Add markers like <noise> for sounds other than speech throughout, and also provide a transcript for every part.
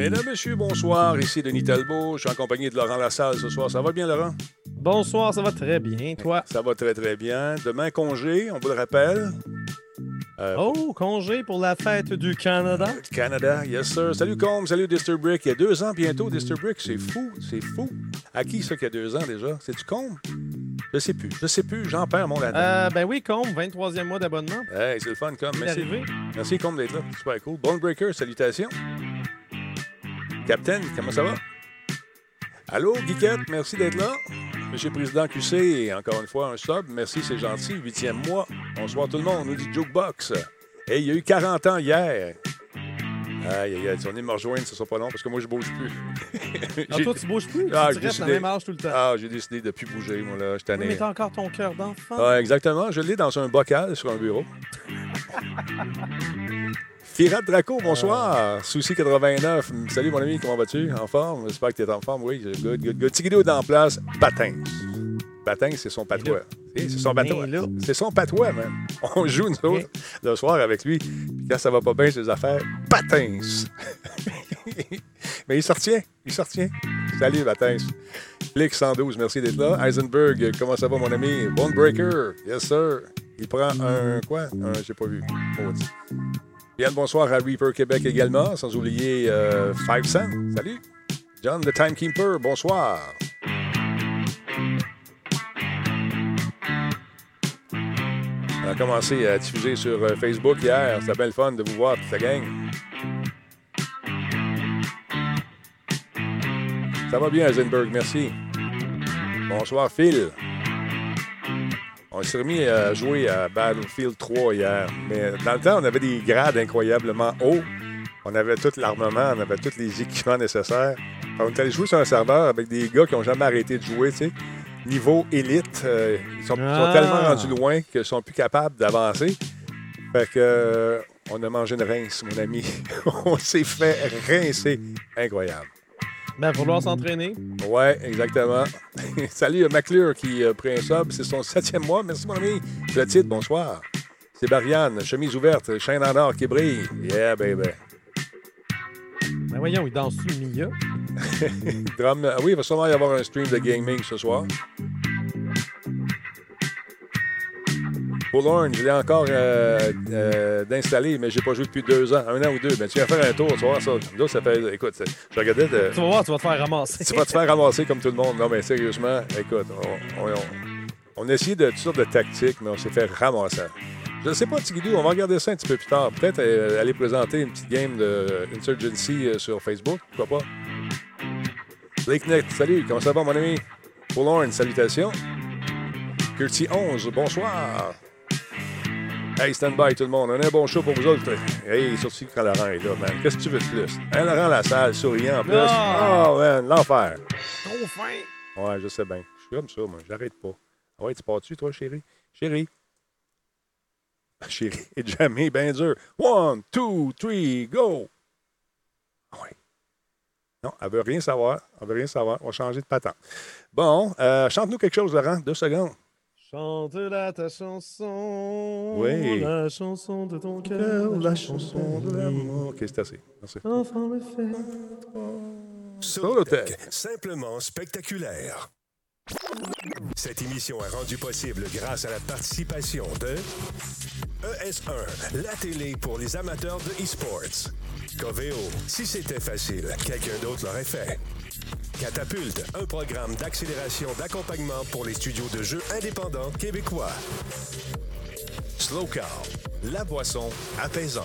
Mesdames, Messieurs, bonsoir. Ici Denis Talbot. Je suis en compagnie de Laurent Lassalle ce soir. Ça va bien, Laurent? Bonsoir, ça va très bien. Toi? Ça va très, très bien. Demain, congé, on vous le rappelle. Euh, oh, congé pour la fête du Canada. Canada, yes sir. Salut Combe, salut Disturbrick. Il y a deux ans bientôt, Disturbrick. C'est fou, c'est fou. À qui ça qu'il y a deux ans déjà? C'est-tu Combe? Je sais plus, je sais plus, j'en perds mon latin. Euh, ben oui, Combe, 23e mois d'abonnement. Hey, c'est le fun, Combe. Merci. Merci, Combe, d'être là. Super cool. Bonebreaker, salutations. Captain, comment ça va? Allô, Guiquette, merci d'être là. Monsieur le Président QC, encore une fois, un sub. Merci, c'est gentil. Huitième mois. Bonsoir tout le monde. nous dit Jukebox. Hey, il y a eu 40 ans hier. Aïe, aïe, aïe. Si on est me rejoindre, ce sera pas long parce que moi, je bouge plus. <laughs> ah, toi, tu bouges plus? Ah, tu restes la même âge tout le temps. Ah, j'ai décidé de ne plus bouger, moi, là. Je t'en Mais t'as encore ton cœur d'enfant. Ah, exactement. Je l'ai dans un bocal sur un bureau. <laughs> Pirate Draco, bonsoir. Souci 89. Salut, mon ami, comment vas-tu? En forme? J'espère que tu es en forme. Oui, good, good, good. Est en place. Patins. Patins, c'est son patois. C'est son patois. C'est son patois, même. On joue, nous autres, le soir avec lui. Puis quand ça va pas bien, ses affaires, patins. <laughs> Mais il sortient. Il sortient. Salut, patins. Click 112, merci d'être là. Eisenberg, comment ça va, mon ami? Bonebreaker, yes, sir. Il prend un quoi? Un, j'ai pas vu. Bien bonsoir à Reaper Québec également, sans oublier euh, Five Cent. Salut. John the Timekeeper, bonsoir. On a commencé à diffuser sur euh, Facebook hier. C'était bien le fun de vous voir, toute la gang. Ça va bien, Eisenberg, merci. Bonsoir, Phil. On s'est remis à jouer à Battlefield 3 hier. Mais dans le temps, on avait des grades incroyablement hauts. On avait tout l'armement, on avait tous les équipements nécessaires. on est allé jouer sur un serveur avec des gars qui n'ont jamais arrêté de jouer, tu sais. Niveau élite, euh, ils, sont, ah. tellement rendus loin qu'ils sont plus capables d'avancer. Fait que euh, on a mangé une rince, mon ami. <laughs> on s'est fait rincer. Incroyable. Ben, vouloir s'entraîner. Ouais, exactement. <laughs> Salut, McClure qui a pris un sub. C'est son septième mois. Merci, mon ami. Le titre, bonsoir. C'est Bariane, chemise ouverte, chaîne en or qui brille. Yeah, baby. Ben voyons, il danse-tu Mia? <laughs> Drum... Ah oui, il va sûrement y avoir un stream de gaming ce soir. Bullhorn, je l'ai encore euh, euh, d'installer, mais j'ai pas joué depuis deux ans, un an ou deux. Mais tu vas faire un tour, tu vas voir ça. Là, ça fait. Écoute, je regardais. De... Tu vas voir, tu vas te faire ramasser. tu vas te faire ramasser comme tout le monde. Non, mais sérieusement, écoute, on, on, on a essayé de toutes sortes de tactiques, mais on s'est fait ramasser. Je ne sais pas, Tigidou, on va regarder ça un petit peu plus tard. Peut-être euh, aller présenter une petite game de Insurgency sur Facebook, pourquoi pas? Net, salut, comment ça va, mon ami? Bullhorn, salutations. Curti 11, bonsoir. Hey, stand by tout le monde. On a un bon show pour vous autres. Hey, surtout quand Laurent est là, man. Qu'est-ce que tu veux de plus? Hein, Laurent la salle, souriant en plus. Oh, man, l'enfer. Trop fin. Ouais, je sais bien. Je suis comme ça, moi. J'arrête pas. Ah ouais, tu pars-tu, toi, chérie? Chérie. <laughs> Chérie, et jamais bien dur. One, two, three, go! Ouais. Non, elle veut rien savoir. Elle veut rien savoir. On va changer de patent. Bon, euh, chante-nous quelque chose, Laurent. Deux secondes. Chante la ta chanson. Oui. La chanson de ton cœur, la chanson de l'amour. Ok, c'est assez. Merci. Enfin le Solotech, simplement spectaculaire. Cette émission est rendue possible grâce à la participation de ES1, la télé pour les amateurs de e-sports. Coveo, si c'était facile, quelqu'un d'autre l'aurait fait. Catapulte, un programme d'accélération d'accompagnement pour les studios de jeux indépendants québécois. Slow Car, la boisson apaisante.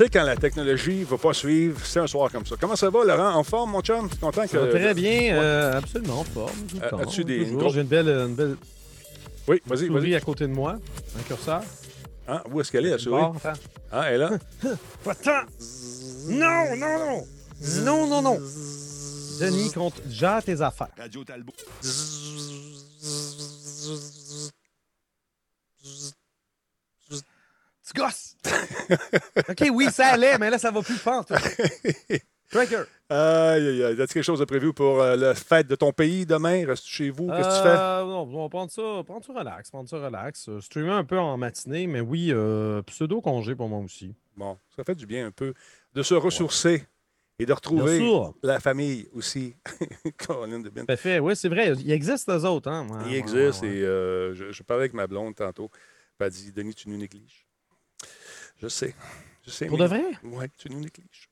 Tu sais, quand la technologie ne va pas suivre, c'est un soir comme ça. Comment ça va, Laurent? En forme, mon chum? content que. Ça très bien, euh, absolument en forme. Euh, As-tu des. J'ai une belle, une belle oui, vas-y, vas-y. à côté de moi, un curseur. Ah, où est-ce qu'elle est, la souris? Ah, elle est là. <laughs> Attends! Non, non, non! Non, non, non! Denis, compte, gère tes affaires. Radio Talbot. Tu gosses! <laughs> OK, oui, ça allait, mais là, ça va plus fort. <laughs> Tracker. Aïe, aïe, aïe. As-tu quelque chose de prévu pour euh, la fête de ton pays demain? Reste chez vous? Qu'est-ce que tu fais? Euh, non, on va prendre ça, prendre ça relax, prendre ça relax. Euh, streamer un peu en matinée, mais oui, euh, pseudo-congé pour moi aussi. Bon, ça fait du bien un peu de se ressourcer et de retrouver la famille aussi. <laughs> Colin de bien. Tout à fait. Oui, c'est vrai. Il existe eux autres. Hein? Ouais, Il ouais, existe et euh, je, je parlais avec ma blonde tantôt. Elle a dit Denis, tu nous négliges. Je sais. Je sais. Pour mais- de vrai? Oui, tu nous négliges.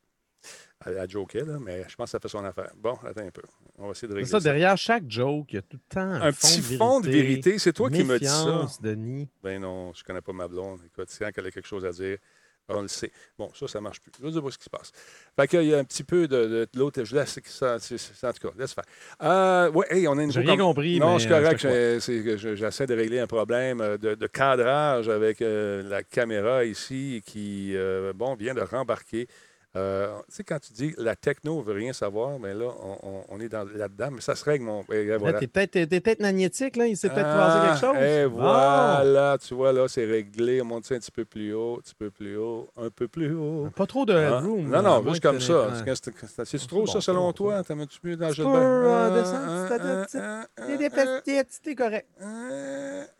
Elle a joké, là, mais je pense que ça fait son affaire. Bon, attends un peu. On va essayer de C'est régler ça, ça. derrière chaque joke, il y a tout le temps un, Un petit fond de vérité. C'est toi qui me dis ça. Denis. Ben non, je connais pas ma blonde. Écoute, quand elle a quelque chose à dire, on le sait. Bon, ça, ça marche plus. Je ne sais pas ce qui se passe. Fait qu'il y a un petit peu de, de, de l'autre. Je laisse ça, c'est- c'est- en tout cas, laisse faire. Euh, hey, on a une J'ai rien com- compris, Non, suis euh, correct. c'est je- J'essaie de régler un problème euh, de, de cadrage avec euh, la caméra ici qui, euh, bon, vient de rembarquer. Euh, tu sais, quand tu dis la techno ne veut rien savoir, mais là, on, on- est dans- là-dedans. Mais ça se règle, mon. et Là, voilà. T'es peut-être t'es peut-être magnétique, là. Il s'est peut-être croisé quelque chose. Et voilà, tu vois, là, c'est réglé. On monte un petit peu plus haut, un petit peu plus haut, un peu plus haut. Pas trop de Hein? headroom. Non, non, juste comme ça. C'est- c'est- c'est- C'est C'est trop, ça, c'est selon toi? T'en mets-tu mieux dans le Tu jeu de bain? euh, Ah, descendre, ah, tu t'as- ah, tu- ah, des ah, t'es correct. ah,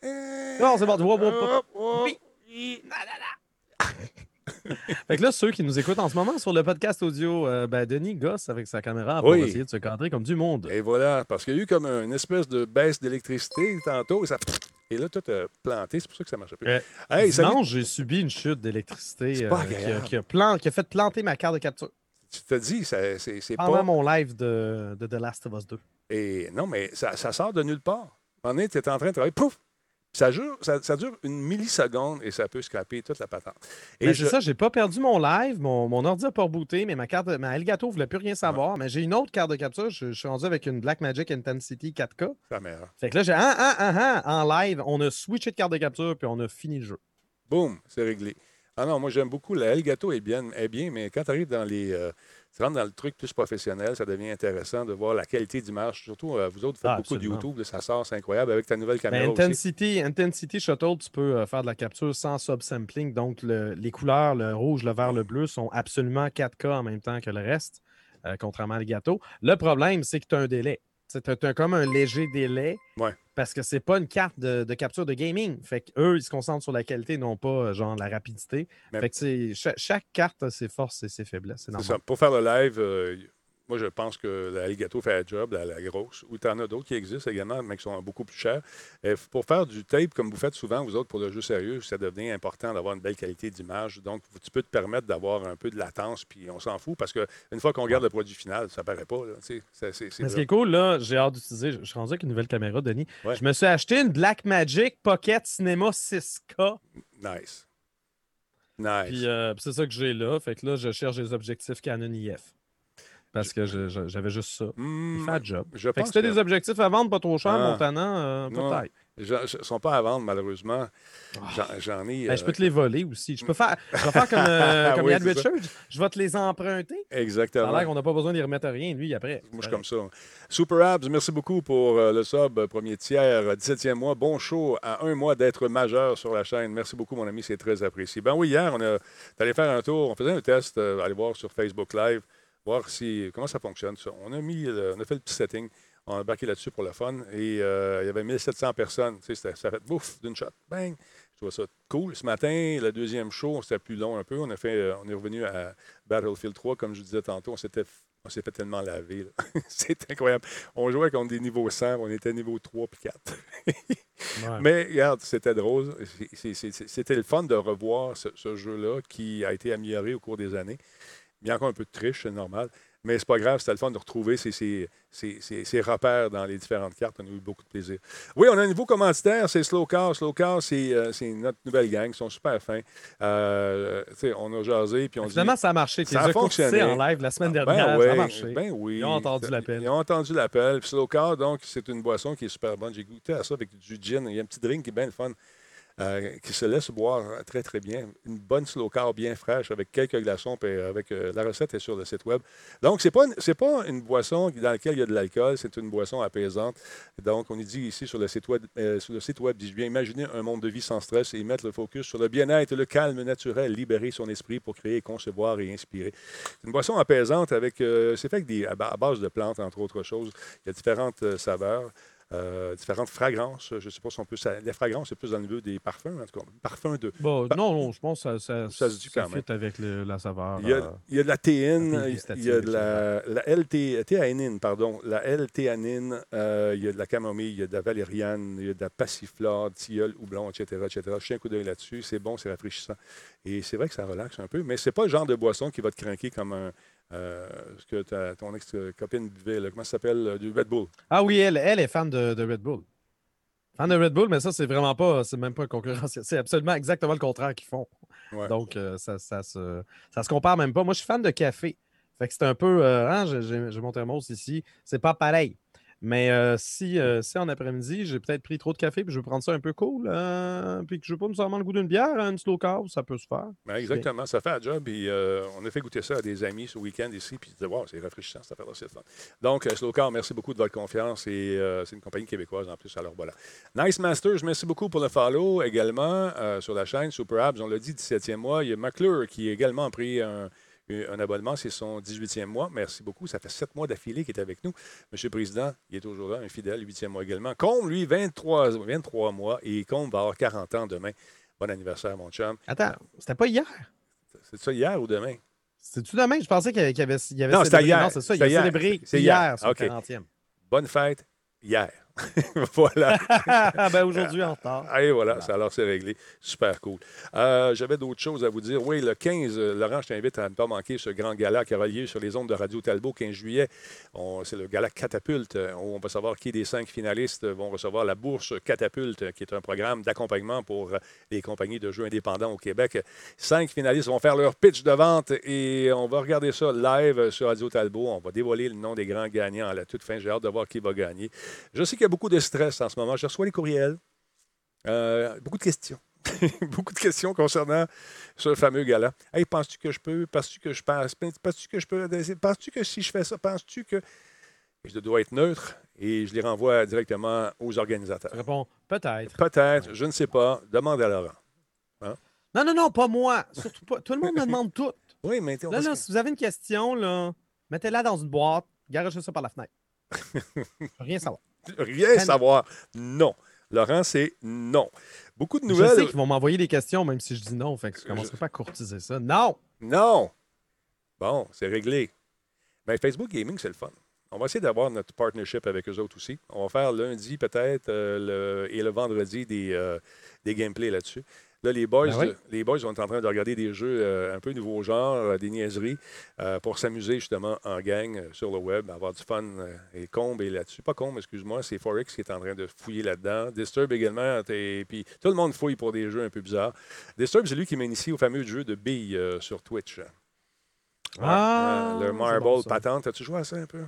ah, Non, c'est bon, tu vois, <laughs> Fait que là, ceux qui nous écoutent en ce moment sur le podcast audio, euh, ben, Denis gosse avec sa caméra pour Oui. essayer de se cadrer comme du monde. Et voilà, parce qu'il y a eu comme une espèce de baisse d'électricité tantôt. Et, ça... et là, tout a planté. C'est pour ça que ça ne marchait plus. Euh, Hey. Dimanche, j'ai subi une chute d'électricité euh, pas qui, a, qui a plan- qui a fait planter ma carte de capture Tu te dis, c'est c'est pendant pas. mon live de, de The Last of Us 2. Et non, mais ça, ça sort de nulle part. À un moment donné, tu es en train de travailler, pouf! Ça dure, ça, ça dure une milliseconde et ça peut scraper toute la patente. Et Mais je- c'est ça, j'ai pas perdu mon live, mon, mon ordi n'a pas rebooté, mais ma carte, ma Elgato voulait plus rien savoir. Mais j'ai une autre carte de capture, je, je suis rendu avec une Blackmagic Intensity 4K. sa mère. Fait que là, j'ai ah, ah, ah, ah, en live, on a switché de carte de capture puis on a fini le jeu. Boum, c'est réglé. Ah non, moi j'aime beaucoup. La Elgato est bien, est bien mais quand tu arrives dans les. euh, tu rentres dans le truc plus professionnel, ça devient intéressant de voir la qualité d'image. Surtout, euh, vous autres, vous faites Ah, beaucoup de. YouTube, là, ça sort, c'est incroyable. Avec ta nouvelle caméra Ben, aussi. Intensity, Intensity Shuttle, tu peux euh, faire de la capture sans subsampling. Donc, le- les couleurs, le rouge, le vert, le bleu, sont absolument 4K en même temps que le reste, euh, contrairement à Elgato. Le problème, c'est que tu as un délai. Tu as, comme un léger délai Ouais. parce que c'est pas une carte de, de capture de gaming. Fait qu'eux, ils se concentrent sur la qualité, non pas euh, genre la rapidité. Mais- Fait que c'est- chaque, chaque carte a ses forces et ses faiblesses. C'est ça. Pour faire le live, euh, moi, je pense que la Elgato fait un job, la, la grosse, ou tu en as d'autres qui existent également, mais qui sont beaucoup plus chers. Et pour faire du tape, comme vous faites souvent, vous autres, pour le jeu sérieux, ça devient important d'avoir une belle qualité d'image. Donc, tu peux te permettre d'avoir un peu de latence, puis on s'en fout, parce qu'une fois qu'on regarde le produit final, ça paraît pas. Là, Mais ce qui est cool, là, j'ai hâte d'utiliser. Je suis rendu avec une nouvelle caméra, Denis. Ouais. Je me suis acheté une Blackmagic Pocket Cinema 6K. Nice. Nice. Puis euh, puis c'est ça que j'ai là. Fait que là, je cherche des objectifs Canon IF. Parce que j'avais juste ça. Il fait job. je Fait que pense si t'as que- des objectifs à vendre pas trop cher, Ah. mon tannant, euh, peut-être. Ils ne sont pas à vendre, malheureusement. J'en- J'en ai. Ben, je peux euh, te les voler aussi. Je peux faire, je vais faire comme, <laughs> euh, comme Oui, ça. Richards. Je vais te les emprunter. Ça a Exactement. qu'on n'a pas besoin d'y remettre rien, lui, après. Moi, je suis comme ça. Super Abs, merci beaucoup pour euh, le sub, premier tiers, euh, 17e mois. Bon show à un mois d'être majeur sur la chaîne. Merci beaucoup, mon ami, c'est très apprécié. Ben oui, hier, on a allé faire un tour, on faisait un test, aller voir sur Facebook Live, voir si comment ça fonctionne. ça. On a mis, le- on a fait le petit setting, on a embarqué là-dessus pour le fun, et euh, il y avait 1700 personnes. Tu sais, c'était- ça fait bouf d'une shot, bang. Je trouvais ça cool. Ce matin, le deuxième show, c'était plus long un peu. On a fait, euh, on est revenu à Battlefield 3, comme je disais tantôt. On s'était on s'est fait tellement laver. <laughs> C'est incroyable. On jouait contre des niveaux 100, on était niveau 3 puis 4. Ouais. Mais regarde, c'était drôle. C'était le fun de revoir ce, ce jeu-là qui a été amélioré au cours des années. Il y a encore un peu de triche, c'est normal. Mais c'est pas grave, c'était le fun de retrouver ces, ces- ces- ces- ces repères dans les différentes cartes. On a eu beaucoup de plaisir. Oui, on a un nouveau commanditaire, c'est Slow Car. Slow Car, c'est euh, c'est notre nouvelle gang. Ils sont super fins. Euh, on a jasé, puis on dit... Finalement, ça a marché. Ça a fonctionné. en live la semaine Ben dernière. Ça a marché. ben oui. Ils ont entendu l'appel. Ils ont entendu l'appel. Slow Car, donc, c'est une boisson qui est super bonne. J'ai goûté à ça avec du gin. Il y a un petit drink qui est bien le fun. Euh, qui se laisse boire très, très bien. Une bonne slow car bien fraîche avec quelques glaçons. Puis avec, euh, la recette est sur le site web. Donc, ce n'est pas, une- pas une boisson dans laquelle il y a de l'alcool. C'est une boisson apaisante. Donc, on y dit ici sur le site web, euh, sur le site web dit bien, imaginez un monde de vie sans stress et mettre le focus sur le bien-être le calme naturel, libérer son esprit pour créer, concevoir et inspirer. C'est une boisson apaisante avec, euh, c'est fait à ba- à base de plantes, entre autres choses. Il y a différentes euh, saveurs. Euh, différentes fragrances. Je ne sais pas si on peut. ça- les fragrances, c'est plus dans le milieu des parfums, en tout cas. Parfums de. Bon, non, non, je pense que ça, ça, ça se dit quand fit avec le- la saveur. Il y, a, euh, il y a de la théine, il y a de la, la LT théanine, pardon, la L-théanine, euh, il y a de la camomille, il y a de la valériane, il y a de la passiflore, tilleul, houblon, etc., etc. Je tiens un coup d'œil là-dessus, c'est bon, c'est rafraîchissant. Et c'est vrai que ça relaxe un peu, mais c'est pas le genre de boisson qui va te craquer comme un, ce que ta- ton ex-copine buvait, là. comment ça s'appelle, euh, du Red Bull? Ah oui, elle, elle est fan de, de Red Bull. Fan de Red Bull, mais ça, c'est vraiment pas, c'est même pas concurrentiel. C'est absolument exactement le contraire qu'ils font. Ouais. Donc, euh, ça, ça, se, ça se compare même pas. Moi, je suis fan de café. Fait que c'est un peu. euh, hein, j'ai mon thermos ici. C'est pas pareil. Mais euh, si, euh, si en après-midi, j'ai peut-être pris trop de café puis je veux prendre ça un peu cool, euh, puis que je veux pas nécessairement le goût d'une bière, une slow carb, ça peut se faire. Ben, exactement, ça fait un job. Et, euh, on a fait goûter ça à des amis ce week-end ici, puis ils wow, c'est rafraîchissant, ça fait c'est fun. Donc, euh, Slowcar, merci beaucoup de votre confiance. Et c'est une compagnie québécoise en plus, alors voilà. Nice Masters, merci beaucoup pour le follow également sur la chaîne Super Abs. On l'a dit, 17e mois. Il y a McClure qui a également pris un, un abonnement, c'est son 18e mois. Merci beaucoup. Ça fait sept mois d'affilée qu'il est avec nous. Monsieur le Président, il est toujours là, un fidèle, 8e mois également. Combe, lui, 23, 23 mois. Et Combe va avoir 40 ans demain. Bon anniversaire, mon chum. Attends, c'était pas hier? C'est ça hier ou demain? C'est-tu demain? Je pensais qu'il y avait, qu'il y avait, il y avait Non, c'était hier. C'est ça, il a célébré C'est hier, hier. son OK. 40e. Bonne fête hier. <laughs> voilà. Ah, <laughs> ben aujourd'hui en retard. Et voilà, ça, alors c'est réglé. Super cool. Euh, J'avais d'autres choses à vous dire. Oui, le 15, euh, Laurent, je t'invite à ne pas manquer ce grand gala qui aura lieu sur les ondes de Radio Talbot 15 juillet. C'est le gala Catapulte, euh, où on va savoir qui des cinq finalistes vont recevoir la bourse Catapulte, qui est un programme d'accompagnement pour les compagnies de jeux indépendants au Québec. Cinq finalistes vont faire leur pitch de vente et on va regarder ça live sur Radio Talbot. On va dévoiler le nom des grands gagnants à la toute fin. J'ai hâte de voir qui va gagner. Je sais y a beaucoup de stress en ce moment. Je reçois les courriels. Euh, beaucoup de questions. <laughs> beaucoup de questions concernant ce fameux gala. Hey, penses-tu que je peux? Penses-tu que je passe? Penses-tu que je peux? Penses-tu que si je fais ça, penses-tu que. Je dois être neutre et je les renvoie directement aux organisateurs? Je réponds peut-être. Peut-être, je ne sais pas. Demande à Laurent. Non, non, non, pas moi. Surtout pas. Tout le monde me demande tout. <laughs> Oui, mais on Là, là, si vous avez une question, là, mettez-la dans une boîte, garagez ça par la fenêtre. <laughs> Rien savoir. <laughs> rien Ben- savoir. Non. Laurent, c'est non. Beaucoup de Je nouvelles. sais qu'ils vont m'envoyer des questions, même si je dis non. Fait que je ne commencerai pas à courtiser ça. Non! Non. Bon, c'est réglé. Mais Facebook Gaming, c'est le fun. On va essayer d'avoir notre partnership avec eux autres aussi. On va faire lundi peut-être euh, le- et le vendredi des, euh, des gameplays là-dessus. Là, les boys, Ben oui. les boys sont en train de regarder des jeux euh, un peu nouveau genre, euh, des niaiseries, euh, pour s'amuser justement en gang euh, sur le web, avoir du fun. et Combe est là-dessus. Pas Combe, excuse-moi, c'est Forex qui est en train de fouiller là-dedans. Disturb également. Et puis tout le monde fouille pour des jeux un peu bizarres. Disturb, c'est lui qui m'a initié au fameux jeu de billes sur Twitch. Ah, le Marble bon, patente. As-tu joué à ça un peu?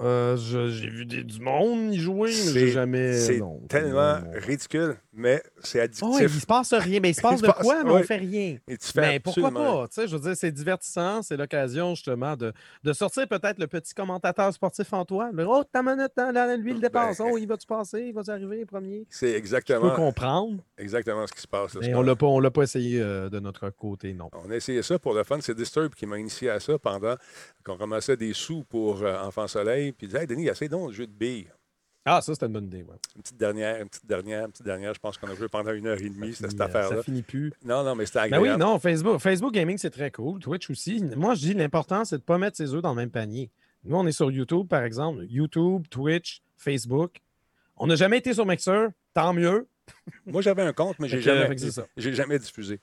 Euh, J'ai vu des- du monde y jouer, mais C'est- j'ai jamais. C'est tellement non, non. ridicule, mais c'est addictif. Oh, il se passe rien. Mais il se <laughs> passe se de passe- quoi, mais ouais. on fait rien. Et tu fais Mais pourquoi pas? Tu sais, je veux dire, c'est divertissant. C'est l'occasion, justement, de, de sortir peut-être le petit commentateur sportif en toi. Le, oh, ta minute, là, lui, le dépasse. Ben- Oh, il va-tu passer? Il va-tu arriver premier? C'est Je peux exactement, comprendre, exactement ce qui se passe. là, mais on l'a pas, on l'a pas essayé euh, de notre côté, non. On a essayé ça pour le fun. C'est Disturb qui m'a initié à ça pendant qu'on ramassait des sous pour euh, Enfant Soleil. Puis il disait Hey, Denis, essaye donc le jeu de billes. Ah, ça, c'était une bonne idée. Ouais. Une petite dernière, une petite dernière, une petite dernière. Je pense qu'on a joué pendant une heure et demie, Ça cette finit, euh, affaire-là. Ça finit plus. Non, non, mais c'était Ben agréable. oui, non, Facebook, Facebook Gaming, c'est très cool. Twitch aussi. Moi, je dis l'important, c'est de ne pas mettre ses œufs dans le même panier. Nous, on est sur YouTube, par exemple. YouTube, Twitch, Facebook. On n'a jamais été sur Mixer, tant mieux. Moi, j'avais un compte, mais j'ai Fait que, jamais, j'ai jamais diffusé.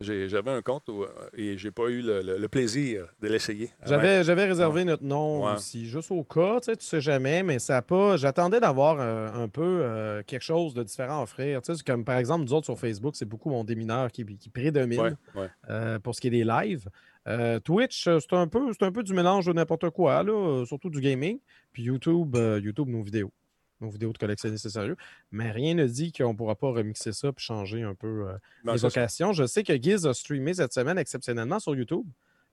J'avais un compte où, euh, et j'ai pas eu le, le- le plaisir de l'essayer. avant. J'avais, j'avais réservé notre nom Ouais. aussi, juste au cas, tu sais, tu sais jamais, mais ça a pas. J'attendais d'avoir euh, un peu euh, quelque chose de différent à offrir. Tu sais, comme par exemple, nous autres sur Facebook, c'est beaucoup mon démineur qui, qui prédomine Ouais, euh, pour ce qui est des lives. Twitch, c'est un, peu, c'est un peu du mélange de n'importe quoi, là, surtout du gaming. Puis YouTube, YouTube, nos vidéos. Nos vidéos de collectionner, c'est sérieux. Mais rien ne dit qu'on ne pourra pas remixer ça et changer un peu euh, Non, les occasions. Je sais que Giz a streamé cette semaine exceptionnellement sur YouTube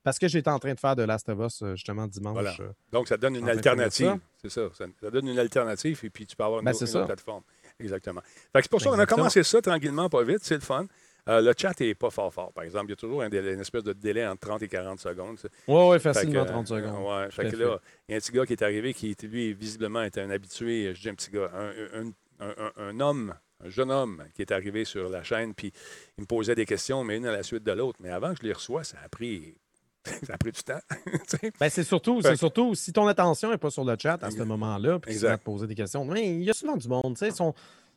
parce que j'étais en train de faire de Last of Us euh, justement dimanche. Voilà. euh. Donc, ça donne une alternative. C'est ça. ça. ça donne une alternative et puis tu peux avoir une, Ben, autre, une plateforme. Exactement. C'est pour ça qu'on a commencé ça tranquillement, pas vite. C'est le fun. Euh, le chat n'est pas fort fort, par exemple. Il y a toujours un délai- une espèce de délai entre 30 et 40 secondes. Fait que, facilement euh, 30 secondes. Ouais, fait que fait. là, il y a un petit gars qui est arrivé qui, lui, visiblement, était un habitué. Je dis un petit gars, un, un- un- un- un homme, un jeune homme qui est arrivé sur la chaîne, puis il me posait des questions, mais une à la suite de l'autre. Mais avant que je les reçois, ça a pris, <laughs> ça a pris du temps. <laughs> Ben, c'est surtout, c'est que- surtout si ton attention n'est pas sur le chat à ce moment-là, puis que tu vas te poser des questions. Mais il y a souvent du monde, tu sais, ils sont,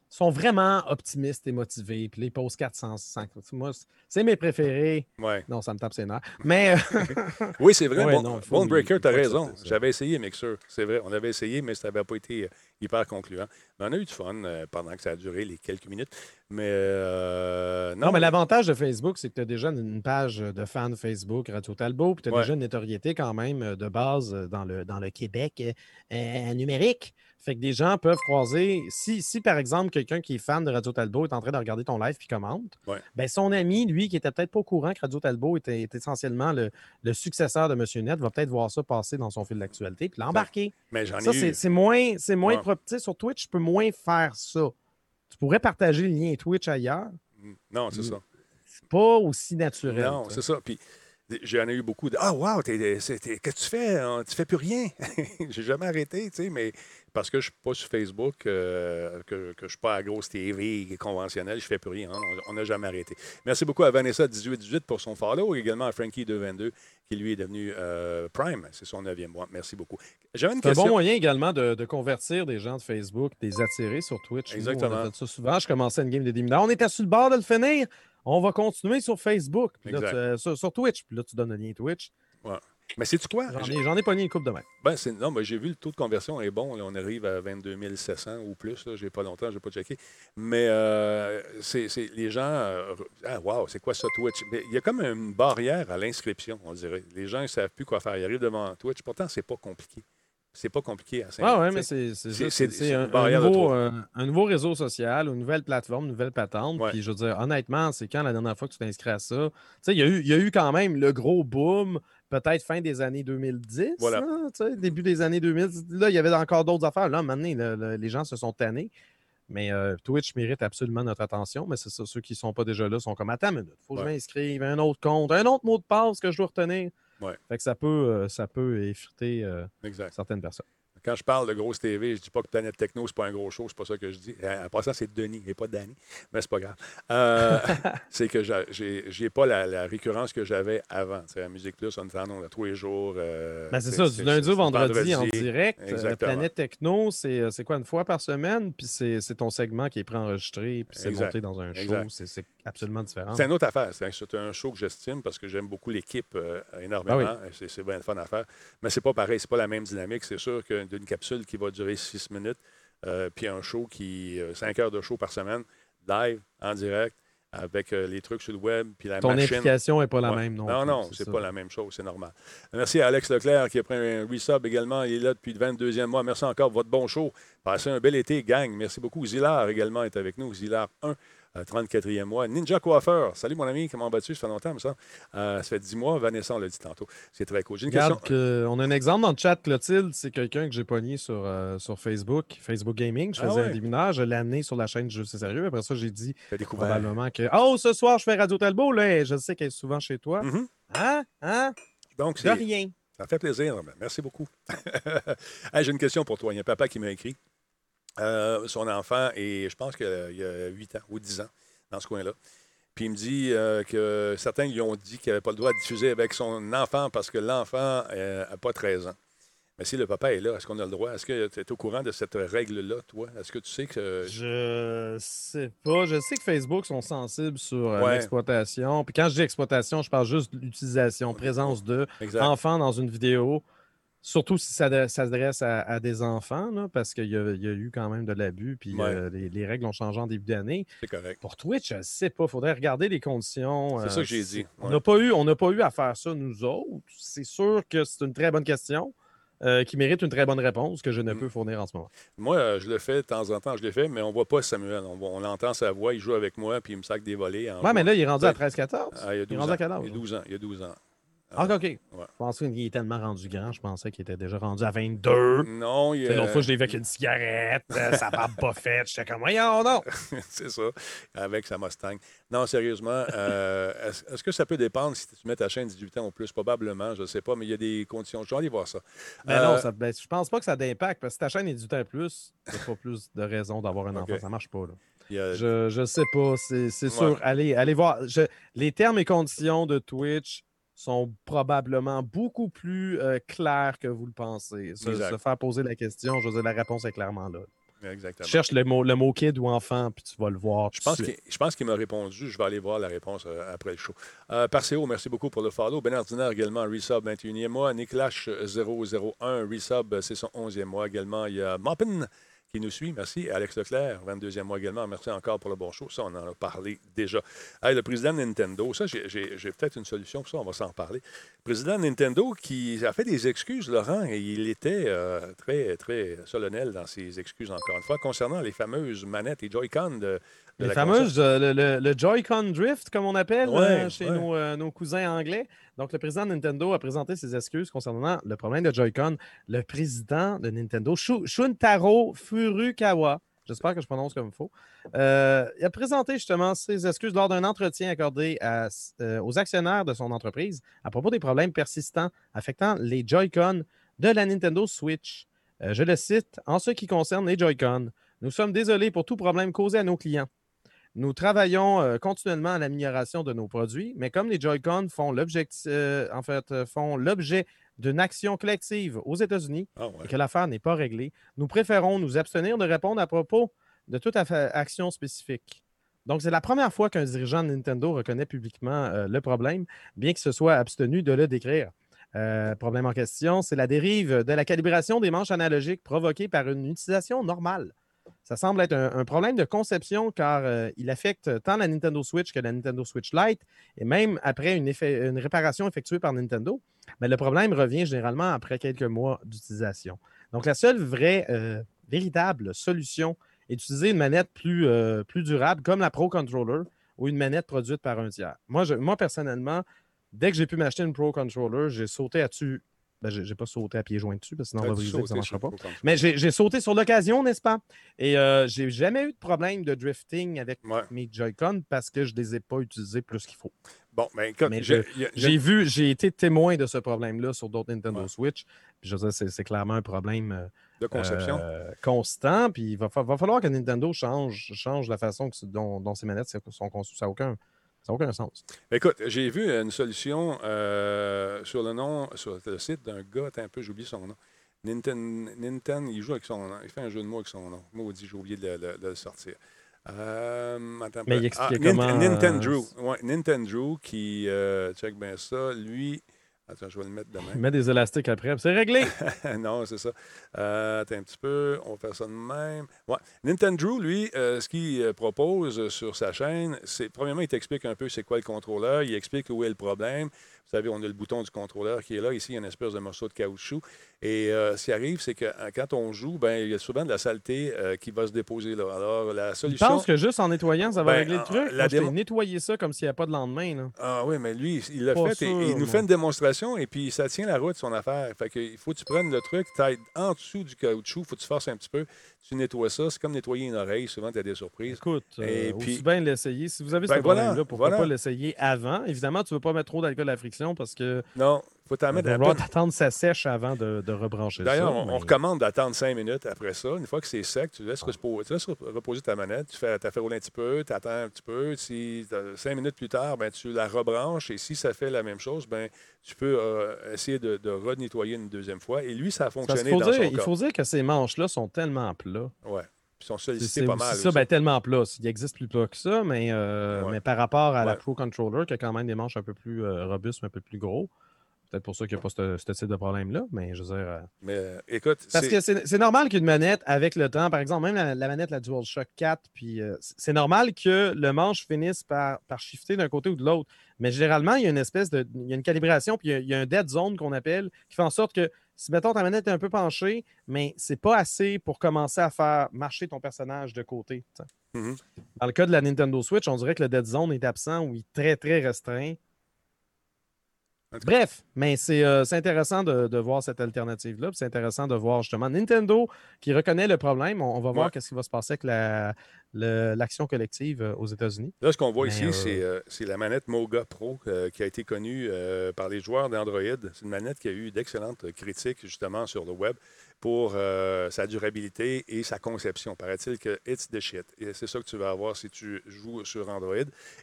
sont vraiment optimistes et motivés, puis les posent 400, 500. Moi, c'est- mes préférés. Ouais. Non, ça me tape ses nerfs. Mais euh, <laughs> Oui, c'est vrai. Ouais, bon, non, Breaker, tu as raison. J'avais essayé Mixer. C'est vrai. On avait essayé, mais ça n'avait pas été euh, hyper concluant. Mais on a eu du fun euh, pendant que ça a duré les quelques minutes. Mais euh, non, non, mais l'avantage de Facebook, c'est que tu as déjà une page de fans Facebook, Radio Talbot, puis tu as Ouais. déjà une notoriété quand même de base dans le, dans le Québec euh, numérique. Fait que des gens peuvent croiser. Si, si par exemple, quelqu'un qui est fan de Radio Talbot est en train de regarder ton live puis commente, Ouais. ben son ami, lui, qui était peut-être pas au courant que Radio Talbot était, était essentiellement le, le successeur de Monsieur Net, va peut-être voir ça passer dans son fil d'actualité puis l'embarquer. mais j'en Ça, ai c'est eu. c'est moins, c'est moins Ouais. Sur Twitch, tu peux moins faire ça. Tu pourrais partager le lien Twitch ailleurs. Non, c'est ça. C'est pas aussi naturel. Non, ça. c'est ça. Puis j'en ai eu beaucoup de Ah, wow, qu'est-ce que tu fais? hein? Tu fais plus rien. <laughs> J'ai jamais arrêté, tu sais, mais parce que je suis pas sur Facebook, euh, que, que je suis pas à grosse TV conventionnelle, je fais plus rien. hein. On- n'a jamais arrêté. Merci beaucoup à Vanessa1818 pour son follow, également à Frankie222 qui lui est devenu euh, Prime. C'est son neuvième mois. Merci beaucoup. J'avais une C'est un question. bon moyen également de, de convertir des gens de Facebook, des attirer sur Twitch. Nous, Exactement. on a fait ça souvent. Je commençais une game de 10 minutes. On était sur le bord de le finir. On va continuer sur Facebook. Puis là, Exact. tu- euh, sur, sur Twitch. Puis là, tu donnes le lien Twitch. Mais sais-tu quoi? J'en ai, ai pogné une coupe de main. Ben, c'est- non, mais j'ai vu le taux de conversion est bon. là. on arrive à 22 700 ou plus. Je n'ai pas longtemps, je n'ai pas checké. Mais euh, c'est, les gens. euh, ah, wow, c'est quoi ça, Twitch? Mais il y a comme une barrière à l'inscription, on dirait. Les gens ne savent plus quoi faire. Ils arrivent devant Twitch. Pourtant, c'est pas compliqué. C'est pas compliqué à Ah ouais, mais c'est un, un euh, un nouveau réseau social, une nouvelle plateforme, une nouvelle patente. Puis je veux dire, honnêtement, c'est quand la dernière fois que tu t'es inscrit à ça? Tu sais, il y, a eu- il y a eu quand même le gros boom, peut-être fin des années 2010, Voilà. hein, début des années 2000. Là, il y avait encore d'autres affaires. Là, maintenant, le- le- les gens se sont tannés. Mais euh, Twitch mérite absolument notre attention. Mais c'est ça, ceux qui ne sont pas déjà là sont comme Attends une minute, faut que Ouais. je m'inscrive, un autre compte, un autre mot de passe que je dois retenir. Ouais. Fait que ça peut, euh, ça peut effriter euh, certaines personnes. Quand je parle de grosse TV, je dis pas que Planète Techno, c'est pas un gros show, c'est pas ça que je dis. Euh, En passant, c'est Denis et pas Danny, mais c'est pas grave. Euh, <laughs> c'est que j'ai- pas la, la récurrence que j'avais avant. Sais, à Musique Plus, on ondes à tous les jours. euh, Ben, c'est ça, du lundi au vendredi, en direct. Euh, Exactement. Planète Techno, c'est euh, c'est quoi, une fois par semaine? Puis c'est c'est ton segment qui est préenregistré, puis c'est monté dans un show. C'est c'est absolument différent. C'est une autre affaire. C'est un, c'est show que j'estime parce que j'aime beaucoup l'équipe énormément. Ah C'est c'est bien le fun à faire. Mais c'est pas pareil, c'est pas la même dynamique. C'est sûr que d'une capsule qui va durer six minutes, euh, puis un show qui. euh, cinq heures de show par semaine, live, en direct, avec euh, les trucs sur le web, puis la Ton machine. implication n'est pas la Ouais. même non Non, non, c'est pas la même chose, c'est normal. Merci à Alex Leclerc qui a pris un resub également. Il est là depuis le 22e mois. Merci encore pour votre bon show. Passez un bel été, gang. Merci beaucoup. Zilar également est avec nous. Zilar 1, euh, 34e mois. Ninja Coiffeur. Salut mon ami, comment vas-tu? Ça fait longtemps, ça. Euh, ça fait 10 mois. Vanessa, on l'a dit tantôt. C'est très cool. J'ai une Regarde, question. que- on a un exemple dans le chat, Clotilde, c'est quelqu'un que j'ai pogné sur, euh, sur Facebook, Facebook Gaming. Je Ah faisais ouais. un déminage, je l'ai amené sur la chaîne Jeux C'est sérieux? Après ça, j'ai dit probablement que Oh, ce soir, je fais Radio Talbot, là, je sais qu'elle est souvent chez toi. Mhm. Hein? Hein? Donc, De rien. Ça fait plaisir. Merci beaucoup. <laughs> Hey, J'ai une question pour toi. Il y a un papa qui m'a écrit. Euh, son enfant, et je pense qu'il y a 8 ans ou 10 ans, dans ce coin-là. Puis il me dit euh, que certains lui ont dit qu'il n'avait pas le droit de diffuser avec son enfant parce que l'enfant n'a pas 13 ans. Mais si le papa est là, est-ce qu'on a le droit? Est-ce que tu es au courant de cette règle-là, toi? Est-ce que tu sais que. Je sais pas. Je sais que Facebook sont sensibles sur euh, Ouais. l'exploitation. Puis quand je dis exploitation, je parle juste de l'utilisation, présence de Exact. enfants dans une vidéo. Surtout si ça adresse- ça s'adresse à, à des enfants, là, parce qu'il y, a il y a eu quand même de l'abus, puis Ouais. euh, les, les règles ont changé en début d'année. C'est correct. Pour Twitch, je sais pas. Il faudrait regarder les conditions. C'est euh, ça que j'ai dit, On n'a pas, eu- on n'a pas eu à faire ça, nous autres. C'est sûr que c'est une très bonne question. euh, qui mérite une très bonne réponse que je ne Mm. peux fournir en ce moment. Moi, euh, je le fais de temps en temps, je l'ai fait, mais on voit pas Samuel. On, on entend sa voix, il joue avec moi, puis il me sac des volets. Ouais, mais là, il est rendu à Ouais. 13-14. Ah, il y a 12 il est rendu à quel âge? Il y a 12 ans. Il y a 12 ans. Ah, OK. Je Ouais. pensais qu'il est tellement rendu grand. Je pensais qu'il était déjà rendu à 22. Non, il Tu L'autre euh, fois, je l'ai vu avec une cigarette, euh, sa barbe pas <laughs> faite. J'étais comme, voyons, non. <laughs> c'est ça, avec sa Mustang. Non, sérieusement, euh, est-ce que ça peut dépendre si tu mets ta chaîne 18 ans ou plus? Probablement, je ne sais pas, mais il y a des conditions. Je vais aller voir ça. Mais Euh, non, ça, ben, je pense pas que ça a d'impact parce que si ta chaîne est du temps plus, t'as pas plus de raison d'avoir un <laughs> OK. enfant. Ça marche pas. Là. a- Je, je sais pas. C'est c'est Ouais. sûr. Allez, allez voir. Je- les termes et conditions de Twitch sont probablement beaucoup plus euh, clairs que vous le pensez. Se, faire poser la question, je veux dire, la réponse est clairement là. Exactement. Cherche le mot, le mot kid ou enfant, puis tu vas le voir. Je pense qu'il suite. je pense qu'il m'a répondu. Je vais aller voir la réponse euh, après le show. Euh, Parceo, merci beaucoup pour le follow. Bernardinaire également, Resub 21e mois. Nicklash 001, Resub, c'est son 11e mois également. Il y a Moppin qui nous suit. Merci. Alex Leclerc, 22e mois également. Merci encore pour le bon show. Ça, on en a parlé déjà. Hey, le président de Nintendo, ça, j'ai- peut-être une solution pour ça. On va s'en reparler. Président de Nintendo qui a fait des excuses, Laurent, et il était euh, très, très solennel dans ses excuses, encore une fois, concernant les fameuses manettes et Joy-Con de Les la fameuses, euh, le, le- le Joy-Con Drift, comme on appelle Ouais, euh, chez ouais. Nos, euh, nos cousins anglais. Donc, le président de Nintendo a présenté ses excuses concernant le problème de Joy-Con. Le président de Nintendo, Shu- Shuntaro Furukawa, j'espère que je prononce comme il faut, il a présenté justement ses excuses lors d'un entretien accordé à- aux actionnaires de son entreprise à propos des problèmes persistants affectant les Joy-Con de la Nintendo Switch. Je le cite, en ce qui concerne les Joy-Con, nous sommes désolés pour tout problème causé à nos clients. Nous travaillons euh, continuellement à l'amélioration de nos produits, mais comme les Joy-Con font euh, en fait, euh, l'objet d'une action collective aux États-Unis Ah ouais. et que l'affaire n'est pas réglée, nous préférons nous abstenir de répondre à propos de toute action spécifique. Donc, c'est la première fois qu'un dirigeant de Nintendo reconnaît publiquement euh, le problème, bien qu'il se soit abstenu de le décrire. Euh, problème en question, c'est la dérive de la calibration des manches analogiques provoquée par une utilisation normale. Ça semble être un, problème de conception car euh, il affecte tant la Nintendo Switch que la Nintendo Switch Lite et même après une, réparation effectuée par Nintendo. Le problème revient généralement après quelques mois d'utilisation. Donc, la seule vraie, euh, véritable solution est d'utiliser une manette plus, euh, plus durable comme la Pro Controller ou une manette produite par un tiers. Moi, moi personnellement, dès que j'ai pu m'acheter une Pro Controller, j'ai sauté à dessus. Ben, j'ai pas sauté à pieds joints dessus parce que sinon on va ça ne marchera pas. Mais j'ai sauté sur l'occasion, n'est-ce pas? Et euh, j'ai jamais eu de problème de drifting avec Ouais. mes Joy-Con parce que je ne les ai pas utilisés plus qu'il faut. Bon, ben écoute, Mais j'ai- je- vu, j'ai été témoin de ce problème-là sur d'autres Nintendo Ouais. Switch. Puis je veux dire, c'est c'est clairement un problème euh, de conception? euh, constant. Puis il va, fa- va falloir que Nintendo change, change la façon que, dont, dont ces manettes sont conçues. Ça n'a aucun, ça a aucun sens. Écoute, j'ai vu une solution euh, sur le nom, sur le site d'un gars, un peu, j'ai oublié son nom. Nintendo, Nintendo, il joue avec son nom. Il fait un jeu de mots avec son nom. Maudit, j'ai oublié de de- de le sortir. Euh, attends Mais il expliquait Nin- comment, Nintendo, euh, ouais, Nintendo qui, euh, check bien ça, lui, attends, je vais le mettre demain. Il met des élastiques après, c'est réglé. <laughs> non, c'est ça. Euh, attends un petit peu, on va faire ça de même. Ouais. Nintendo, lui, euh, ce qu'il euh, propose sur sa chaîne, c'est premièrement, il t'explique un peu c'est quoi le contrôleur, il explique où est le problème. Vous savez, on a le bouton du contrôleur qui est là. Ici, il y a une espèce de morceau de caoutchouc. Et euh, ce qui arrive, c'est que euh, quand on joue, ben, il y a souvent de la saleté euh, qui va se déposer là. Alors, la Je solution. pense que juste en nettoyant, ça va Ben, régler le truc? la je démo- nettoyé ça comme s'il n'y avait pas de lendemain. Là. Ah oui, mais lui, il l'a fait et il nous moi. fait une démonstration et puis ça tient la route, son affaire. Fait que il faut que tu prennes le truc, tu en dessous du caoutchouc, il faut que tu forces un petit peu, tu nettoies ça. C'est comme nettoyer une oreille, souvent tu as des surprises. Écoute, Et euh, puis- bien l'essayer. Si vous avez Ben ce voilà, problème-là, pourquoi voilà. pas l'essayer avant? Évidemment, tu ne veux pas mettre trop d'alcool à friction parce que Non, il faut t'en mettre va que ça sèche avant de, de rebrancher ça. D'ailleurs, on, recommande d'attendre cinq minutes après ça. Une fois que c'est sec, tu laisses, tu reposer ta manette, tu fais, fait rouler un petit peu, tu attends un petit peu. Si minutes plus tard, ben, tu la rebranches et si ça fait la même chose, ben, tu peux euh, essayer de, de renettoyer une deuxième fois. Et lui, ça a fonctionné dans dire- son il cas. faut dire que ces manches-là sont tellement plats. Ouais. Ils sont C'est sollicités c'est pas mal. ça, aussi. ben, tellement plat. Il existe plus plat que ça, mais, euh, Ouais. mais par rapport à la. Pro Controller, qui a quand même des manches un peu plus euh, robustes, un peu plus gros. Peut-être pour ça qu'il n'y a pas ce, ce type de problème-là, mais je veux dire. euh, Mais euh, écoute, Parce c'est- que c'est c'est normal qu'une manette, avec le temps, par exemple, même la, la manette, la DualShock 4, puis c'est normal que le manche finisse par, par shifter d'un côté ou de l'autre. Mais généralement, il y a une espèce de. Il y a une calibration, puis il y a, il y a un dead zone qu'on appelle, qui fait en sorte que si, mettons, ta manette est un peu penchée, mais c'est pas assez pour commencer à faire marcher ton personnage de côté. Mhm. Dans le cas de la Nintendo Switch, on dirait que le Dead Zone est absent ou il est très, très restreint. Bref, mais c'est euh, intéressant de, voir cette alternative-là. C'est intéressant de voir justement Nintendo qui reconnaît le problème. On, va voir qu'est-ce qui va se passer avec l'action collective euh, aux États-Unis. Là, ce qu'on voit ici, euh, c'est la manette Moga Pro qui a été connue par les joueurs d'Android. C'est une manette qui a eu d'excellentes critiques justement sur le web pour sa durabilité et sa conception. Paraît-il que it's the shit. Et c'est ça que tu vas avoir si tu joues sur Android.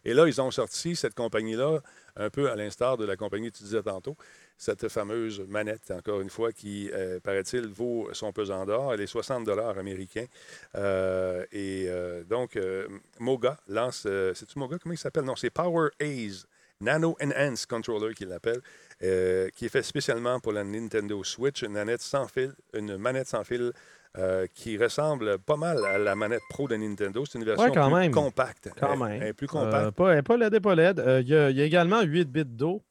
Et là, ils ont sorti cette compagnie-là un peu à l'instar de la compagnie que tu disais tantôt, cette fameuse manette, encore une fois, qui, euh, paraît-il, vaut son pesant d'or. Elle est 60 dollars américains. Euh, et euh, donc, Moga lance, c'est-tu Moga? Comment il s'appelle? Non, c'est Power Ace. Nano Enhanced Controller qu'il l'appelle, qui est fait spécialement pour la Nintendo Switch, une manette sans fil, une manette sans fil qui ressemble pas mal à la manette Pro de Nintendo. C'est une version plus compacte. Quand même. plus compacte. pas, pas LED pas LED. Il y, a également 8 bits d'eau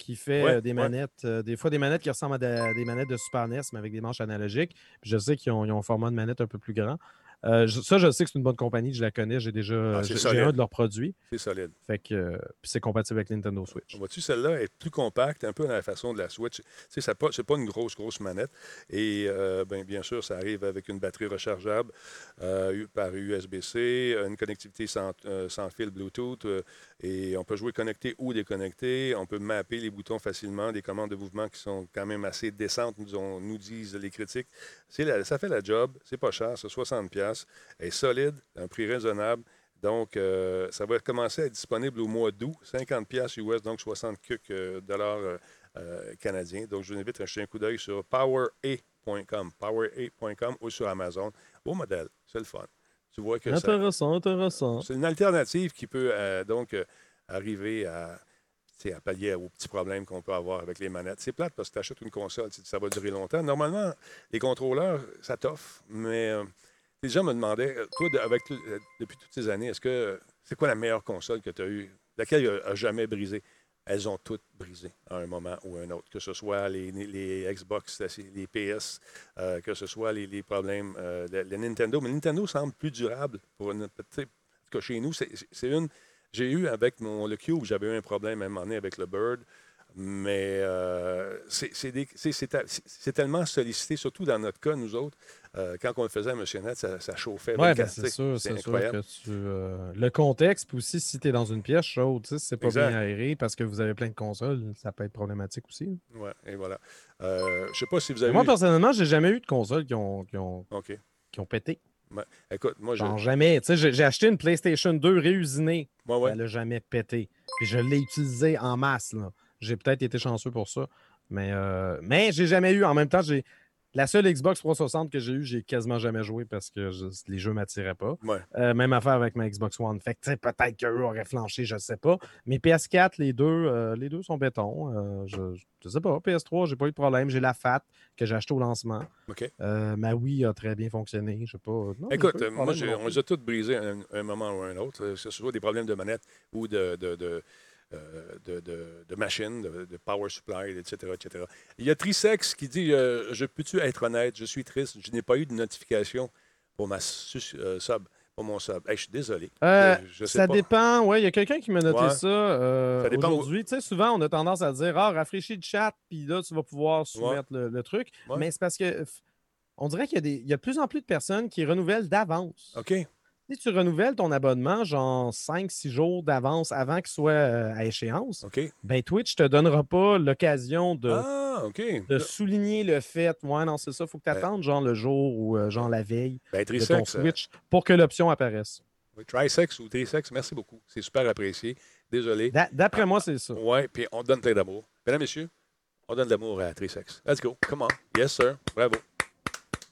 qui fait des manettes, des fois des manettes qui ressemblent à des, manettes de Super NES, mais avec des manches analogiques. je sais qu'ils ont, ont, un format de manette un peu plus grand. Euh, ça, je sais que c'est une bonne compagnie, je la connais, j'ai déjà ah, j'ai un de leurs produits. C'est solide. Fait que euh, c'est compatible avec Nintendo Switch. Vois-tu, celle-là est plus compacte, un peu dans la façon de la Switch. Tu sais, c'est pas, pas une grosse, grosse manette. Et euh, ben, bien sûr, ça arrive avec une batterie rechargeable par USB-C, une connectivité sans, sans fil Bluetooth. Et on peut jouer connecté ou déconnecté. On peut mapper les boutons facilement, des commandes de mouvement qui sont quand même assez décentes, nous, disent les critiques. ça fait la job, c'est pas cher, c'est 60$ est solide, un prix raisonnable. Donc, euh, ça va commencer à être disponible au mois d'août, 50 pièces US, donc 60 euh, dollars euh, canadiens. Donc, je vous invite à jeter un coup d'œil sur powera.com, powera.com ou sur Amazon. Beau modèle, c'est le fun. Tu vois que intéressant, intéressant. C'est une alternative qui peut donc arriver à, à pallier aux petits problèmes qu'on peut avoir avec les manettes. C'est plate parce que tu achètes une console, ça va durer longtemps. Normalement, les contrôleurs, ça t'offre, mais les gens me demandaient, euh, toi, avec, euh, depuis toutes ces années, est-ce que c'est quoi la meilleure console que tu as eue, laquelle a, jamais brisé? Elles ont toutes brisé à un moment ou un autre, que ce soit les, Xbox, les PS, euh, que ce soit les, problèmes de, Nintendo. Mais Nintendo semble plus durable pour une petite. que chez nous, c'est une. J'ai eu avec mon, le Cube, j'avais eu un problème à un moment donné avec le Bird. Mais c'est tellement sollicité, surtout dans notre cas, nous autres, euh, quand on le faisait à Monsieur Net, ça, chauffait. Oui, ben c'est sûr, c'est sûr que tu, euh, le contexte, puis aussi si tu es dans une pièce chaude, si c'est pas bien aéré parce que vous avez plein de consoles, ça peut être problématique aussi. Oui, et voilà. Euh, je sais pas si vous avez. Moi, personnellement, j'ai jamais eu de console qui ont, qui ont, qui ont pété. écoute, moi, je... jamais. J'ai acheté une PlayStation 2 réusinée. Ouais, Elle n'a jamais pété. Puis je l'ai utilisée en masse. J'ai peut-être été chanceux pour ça. Mais, euh, mais j'ai jamais eu. En même temps, j'ai la seule Xbox 360 que j'ai eue, j'ai quasiment jamais joué parce que les jeux ne m'attiraient pas. Euh, même affaire avec ma Xbox One. Fait que peut-être qu'eux auraient flanché, je ne sais pas. Mais PS4, les deux, euh, les deux sont béton. Euh, je ne sais pas. PS3, j'ai pas eu de problème. J'ai la FAT que j'ai acheté au lancement. ma Wii a très bien fonctionné. Je sais pas. Écoute, moi, on les a tous brisés à un, moment ou un autre. Que ce soit des problèmes de manette ou de de, de, machines, de, power supply, etc., etc. Il y a Trisex qui dit euh, Je peux-tu être honnête? Je suis triste, je n'ai pas eu de notification pour ma euh, sub. Pour mon sub. je suis désolé. ça dépend. Oui, il y a quelqu'un qui m'a noté ça, aujourd'hui. Tu sais, souvent, on a tendance à dire Ah, rafraîchis le chat, puis là, tu vas pouvoir soumettre le, truc. Mais c'est parce que on dirait qu'il y, y, a de plus en plus de personnes qui renouvellent d'avance. OK. Si tu renouvelles ton abonnement, genre 5-6 jours d'avance avant qu'il soit euh, à échéance, ben Twitch ne te donnera pas l'occasion de, ah, de souligner le fait. Ouais, non, c'est ça. Il faut que tu ben attendes genre le jour ou euh, genre la veille ben, de ton Switch pour que l'option apparaisse. Oui, Trisex ou Trisex, merci beaucoup. C'est super apprécié. Désolé. D'après moi, c'est ça. Oui, puis on donne plein d'amour. Mesdames, messieurs, on donne de l'amour à Trisex. Let's go. Come on. Yes, sir. Bravo.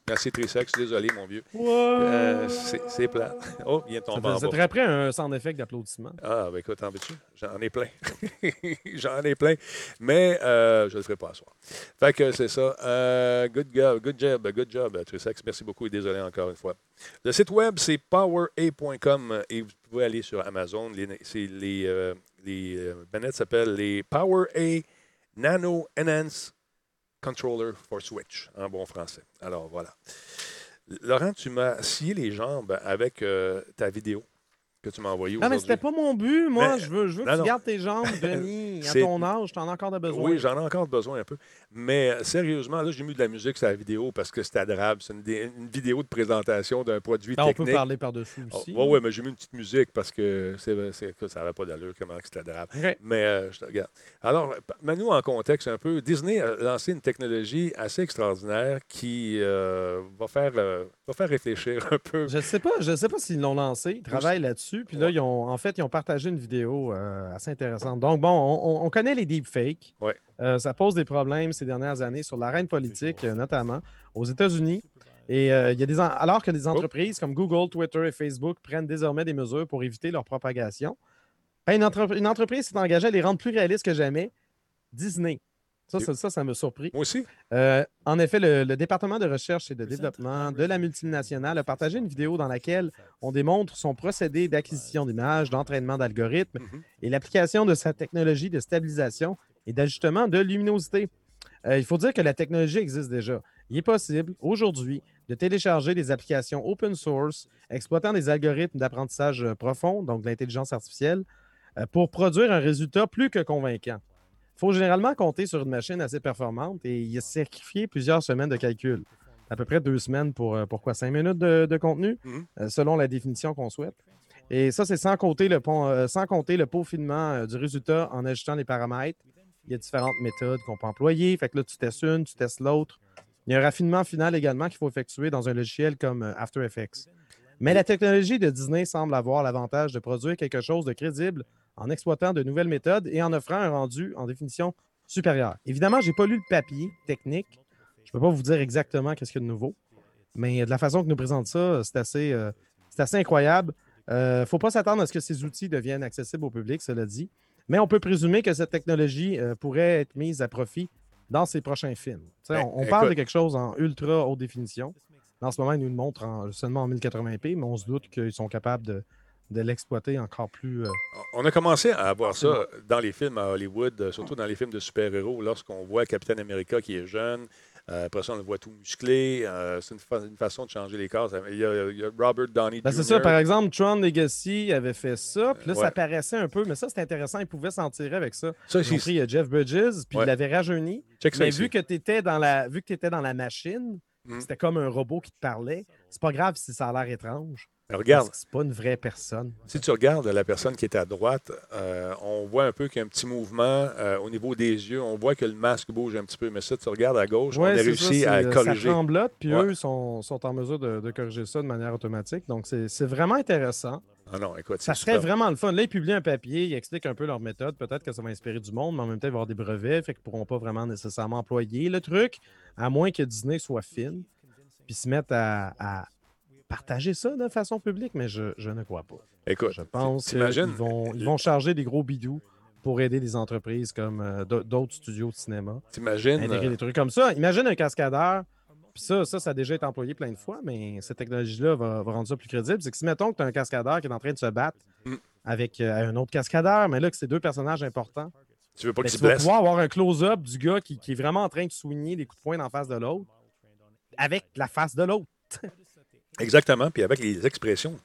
Merci Trisex, désolé mon vieux. Euh, c'est plat. <laughs> Oh, il vient tomber C'est très près un sound effect d'applaudissement. Ah, ben écoute, en veux-tu? J'en ai plein. <laughs> J'en ai plein. Mais euh, je ne le ferai pas à soir. Fait que c'est ça. Euh, good, job, good job, good job, Trisex. Merci beaucoup et désolé encore une fois. Le site web, c'est powera.com et vous pouvez aller sur Amazon. Les, les, les manettes s'appellent les Power A Nano Enhance Controller for Switch, en bon français. Alors voilà. Laurent, tu m'as scié les jambes avec euh, ta vidéo que tu m'as envoyée Non, mais c'était pas mon but. Moi, Mais- je veux, je veux non, que non. tu gardes tes jambes, <laughs> Denis. à ton âge, t'en as encore de besoin. Oui, j'en ai encore besoin un peu. Mais euh, sérieusement, là, j'ai mis de la musique sur la vidéo parce que c'était adorable. C'est une, dé- une vidéo de présentation d'un produit Ben, on peut technique. parler par-dessus Oh, aussi. ouais, ouais, mais j'ai mis une petite musique parce que c'est, c'est- que ça n'avait pas d'allure, comment c'était adorable. Mais euh, je te regarde. Alors, mets-nous en contexte un peu. Disney a lancé une technologie assez extraordinaire qui euh, va, faire, euh, va faire réfléchir <laughs> un peu. Je sais pas, je sais pas s'ils l'ont lancé. Ils travaillent là-dessus. Puis là, Ouais. ils ont, en fait, ils ont partagé une vidéo euh, assez intéressante. Donc, bon, on, on- on connaît les deepfakes. Ouais. Euh, ça pose des problèmes ces dernières années sur l'arène politique, euh, notamment aux États-Unis. Et euh, il y a des en- alors que des entreprises comme Google, Twitter et Facebook prennent désormais des mesures pour éviter leur propagation, ben, une, entre- une entreprise s'est engagée à les rendre plus réalistes que jamais. Disney. Ça, ça, ça, ça m'a surpris. Moi aussi. Euh, en effet, le, le département de recherche et de développement de la multinationale a partagé une vidéo dans laquelle on démontre son procédé d'acquisition d'images, d'entraînement d'algorithmes Mhm. et l'application de sa technologie de stabilisation et d'ajustement de luminosité. Euh, il faut dire que la technologie existe déjà. Il est possible aujourd'hui de télécharger des applications open source exploitant des algorithmes d'apprentissage euh, profond, donc de l'intelligence artificielle, euh, pour produire un résultat plus que convaincant. Il faut généralement compter sur une machine assez performante et y sacrifier plusieurs semaines de calcul. À peu près deux semaines pour, euh, pour quoi? Cinq minutes de, de contenu, Mhm. euh, selon la définition qu'on souhaite. Et ça, c'est sans compter le, euh, sans compter le peaufinement du résultat en ajustant les paramètres. Il y a différentes méthodes qu'on peut employer. Fait que là, tu testes une, tu testes l'autre. Il y a un raffinement final également qu'il faut effectuer dans un logiciel comme After Effects. Mais la technologie de Disney semble avoir l'avantage de produire quelque chose de crédible en exploitant de nouvelles méthodes et en offrant un rendu en définition supérieure. Évidemment, je n'ai pas lu le papier technique. Je ne peux pas vous dire exactement qu'est-ce qu'il y a de nouveau. Mais de la façon que nous présente ça, c'est assez, euh, assez incroyable. Il ne faut pas s'attendre à ce que ces outils deviennent accessibles au public, cela dit. Mais on peut présumer que cette technologie euh, pourrait être mise à profit dans ses prochains films. Ben, on, on parle de quelque chose en ultra haute définition. En ce moment, ils nous le montrent en- seulement en 1080p, mais on se doute qu'ils sont capables de, de l'exploiter encore plus. euh, On a commencé à avoir ça dans les films à Hollywood, euh, surtout dans les films de super-héros, lorsqu'on voit Captain America qui est jeune. euh, après ça, on le voit tout musclé. euh, c'est une, fa- une façon de changer les cases. Il y a, il y a Robert Downey Ben, Jr. c'est ça, par exemple, Tron Legacy avait fait ça, puis là, Ouais. ça paraissait un peu, mais ça, c'est intéressant, ils pouvaient s'en tirer avec ça. Ça, c'est- pris Jeff Bridges, puis Ouais. ils l'avaient rajeuni, check mais vu que tu étais dans la vu que étais dans la machine, Mhm. c'était comme un robot qui te parlait. C'est pas grave si ça a l'air étrange. Regarde, C'est pas une vraie personne. si tu regardes la personne qui est à droite, euh, on voit un peu qu'il y a un petit mouvement euh, au niveau des yeux. On voit que le masque bouge un petit peu. Mais ça, tu regardes à gauche, on Ouais, a c'est réussi ça, à euh, corriger. Ça tremblote, puis Ouais. eux sont, sont en mesure de, de corriger ça de manière automatique. Donc, c'est vraiment intéressant. Ah non, écoute, Ça serait super. vraiment le fun. Là, ils publient un papier, ils expliquent un peu leur méthode. Peut-être que ça va inspirer du monde, mais en même temps, ils vont avoir des brevets, fait qu'ils ne pourront pas vraiment nécessairement employer le truc, à moins que Disney soit fine, puis se mette à, à partager ça de façon publique, mais je, je ne crois pas. Écoute, Je pense qu'ils vont, ils vont charger des gros bidous pour aider des entreprises comme euh, d'au- d'autres studios de cinéma t'imagines. intégrer euh, des trucs comme ça. Imagine un cascadeur. Puis ça, ça, ça a déjà été employé plein de fois, mais cette technologie-là va, va rendre ça plus crédible. C'est que si, mettons que tu as un cascadeur qui est en train de se battre Mm. avec euh, un autre cascadeur, mais là, que c'est deux personnages importants, tu veux pas ben, qu'il tu vas pouvoir avoir un close-up du gars qui, qui est vraiment en train de soigner des coups de poing en face de l'autre avec la face de l'autre. <laughs> Exactement. Puis avec les expressions,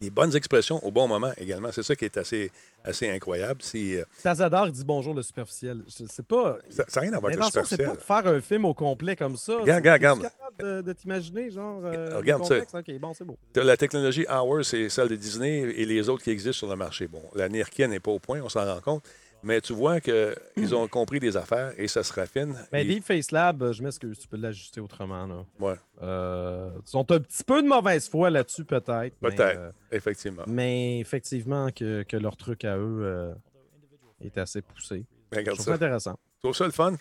les bonnes expressions au bon moment également. C'est ça qui est assez, assez incroyable. C'est, euh, Tazadar, il dit bonjour le superficiel. Je- C'est pas. ça n'a rien à voir avec le L'intention, c'est pas superficiel. de faire un film au complet comme ça. Regarde, regarde, regarde. capable de, de t'imaginer, genre. euh, Regarde ça. Ok, bon, c'est beau. La technologie Hour, c'est celle de Disney et les autres qui existent sur le marché. Bon, la Nirkia n'est pas au point, on s'en rend compte. Mais tu vois qu'ils ont compris des affaires et ça se raffine. Ben, Et- Deep Face Lab, euh, je m'excuse, tu peux l'ajuster autrement. Là. Ouais, Euh, ils sont un petit peu de mauvaise foi là-dessus, peut-être. mais, Peut-être. euh, effectivement. Mais, effectivement, que, que leur truc à eux euh, est assez poussé. Ben, Je regarde trouve ça. ça intéressant. Je trouve ça le fun?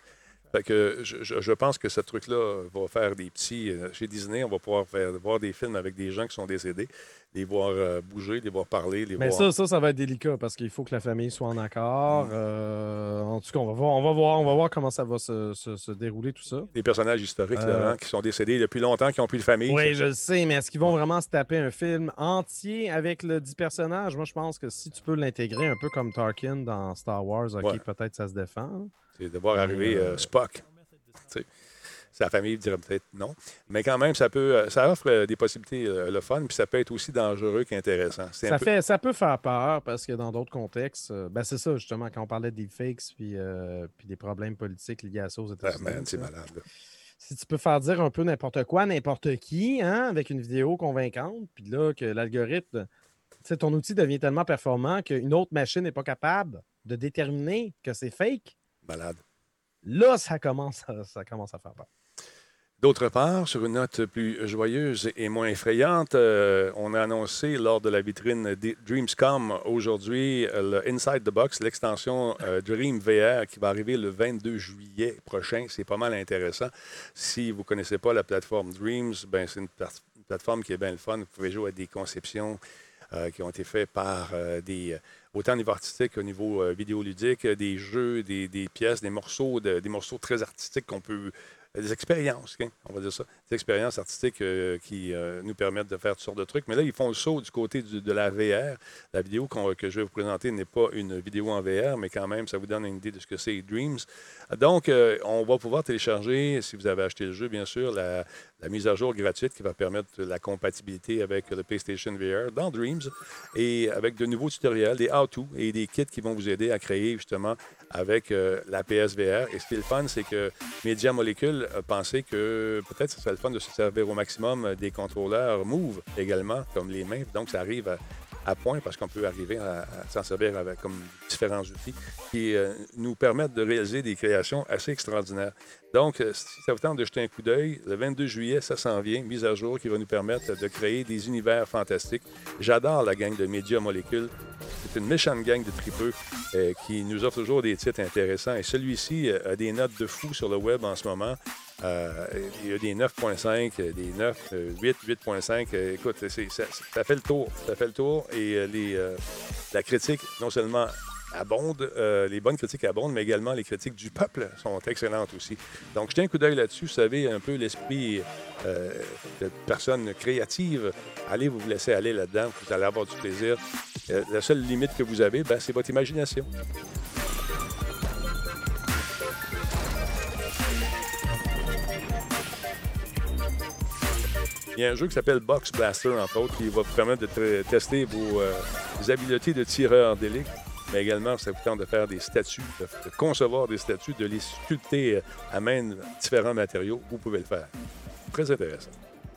Fait que je, je- je pense que ce truc-là va faire des petits. euh, Chez Disney, on va pouvoir faire, voir des films avec des gens qui sont décédés, les voir euh, bouger, les voir parler, les Mais voir. ça, ça, ça va être délicat parce qu'il faut que la famille soit en accord. Euh, en tout cas, on va voir, on va voir, on va voir comment ça va se, se- se dérouler, tout ça. Des personnages historiques, Euh, Laurent, qui sont décédés depuis longtemps, qui n'ont plus de famille. Oui, je le sais, mais est-ce qu'ils vont vraiment se taper un film entier avec le 10 personnages? Moi, je pense que si tu peux l'intégrer un peu comme Tarkin dans Star Wars, ok, Ouais. peut-être ça se défend. C'est de voir arriver euh, euh, Spock. Sa famille dirait peut-être non. Mais quand même, ça peut, euh, ça offre des possibilités, le fun, puis ça peut être aussi dangereux qu'intéressant. Ça, peu- fait, ça peut faire peur parce que dans d'autres contextes, ben c'est ça justement quand on parlait des fakes puis, euh, puis des problèmes politiques liés à ça aux Ah, États-Unis. c'est malade. là. Si tu peux faire dire un peu n'importe quoi, n'importe qui, hein, avec une vidéo convaincante, puis là que l'algorithme, ton outil devient tellement performant qu'une autre machine n'est pas capable de déterminer que c'est fake, Malade. là ça commence à, ça commence à faire peur. D'autre part, sur une note plus joyeuse et moins effrayante, euh, on a annoncé lors de la vitrine Dreamscom aujourd'hui euh, le Inside the Box, l'extension euh, Dream VR qui va arriver le 22 juillet prochain. C'est pas mal intéressant. Si vous ne connaissez pas la plateforme Dreams, ben, c'est une, plate- une plateforme qui est bien le fun. Vous pouvez jouer à des conceptions euh, qui ont été faites par euh, des, autant au niveau artistique qu'au niveau euh, vidéoludique, euh, des jeux, des, pièces, des morceaux, de- des morceaux très artistiques qu'on peut des expériences, on va dire ça, des expériences artistiques euh, qui euh, nous permettent de faire toutes sortes de trucs. Mais là, ils font le saut du côté de la VR. La vidéo que je vais vous présenter n'est pas une vidéo en VR, mais quand même, ça vous donne une idée de ce que c'est Dreams. Donc, euh, on va pouvoir télécharger, si vous avez acheté le jeu, bien sûr, la, la mise à jour gratuite qui va permettre la compatibilité avec le PlayStation VR dans Dreams et avec de nouveaux tutoriels, des how-to et des kits qui vont vous aider à créer justement avec euh, la PSVR. Et ce qui est le fun, c'est que Media Molecule a pensé que peut-être ce serait le fun de se servir au maximum des contrôleurs Move également, comme les mains. Donc, ça arrive à, point parce qu'on peut arriver à, à s'en servir avec comme différents outils qui euh, nous permettent de réaliser des créations assez extraordinaires. Donc, euh, si ça vous tente de jeter un coup d'œil, le 22 juillet, ça s'en vient, mise à jour qui va nous permettre de créer des univers fantastiques. J'adore la gang de Media Molecule. C'est une méchante gang de tripeux euh, qui nous offre toujours des titres intéressants. Et celui-ci euh, a des notes de fou sur le web en ce moment. Il y a des 9.5, euh, des 9, euh, 8, 8.5. Euh, écoute, ça, fait le tour. Ça fait le tour. Et la critique, non seulement euh, les bonnes critiques abondent, mais également les critiques du peuple sont excellentes aussi. Donc, jetez un coup d'œil là-dessus. Vous savez, un peu l'esprit euh, de personnes créatives. Allez vous laisser aller là-dedans. Vous allez avoir du plaisir. Euh, la seule limite que vous avez, ben, c'est votre imagination. Il y a un jeu qui s'appelle Box Blaster, entre autres, qui va vous permettre de tester vos, vos habiletés de tireur d'élite, mais également, ça vous tente de faire des statues, de, de concevoir des statues, de les sculpter euh, à main différents matériaux. Vous pouvez le faire. Très intéressant.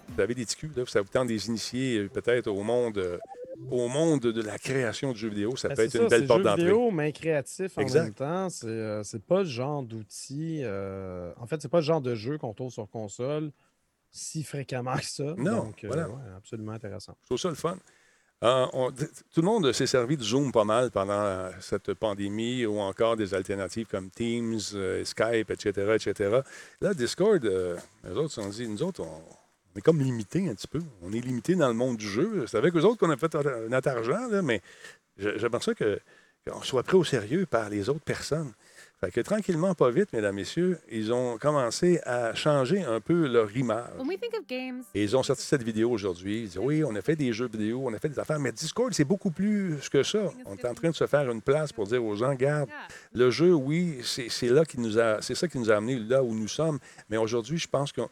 Vous avez des TQ, là, ça vous tente des initiés euh, peut-être au monde, euh, au monde de la création de jeux vidéo. Ça Ben, peut être ça, une belle c'est porte jeu d'entrée. vidéo, mais créatif en Exact. même temps. C'est euh, pas le genre d'outil. euh, En fait, c'est pas le genre de jeu qu'on trouve sur console si fréquemment que ça. Non, Donc, voilà. ouais, absolument intéressant. Je trouve ça le fun. Euh, tout le monde s'est servi de Zoom pas mal pendant euh, cette pandémie ou encore des alternatives comme Teams, euh, Skype, etc., etc. Là, Discord, euh, autres se sont dit, nous autres, on, est comme limité un petit peu. On est limité dans le monde du jeu. C'est avec eux autres qu'on a fait notre argent, là, mais j'aimerais ça qu'on soit pris au sérieux par les autres personnes. Fait que tranquillement, pas vite, mesdames, messieurs, ils ont commencé à changer un peu leur image. When we think of games, Et ils ont sorti cette vidéo aujourd'hui. Ils disent Oui, on a fait des jeux vidéo, on a fait des affaires, mais Discord, c'est beaucoup plus que ça. On est en train de se faire une place pour dire aux gens Regarde, yeah, le jeu, oui, c'est c'est là qui nous a. C'est ça qui nous a amené là où nous sommes. Mais aujourd'hui, je pense que euh,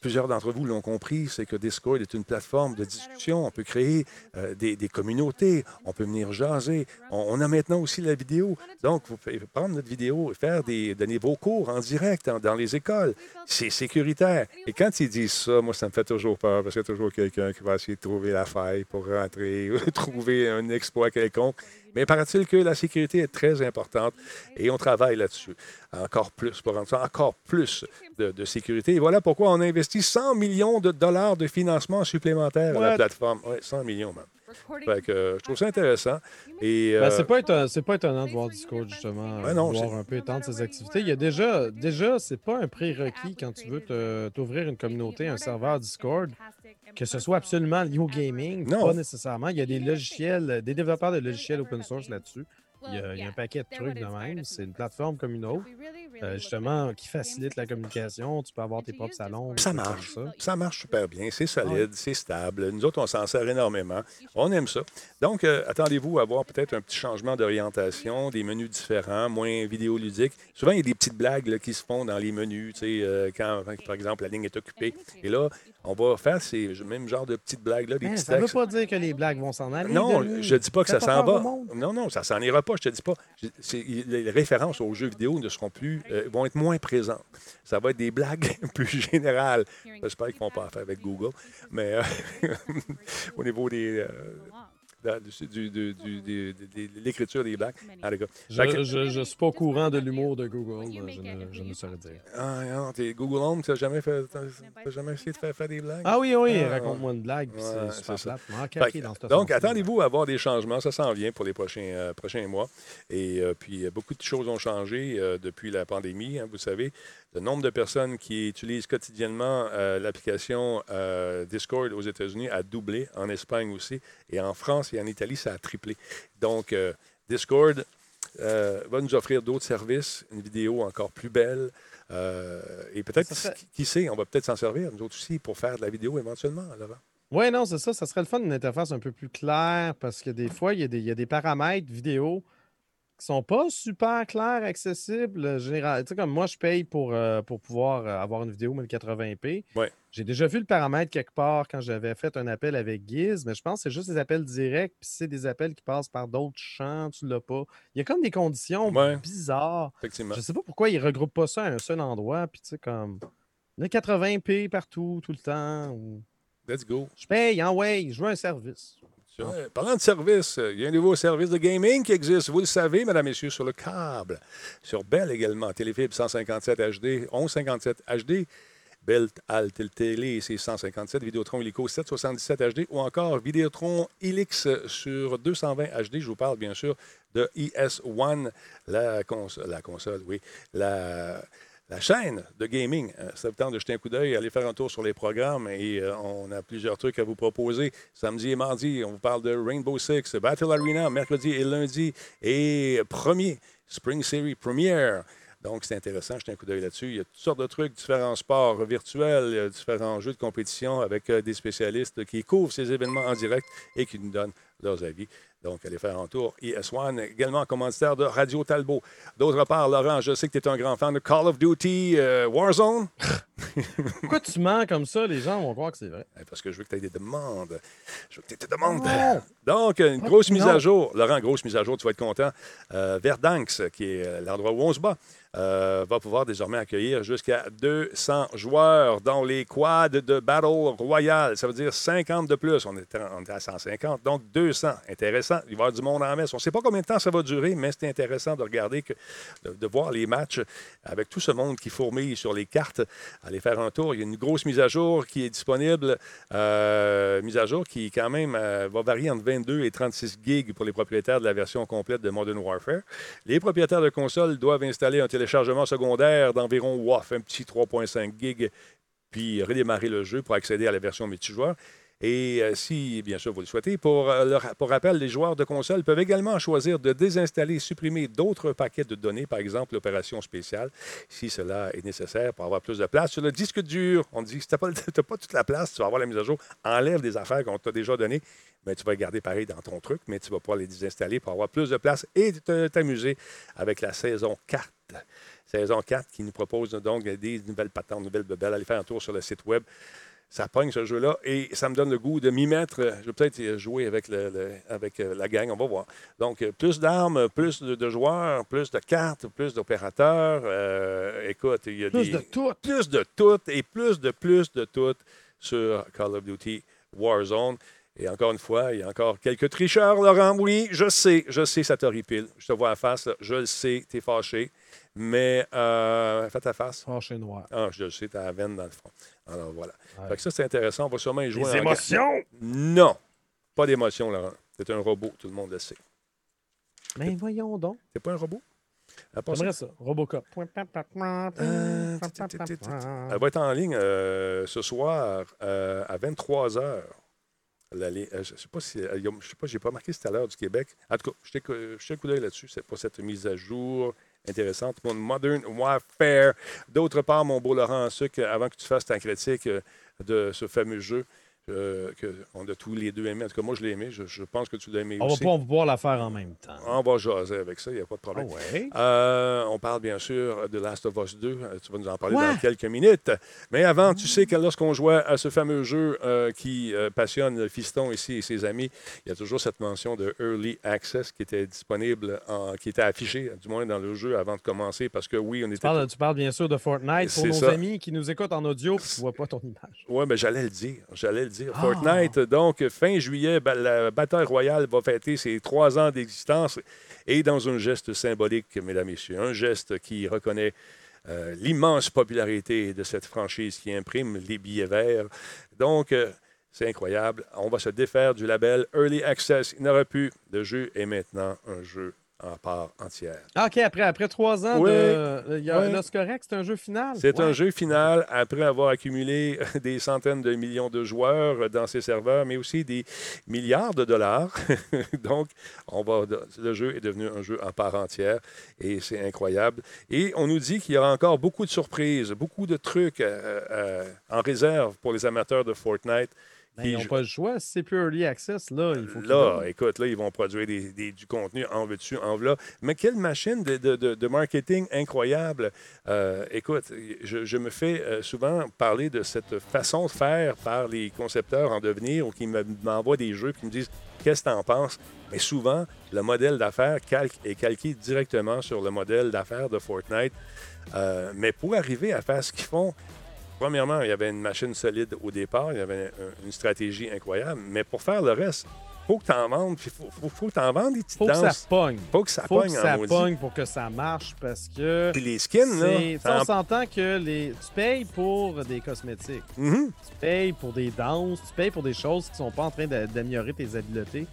plusieurs d'entre vous l'ont compris, c'est que Discord est une plateforme de discussion. On peut créer euh, des, communautés, on peut venir jaser. On, a maintenant aussi la vidéo. Donc, vous pouvez prendre notre vidéo et faire des, donner vos cours en direct dans, les écoles. C'est sécuritaire. Et quand ils disent ça, moi, ça me fait toujours peur parce qu'il y a toujours quelqu'un qui va essayer de trouver la faille pour rentrer ou <laughs> trouver un exploit quelconque. Mais paraît-il que la sécurité est très importante et on travaille là-dessus. Encore plus pour rendre ça encore plus de, de sécurité. Et voilà pourquoi on a investi 100 millions de dollars de financement supplémentaire à la What? plateforme. Oui, 100 millions même. Recording Fait que, euh, je trouve ça intéressant. Et, Ben, euh, c'est pas, éton- c'est pas étonnant de voir Discord, justement, non, voir c'est- un peu étendre ses activités. Il y a déjà, déjà c'est pas un prérequis quand tu veux te- t'ouvrir une communauté, un serveur Discord, que ce soit absolument lié au gaming, Non. pas nécessairement. Il y a des logiciels, des développeurs de logiciels open source là-dessus. Il y, a, il y a un paquet de trucs de même. C'est une plateforme comme une autre. euh, justement, qui facilite la communication. Tu peux avoir tes propres salons. Ça marche. ça. Ça marche super bien. C'est solide, c'est stable. Nous autres, on s'en sert énormément. On aime ça. Donc, euh, attendez-vous à avoir peut-être un petit changement d'orientation, des menus différents, moins vidéoludiques. Souvent, il y a des petites blagues là, qui se font dans les menus, tu sais, euh, quand, par exemple, la ligne est occupée. Et là, on va faire ces mêmes genres de petites blagues-là, des Hein, petits ça ne veut pas dire que les blagues vont s'en aller. Non, Denis. je ne dis pas que ça s'en va. Non, non, ça s'en ira pas, je te dis pas. Les références aux jeux vidéo ne seront plus, euh, vont être moins présentes. Ça va être des blagues <laughs> plus générales. J'espère qu'ils ne vont pas faire avec Google, mais euh, <laughs> au niveau des, euh, du- du- du- du- du- de l'écriture des blagues. En tout cas. Je ne suis pas au courant de l'humour de Google. là, Je ne, je ne saurais dire. Ah, non, t'es Google Home, tu n'as jamais, fait- jamais essayé de faire, faire des blagues? Ah oui, oui, Ah, raconte-moi une blague, puis Ouais, c'est super plate. Ah, dans donc, attendez-vous à avoir des changements. Ça s'en vient pour les prochains, euh, prochains mois. Et euh, puis, euh, beaucoup de choses ont changé euh, depuis la pandémie. hein, vous savez, le nombre de personnes qui utilisent quotidiennement euh, l'application euh, Discord aux États-Unis a doublé, en Espagne aussi. Et en France et en Italie, ça a triplé. Donc, euh, Discord va nous offrir d'autres services, une vidéo encore plus belle. et peut-être, serait- qui, sait, on va peut-être s'en servir, nous autres aussi, pour faire de la vidéo éventuellement, Laurent. Oui, non, c'est ça. Ça serait le fun d'une interface un peu plus claire parce que des fois, il y a des, il y a des paramètres vidéo qui sont pas super clairs, accessibles. euh, Général... Tu sais, comme moi, je paye pour, euh, pour pouvoir euh, avoir une vidéo 1080p. Ouais. J'ai déjà vu le paramètre quelque part quand j'avais fait un appel avec Giz, mais je pense que c'est juste des appels directs, puis c'est des appels qui passent par d'autres champs, tu l'as pas. Il y a comme des conditions Ouais. bizarres. Effectivement. Je sais pas pourquoi ils regroupent pas ça à un seul endroit, puis tu sais, comme. Il y a 80p partout, tout le temps. ou- Let's go. Je paye, en way, je veux un service. Parlant de service, euh, il y a un nouveau service de gaming qui existe. Vous le savez, mesdames et messieurs, sur le câble. Sur Bell également. Téléfibre 157 HD, 1157 HD. Bell Altel Télé, c'est 157. Vidéotron Illico 777 HD. Ou encore Vidéotron Helix sur 220 HD. Je vous parle bien sûr de ES1, la, cons- la console, oui. La, la chaîne de gaming. Euh, C'est le temps de jeter un coup d'œil, aller faire un tour sur les programmes et euh, on a plusieurs trucs à vous proposer. Samedi et mardi, on vous parle de Rainbow Six, Battle Arena, mercredi et lundi et premier Spring Series Premiere. Donc, c'est intéressant, jetez un coup d'œil là-dessus. Il y a toutes sortes de trucs, différents sports virtuels, a différents jeux de compétition avec euh, des spécialistes qui couvrent ces événements en direct et qui nous donnent leurs avis. Donc, allez faire un tour. ES1, également commanditaire de Radio Talbot. D'autre part, Laurent, je sais que tu es un grand fan de Call of Duty euh, Warzone. <laughs> Pourquoi tu mens comme ça? Les gens vont croire que c'est vrai. Eh, Parce que je veux que tu aies des demandes. Je veux que tu aies des demandes. Donc, une grosse mise non. à jour. Laurent, grosse mise à jour, tu vas être content. Euh, Verdansk, qui est euh, l'endroit où on se bat, euh, va pouvoir désormais accueillir jusqu'à 200 joueurs dans les quads de Battle Royale. Ça veut dire 50 de plus. On était, on était à 150, donc 200. Intéressant. Il va y avoir du monde en messe. On ne sait pas combien de temps ça va durer, mais c'est intéressant de regarder, de, voir les matchs avec tout ce monde qui fourmille sur les cartes. Aller faire un tour. Il y a une grosse mise à jour qui est disponible. Euh, mise à jour qui, quand même, euh, va varier entre 22 et 36 gigs pour les propriétaires de la version complète de Modern Warfare. Les propriétaires de consoles doivent installer un téléchargement secondaire d'environ WAF, un petit 3.5 gigs, puis redémarrer le jeu pour accéder à la version multijoueur. Et euh, si, bien sûr, vous le souhaitez, pour, euh, pour rappel, les joueurs de console peuvent également choisir de désinstaller et supprimer d'autres paquets de données, par exemple l'opération spéciale, si cela est nécessaire pour avoir plus de place. Sur le disque dur, on dit si tu n'as pas, <laughs> pas toute la place, tu vas avoir la mise à jour, enlève des affaires qu'on t'a déjà données, mais tu vas garder pareil dans ton truc, mais tu vas pouvoir les désinstaller pour avoir plus de place et t'amuser avec la saison 4. Saison 4 qui nous propose donc des nouvelles patentes, nouvelles bebelles. Allez faire un tour sur le site web. Ça pogne ce jeu-là et ça me donne le goût de m'y mettre. Je vais peut-être jouer avec, le- le- avec euh, la gang, on va voir. Donc, euh, plus d'armes, plus de, de joueurs, plus de cartes, plus d'opérateurs. Euh, écoute, il y a Plus des de tout. plus de tout et plus de plus de tout sur Call of Duty Warzone. Et encore une fois, il y a encore quelques tricheurs, Laurent. Oui, je sais, je sais, ça t'horripile. Je te vois à face, là. je le sais, t'es fâché. Mais euh, fais ta face. Fâché noir. Ah, je le sais, t'as la veine dans le front. Alors voilà. Ouais. Fait que ça, c'est intéressant. On va sûrement y jouer. Ga- émotions! Non, pas d'émotion, Laurent. C'est un robot, tout le monde le sait. Mais voyons donc. C'est pas un robot? Ça, J'aimerais ça. Robocop. Euh, Elle va être en ligne euh, ce soir euh, à 23 h. je ne sais pas si. Je sais pas, j'ai pas marqué c'était à l'heure du Québec. En tout cas, je un coup d'œil là-dessus. C'est pas cette mise à jour. Intéressante pour Modern Warfare. D'autre part, mon beau Laurent avant que tu fasses ta critique euh, de ce fameux jeu, euh, qu'on a tous les deux aimé. En tout cas, moi, je l'ai aimé. Je, je pense que tu l'as aimé On va aussi. pas pouvoir la faire en même temps. On va jaser avec ça, il n'y a pas de Ah problème. ouais? Euh, on parle bien sûr de Last of Us 2. Euh, Tu vas nous en parler Ouais. dans quelques minutes. Mais avant, tu sais que lorsqu'on jouait à ce fameux jeu euh, qui passionne le fiston ici et ses amis, il y a toujours cette mention de Early Access qui était disponible, en- qui était affichée, du moins dans le jeu avant de commencer, parce que oui, on Tu était. parles, tu parles bien sûr de Fortnite pour nos ça. amis qui nous écoutent en audio et qui ne voient pas ton image. Oui, mais j'allais le dire. J'allais le dire. Ah. Fortnite, donc, fin juillet, la bataille royale va fêter ses trois ans d'existence et dans un geste symbolique, mesdames et messieurs, un geste qui reconnaît euh, l'immense popularité de cette franchise qui imprime les billets verts. Donc, euh, c'est incroyable. On va se défaire du label Early Access. Il n'aura plus. Le jeu est maintenant un jeu en part entière. Ah, OK, après, après trois ans, Oui. de, il y a- Oui. correct, c'est un jeu final? C'est Ouais. un jeu final après avoir accumulé <laughs> des centaines de millions de joueurs dans ses serveurs, mais aussi des milliards de dollars. <laughs> Donc, on va, le jeu est devenu un jeu en part entière et c'est incroyable. Et on nous dit qu'il y aura encore beaucoup de surprises, beaucoup de trucs euh, euh, en réserve pour les amateurs de Fortnite. Ben, ils n'ont pas le choix. Si c'est plus Early Access, là, il faut qu'ils Là, écoute, là, ils vont produire des- des- du contenu en veux-tu, en voilà. Mais quelle machine de, de- de- de marketing incroyable. Euh, écoute, je, je me fais euh, souvent parler de cette façon de faire par les concepteurs en devenir ou qui me- m'envoient des jeux qui me disent Qu'est-ce que tu en penses? Mais souvent, le modèle d'affaires calque- est calqué directement sur le modèle d'affaires de Fortnite. Euh, mais pour arriver à faire ce qu'ils font, Premièrement, il y avait une machine solide au départ, il y avait un- une stratégie incroyable, mais pour faire le reste, faut que tu en vendes, puis faut, faut, faut que tu en vendes des petites faut que ça pogne. faut que ça faut pogne que en ça pogne pour que ça marche parce que. Puis les skins, là, ça on en- s'entend que les... tu payes pour des cosmétiques, Mhm. tu payes pour des danses, tu payes pour des choses qui sont pas en train d'améliorer tes habiletés.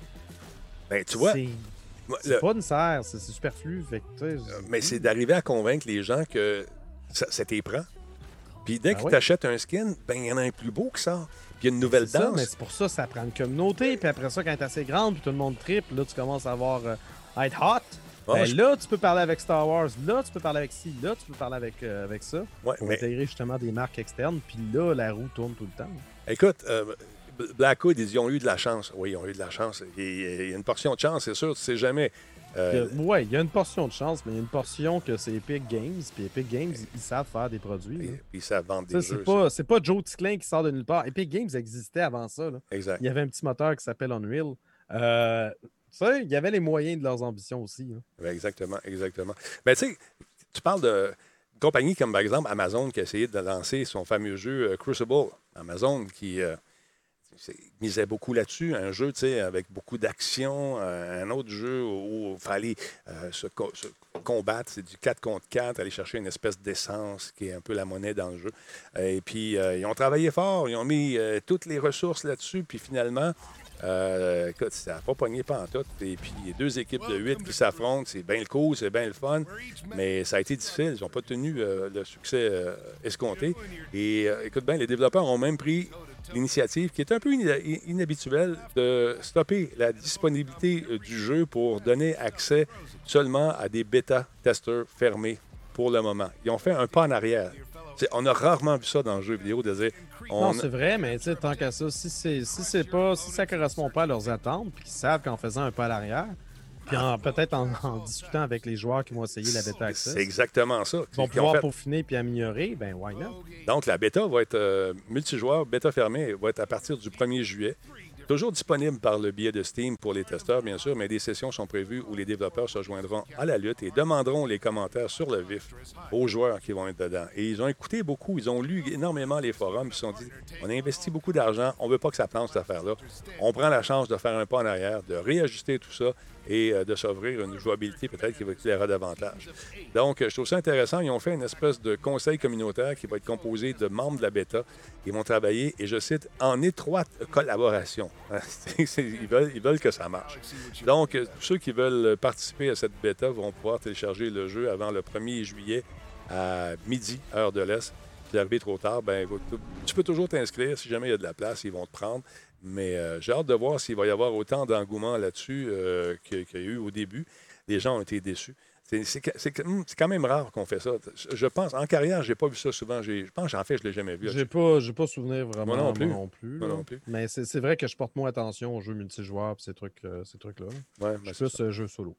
Ben, tu vois, C'est le- pas nécessaire, c'est c'est superflu. Fait que, sais, mais c'est d'arriver à convaincre les gens que ça, ça t'y prend. Puis dès Ah que ouais. tu achètes un skin, ben il y en a un plus beau qui sort. Puis il y a une nouvelle C'est ça, danse. mais c'est pour ça ça prend une communauté. Puis après ça, quand t'es assez grande, puis tout le monde triple, là, tu commences à avoir euh, à être hot. Ah, Ben je- Là, tu peux parler avec Star Wars. Là, tu peux parler avec ci. Là, tu peux parler avec, euh, avec ça. Ouais, Pour mais intégrer justement des marques externes. Puis là, la roue tourne tout le temps. Écoute, euh, Blackwood, ils ont eu de la chance. Oui, ils ont eu de la chance. Il y a une portion de chance, c'est sûr, tu sais jamais. Euh, Il y a- ouais, il y a une portion de chance, mais il y a une portion que c'est Epic Games. Puis Epic Games, ils savent faire des produits. puis puis ça vend Ça, des jeux. pas, c'est pas Joe Ticlin qui sort de nulle part. Epic Games existait avant ça. là. Exact. Il y avait un petit moteur qui s'appelle Unreal. Euh, tu sais, il y avait les moyens de leurs ambitions aussi. là. Oui, exactement, exactement. Mais tu sais, tu parles de compagnies comme par exemple Amazon qui a essayé de lancer son fameux jeu euh, Crucible. Amazon qui euh, misait beaucoup là-dessus, un jeu avec beaucoup d'action, euh, un autre jeu où il fallait euh, se, co- se combattre, c'est du 4 contre 4, aller chercher une espèce d'essence qui est un peu la monnaie dans le jeu. Et puis, euh, ils ont travaillé fort, ils ont mis toutes les ressources là-dessus, puis finalement, euh, écoute, ça n'a pas pogné tout. Et puis, il y a deux équipes de huit qui s'affrontent. C'est bien le cool, c'est bien le fun. Mais ça a été difficile. Ils n'ont pas tenu le succès escompté. Et écoute bien, les développeurs ont même pris l'initiative, qui est un peu inhabituelle, de stopper la disponibilité euh, du jeu pour donner accès seulement à des bêta-testeurs fermés pour le moment. Ils ont fait un pas en arrière. C'est- on a rarement vu ça dans le jeu vidéo, dire, on, Non, c'est vrai, mais tant qu'à ça, si si pas si ça correspond pas à leurs attentes, puis qu'ils savent qu'en faisant un pas à l'arrière, puis en- peut-être en, en discutant avec les joueurs qui vont essayer la bêta access, c'est exactement ça. ils vont pouvoir fait. peaufiner puis améliorer, ben why not? Donc, la bêta va être euh, multijoueur, bêta fermée, va être à partir du 1er juillet. Toujours disponible par le biais de Steam pour les testeurs, bien sûr, mais des sessions sont prévues où les développeurs se joindront à la lutte et demanderont les commentaires sur le vif aux joueurs qui vont être dedans. Et ils ont écouté beaucoup, ils ont lu énormément les forums, ils se sont dit on a investi beaucoup d'argent, on veut pas que ça plante cette affaire-là. On prend la chance de faire un pas en arrière, de réajuster tout ça et euh, de s'offrir une jouabilité peut-être qui va éclairer davantage. Donc, euh, je trouve ça intéressant. Ils ont fait une espèce de conseil communautaire qui va être composé de membres de la bêta. Ils vont travailler, et je cite, en étroite collaboration. <laughs> Ils, veulent, ils que ça marche. Donc, euh, tous ceux qui veulent participer à cette bêta vont pouvoir télécharger le jeu avant le 1er juillet à midi, heure de l'Est. Si arrivé trop tard, ben, tu peux toujours t'inscrire. Si jamais il y a de la place, ils vont te prendre. Mais euh, j'ai hâte de voir s'il va y avoir autant d'engouement là-dessus euh, qu'il qu'il y a eu au début. Les gens ont été déçus. C'est c'est quand même rare qu'on fait ça. Je- pense, en carrière, j'ai pas vu ça souvent. Je pense, en fait, je l'ai jamais vu. J'ai pas, j'ai pas souvenir vraiment. Moi non plus. non plus, Moi là. non plus. Mais c'est c'est vrai que je porte moins attention aux jeux multijoueurs et ces trucs, euh, ces trucs-là. Ouais, Je ben, suis plus euh, jeu solo.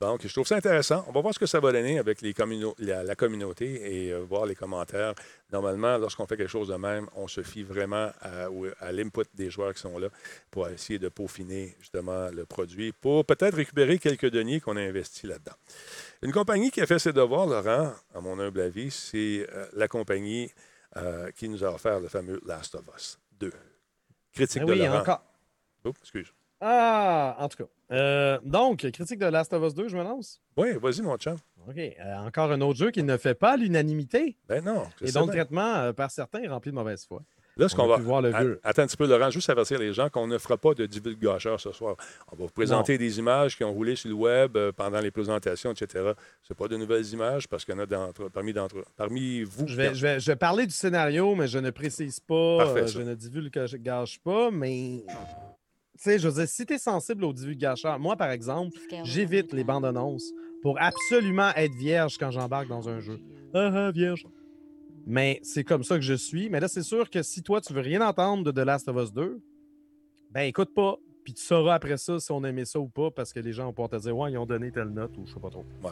Donc, je trouve ça intéressant. On va voir ce que ça va donner avec les la, la communauté et euh, voir les commentaires. Normalement, lorsqu'on fait quelque chose de même, on se fie vraiment à l'input des joueurs qui sont là pour essayer de peaufiner justement le produit, pour peut-être récupérer quelques deniers qu'on a investis là-dedans. Une compagnie qui a fait ses devoirs, Laurent, à mon humble avis, c'est euh, la compagnie euh, qui nous a offert le fameux Last of Us 2. Critique Ah de oui, Laurent. encore. Oups, excuse. Ah, en tout cas. Euh, donc, critique de Last of Us 2, je me lance? Oui, vas-y, mon chum. OK. euh, encore un autre jeu qui ne fait pas l'unanimité Ben non. et le bien. traitement, euh, par certains, est rempli de mauvaise foi. Là, ce On qu'on va. pu voir le A- vieux. Attends un petit peu, Laurent, juste avertir les gens qu'on ne fera pas de divulgacheur ce soir. On va vous présenter des images qui ont roulé sur le web euh, pendant les présentations, etc. Ce pas de nouvelles images parce qu'il y en a parmi, d'entre- parmi vous. Je vais, je, vais, je vais parler du scénario, mais je ne précise pas, Parfait, euh, je ne divulgage pas, mais. Tu sais, je veux dire, si tu es sensible aux divulgateurs, moi, par exemple, j'évite les bandes annonces pour absolument être vierge quand j'embarque dans un jeu. Ah ah, vierge. Mais c'est comme ça que je suis. Mais là, c'est sûr que si toi, tu veux rien entendre de The Last of Us 2, ben écoute pas. Puis tu sauras après ça si on aimait ça ou pas, parce que les gens vont pouvoir te dire, ouais, ils ont donné telle note ou je sais pas trop. Ouais.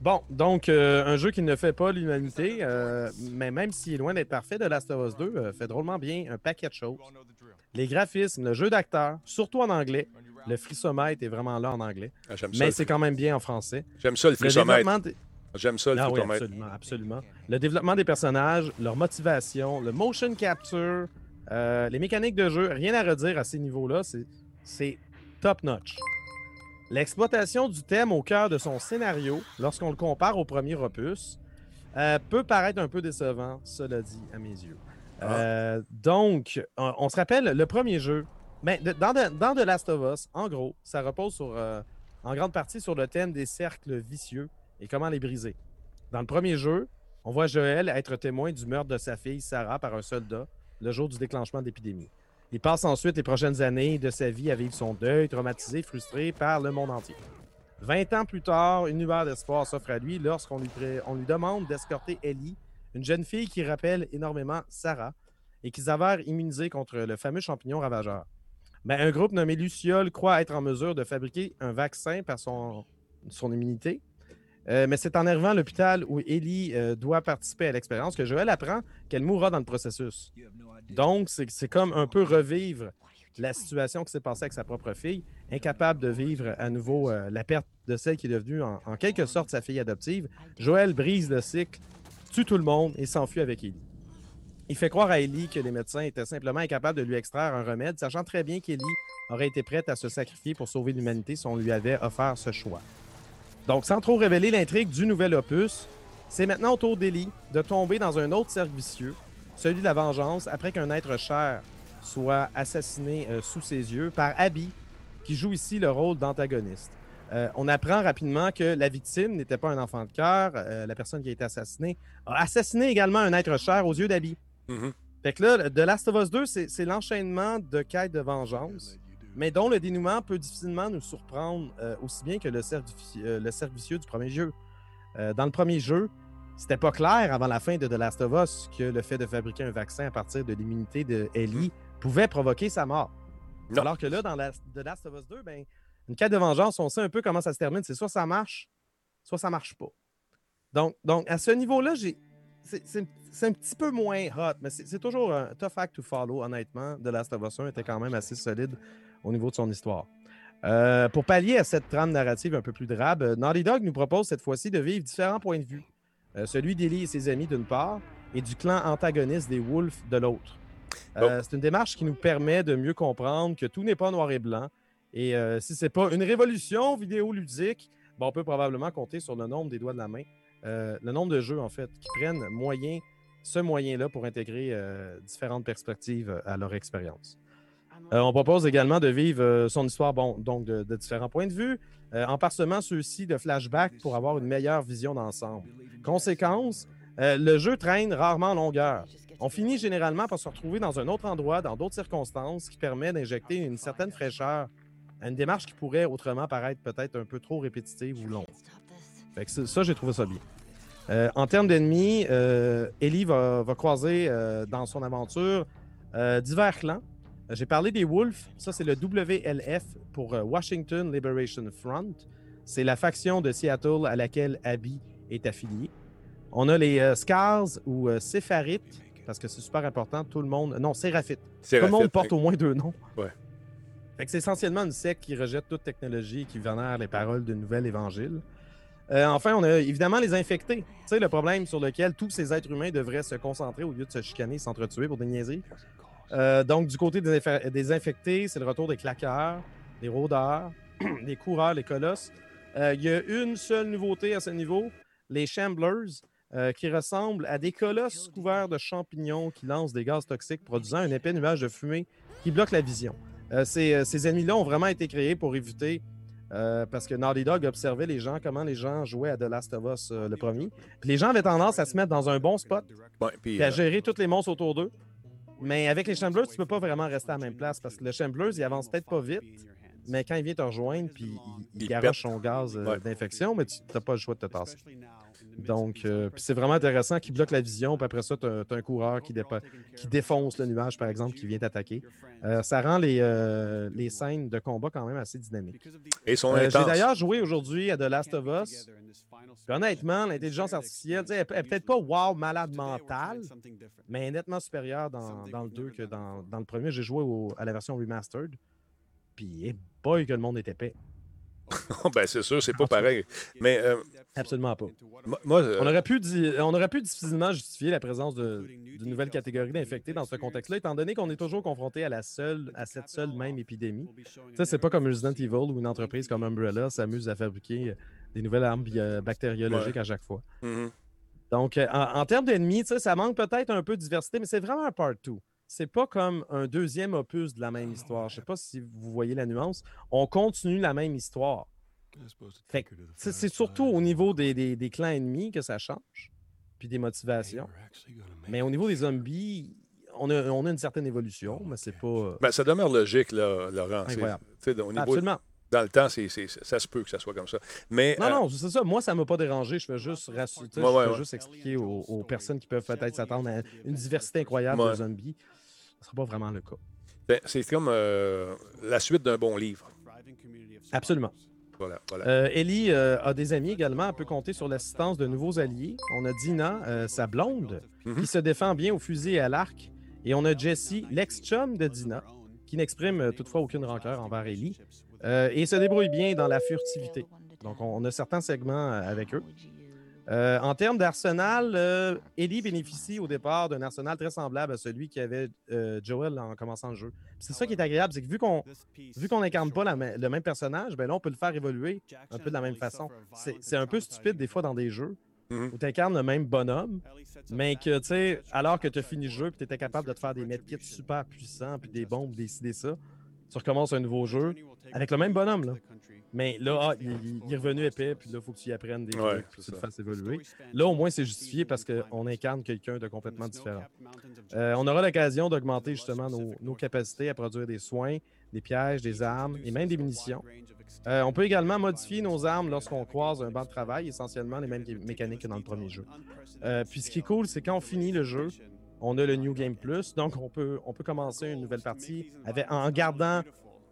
Bon, donc euh, un jeu qui ne fait pas l'humanité, euh, mais même s'il est loin d'être parfait, The Last of Us 2 euh, fait drôlement bien un paquet de choses. Les graphismes, le jeu d'acteur, surtout en anglais. Le frissomètre est vraiment là en anglais, Ah, mais le c'est quand même bien en français. J'aime ça le Le frissomètre. développement, des- J'aime ça le ah oui, absolument, absolument. Le développement des personnages, leur motivation, le motion capture, euh, les mécaniques de jeu, rien à redire à ces niveaux-là, c'est- c'est top notch. L'exploitation du thème au cœur de son scénario, lorsqu'on le compare au premier opus, euh, peut paraître un peu décevant, cela dit, à mes yeux. Ah. Euh, donc, on, on se rappelle, le premier jeu, ben, de- dans, The- dans The Last of Us, en gros, ça repose sur, euh, en grande partie sur le thème des cercles vicieux et comment les briser. Dans le premier jeu, on voit Joël être témoin du meurtre de sa fille Sarah par un soldat le jour du déclenchement de l'épidémie. Il passe ensuite les prochaines années de sa vie à vivre son deuil, traumatisé, frustré par le monde entier. 20 ans plus tard, une lueur d'espoir s'offre à lui lorsqu'on lui, on lui demande d'escorter Ellie, une jeune fille qui rappelle énormément Sarah et qui s'avère immunisée contre le fameux champignon ravageur. Ben, un groupe nommé Luciole croit être en mesure de fabriquer un vaccin par son, son immunité. Euh, mais c'est en arrivant à l'hôpital où Ellie euh, doit participer à l'expérience que Joël apprend qu'elle mourra dans le processus. Donc, c'est comme un peu revivre la situation qui s'est passée avec sa propre fille, incapable de vivre à nouveau euh, la perte de celle qui est devenue en, en quelque sorte sa fille adoptive. Joël brise le cycle, tue tout le monde et s'enfuit avec Ellie. Il fait croire à Ellie que les médecins étaient simplement incapables de lui extraire un remède, sachant très bien qu'Ellie aurait été prête à se sacrifier pour sauver l'humanité si on lui avait offert ce choix. Donc, sans trop révéler l'intrigue du nouvel opus, c'est maintenant au tour d'Ellie de tomber dans un autre cercle vicieux, celui de la vengeance, après qu'un être cher soit assassiné euh, sous ses yeux par Abby, qui joue ici le rôle d'antagoniste. Euh, on apprend rapidement que la victime n'était pas un enfant de cœur, euh, la personne qui a été assassinée a assassiné également un être cher aux yeux d'Abby. Mhm. Fait que là, The Last of Us 2, c'est c'est l'enchaînement de quêtes de vengeance, mais dont le dénouement peut difficilement nous surprendre euh, aussi bien que le euh, le cercle vicieux du premier jeu. Euh, dans le premier jeu, c'était pas clair avant la fin de The Last of Us que le fait de fabriquer un vaccin à partir de l'immunité de Ellie pouvait provoquer sa mort. Non. Alors que là, dans la- The Last of Us 2, ben, une quête de vengeance, on sait un peu comment ça se termine. C'est soit ça marche, soit ça marche pas. Donc, donc à ce niveau-là, j'ai. C'est un petit peu moins hot, mais c'est toujours un tough act to follow, honnêtement. The Last of Us 1 était quand même assez solide au niveau de son histoire. Euh, pour pallier à cette trame narrative un peu plus drabe, Naughty Dog nous propose cette fois-ci de vivre différents points de vue. Euh, celui d'Ellie et ses amis d'une part, et du clan antagoniste des Wolves de l'autre. Euh, C'est une démarche qui nous permet de mieux comprendre que tout n'est pas noir et blanc. Et si c'est pas une révolution vidéoludique, ben, on peut probablement compter sur le nombre des doigts de la main, euh, le nombre de jeux en fait qui prennent moyen, ce moyen-là pour intégrer euh, différentes perspectives euh, à leur expérience. Euh, on propose également de vivre son histoire, bon, donc de, de différents points de vue, en parsemant ceux-ci de flashbacks pour avoir une meilleure vision d'ensemble. Conséquence, le jeu traîne rarement en longueur. On finit généralement par se retrouver dans un autre endroit, dans d'autres circonstances, qui permet d'injecter une certaine fraîcheur à une démarche qui pourrait autrement paraître peut-être un peu trop répétitive ou longue. Fait que ça, j'ai trouvé ça bien. Euh, en termes d'ennemis, euh, Ellie va, va croiser euh, dans son aventure divers clans. J'ai parlé des Wolves. Ça, c'est le WLF pour Washington Liberation Front. C'est la faction de Seattle à laquelle Abby est affiliée. On a les Scars ou Sépharites, parce que c'est super important. Tout le monde. Non, Séraphites. Tout le monde porte au moins deux noms. Ouais. Fait que c'est essentiellement une secte qui rejette toute technologie et qui vénère les paroles du nouvel évangile. Euh, enfin, on a évidemment les infectés. Tu sais, le problème sur lequel tous ces êtres humains devraient se concentrer au lieu de se chicaner et s'entretuer pour des niaiseries. Euh, donc, du côté des, infectés, c'est le retour des claqueurs, des rôdeurs, <clears throat> des coureurs, les colosses. Euh, Il y a une seule nouveauté à ce niveau, les Shamblers, qui ressemblent à des colosses couverts de champignons qui lancent des gaz toxiques, produisant un épais nuage de fumée qui bloque la vision. Ces ennemis-là ont vraiment été créés pour éviter, euh, parce que Naughty Dog observait les gens, comment les gens jouaient à The Last of Us, euh, le premier. Puis les gens avaient tendance à se mettre dans un bon spot, Ouais, puis, à euh, gérer tous les monstres autour d'eux. Mais avec les Shamblers, tu peux pas vraiment rester à la même place, parce que le Shamblers, il avance peut-être pas vite, mais quand il vient te rejoindre, puis il, il Il garoche son gaz euh, Ouais. d'infection, mais tu n'as pas le choix de te tasser. Donc, euh, c'est vraiment intéressant qu'il bloque la vision, puis après ça, tu as, un coureur qui, dépa- qui défonce le nuage, par exemple, qui vient t'attaquer. Euh, ça rend les, euh, les scènes de combat quand même assez dynamiques. et ils sont Euh, J'ai d'ailleurs joué aujourd'hui à The Last of Us. Puis honnêtement, l'intelligence artificielle, elle peut-être pas wow, malade mentale, mais nettement supérieure dans, dans le 2 que dans, dans le premier. J'ai joué au- à la version remastered. Puis, eh boy, que le monde est épais. <laughs> ben, c'est sûr, c'est pas pareil. Mais euh, Absolument pas. moi, euh, On aurait, pu on aurait pu difficilement justifier la présence de- d'une nouvelle catégorie d'infectés dans ce contexte-là, étant donné qu'on est toujours confronté à, la seule, à cette seule même épidémie. Sais, c'est pas comme Resident Evil où une entreprise comme Umbrella s'amuse à fabriquer euh, des nouvelles armes bactériologiques à chaque fois. mhm. Donc, en, en termes d'ennemis, ça manque peut-être un peu de diversité, mais c'est vraiment un part 2. C'est pas comme un deuxième opus de la même histoire. Je sais pas si vous voyez la nuance. On continue la même histoire. Que, C'est surtout au niveau des, des- des clans ennemis que ça change, puis des motivations. Mais au niveau des zombies, on a, on a une certaine évolution, mais c'est pas. euh, Ben, ça demeure logique, là, Laurent. C'est- Incroyable. au niveau, Absolument. Dans le temps, c'est, c'est- ça se peut que ça soit comme ça. Mais Non, euh, non, c'est ça. Moi, ça m'a pas dérangé. Je fais juste rassurer. Ouais, je ouais, fais ouais. juste expliquer aux, aux personnes qui peuvent peut-être s'attendre à une diversité incroyable de zombies. Ce sera pas vraiment le cas. ben, c'est comme euh, la suite d'un bon livre. Absolument. Voilà, voilà. Euh, Ellie euh, a des amis également. Elle peut compter sur l'assistance de nouveaux alliés. On a Dina, euh, sa blonde, Mhm. qui se défend bien au fusil et à l'arc. Et on a Jesse, l'ex-chum de Dina, qui n'exprime euh, toutefois aucune rancœur envers Ellie. Euh, et se débrouille bien dans la furtivité. Donc, on, a certains segments euh, avec eux. Euh, en termes d'arsenal, euh, Ellie bénéficie au départ d'un arsenal très semblable à celui qu'avait euh, Joel en commençant le jeu. C'est ça qui est agréable, c'est que vu qu'on vu qu'on n'incarne pas la le même personnage, ben là, on peut le faire évoluer un peu de la même façon. C'est un peu stupide des fois dans des jeux Mhm. où tu incarnes le même bonhomme, mais que, tu sais, alors que tu as fini le jeu et tu étais capable de te faire des medkits super puissants, puis des bombes, des des ça, tu recommences un nouveau jeu avec le même bonhomme, là. Mais là, ah, il, est revenu épais, puis là, il faut que tu y apprennes des Ouais, trucs, puis tu ça. fasses évoluer. Là, au moins, c'est justifié parce qu'on incarne quelqu'un de complètement différent. Euh, on aura l'occasion d'augmenter justement nos, nos capacités à produire des soins, des pièges, des armes et même des munitions. Euh, on peut également modifier nos armes lorsqu'on croise un banc de travail, essentiellement les mêmes mécaniques que dans le premier jeu. Euh, puis ce qui est cool, c'est quand on finit le jeu, on a le New Game Plus, donc on peut, on peut commencer une nouvelle partie avec, en gardant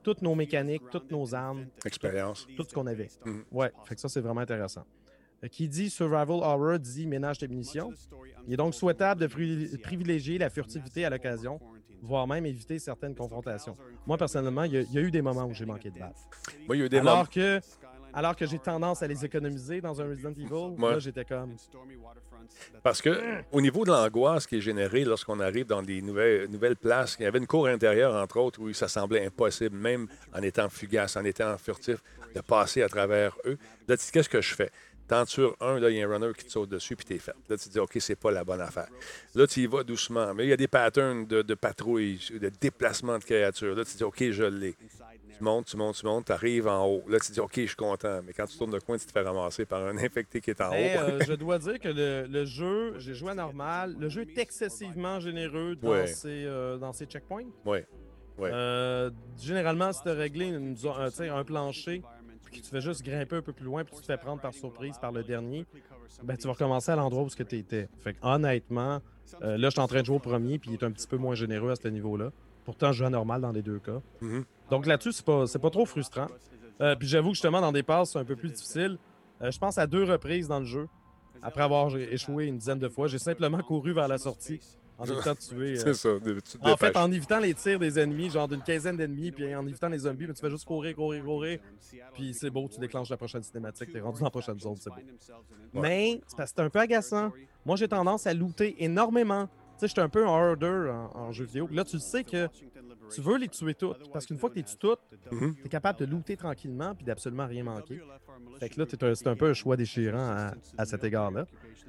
toutes nos mécaniques, toutes nos armes, Expérience. tout ce qu'on avait. Mhm. Ouais, fait que ça, c'est vraiment intéressant. Euh, Qui dit Survival Horror dit ménage tes munitions. Il est donc souhaitable de pri- privilégier la furtivité à l'occasion, voire même éviter certaines confrontations. Moi, personnellement, il y, a- il y a eu des moments où j'ai manqué de balles. Moi, il y a eu des moments. Alors que, alors que j'ai tendance à les économiser dans un Resident Evil, Ouais. là, j'étais comme. Parce que au niveau de l'angoisse qui est générée lorsqu'on arrive dans des nouvelles, nouvelles places, il y avait une cour intérieure, entre autres, où ça semblait impossible, même en étant fugace, en étant furtif, de passer à travers eux. Là, tu dis, qu'est-ce que je fais? Tenture un, là, il y a un runner qui te saute dessus, puis t'es fait. Là, tu te dis, OK, c'est pas la bonne affaire. Là, tu y vas doucement. Mais il y a des patterns de, de patrouille, de déplacement de créatures. Là, tu te dis, OK, je l'ai. Tu montes, tu montes, tu montes, tu arrives en haut. Là, tu te dis, OK, je suis content. Mais quand tu tournes le coin, tu te fais ramasser par un <laughs> infecté qui est en Mais, haut. euh, je <laughs> dois dire que le, le jeu, j'ai joué à normal. Le jeu est excessivement généreux dans, Ouais. ses, euh, dans ses checkpoints. Oui. Ouais. Euh, généralement, si tu as réglé une un, un plancher, puis que tu fais juste grimper un peu plus loin, puis tu te fais prendre par surprise par le dernier, ben, tu vas recommencer à l'endroit où tu étais. Fait honnêtement, euh, là, je suis en train de jouer au premier, puis il est un petit peu moins généreux à ce niveau-là. Pourtant, je joue à normal dans les deux cas. Mhm. Donc là-dessus, c'est pas, c'est pas trop frustrant. Euh, puis j'avoue que justement, dans des passes, c'est un peu plus difficile. Euh, je pense à deux reprises dans le jeu. Après avoir échoué une dizaine de fois, j'ai simplement couru vers la sortie en <laughs> évitant de tuer. euh, C'est ça. de- tu en fait, en évitant les tirs des ennemis, genre d'une quinzaine d'ennemis, puis en évitant les zombies, mais tu fais juste courir, courir, courir. Puis c'est beau, tu déclenches la prochaine cinématique, t'es rendu dans la prochaine zone, c'est beau. Mais c'est parce que c'est un peu agaçant. Moi, j'ai tendance à looter énormément. Tu sais, j'étais un peu un hoarder en, en jeu vidéo. Là, tu le sais que tu veux les tuer toutes. Parce qu'une fois que tu les tues toutes, Mhm. tu es capable de looter tranquillement puis d'absolument rien manquer. Fait que là, c'est un peu un choix déchirant à, à cet égard-là.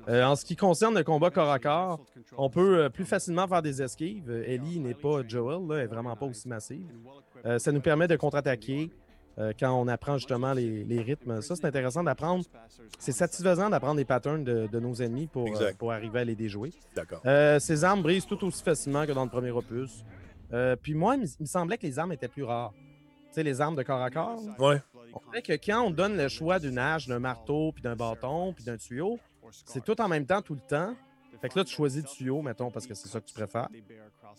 Euh, en ce qui concerne le combat corps à corps, on peut euh, plus facilement faire des esquives. Ellie n'est pas Joel, là, elle est vraiment pas aussi massive. Euh, ça nous permet de contre-attaquer quand on apprend justement les, les rythmes. Ça, c'est intéressant d'apprendre. C'est satisfaisant d'apprendre les patterns de, de nos ennemis pour, pour arriver à les déjouer. D'accord. Ces armes brisent tout aussi facilement que dans le premier opus. Euh, puis moi, il me- semblait que les armes étaient plus rares. Tu sais, les armes de corps à corps. Ouais. On dirait que quand on donne le choix d'une hache, d'un marteau, puis d'un bâton, puis d'un tuyau, c'est tout en même temps, tout le temps. Fait que là, tu choisis le tuyau, mettons, parce que c'est ça que tu préfères.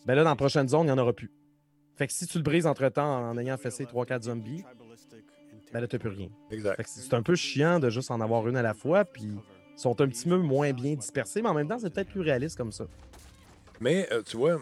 Ben là, dans la prochaine zone, il n'y en aura plus. Fait que si tu le brises entre-temps en ayant fessé 3-4 zombies, ben là, t'as plus rien. Exact. Fait que c'est un peu chiant de juste en avoir une à la fois, puis ils sont un petit peu moins bien dispersés, mais en même temps, c'est peut-être plus réaliste comme ça. Mais euh, tu vois,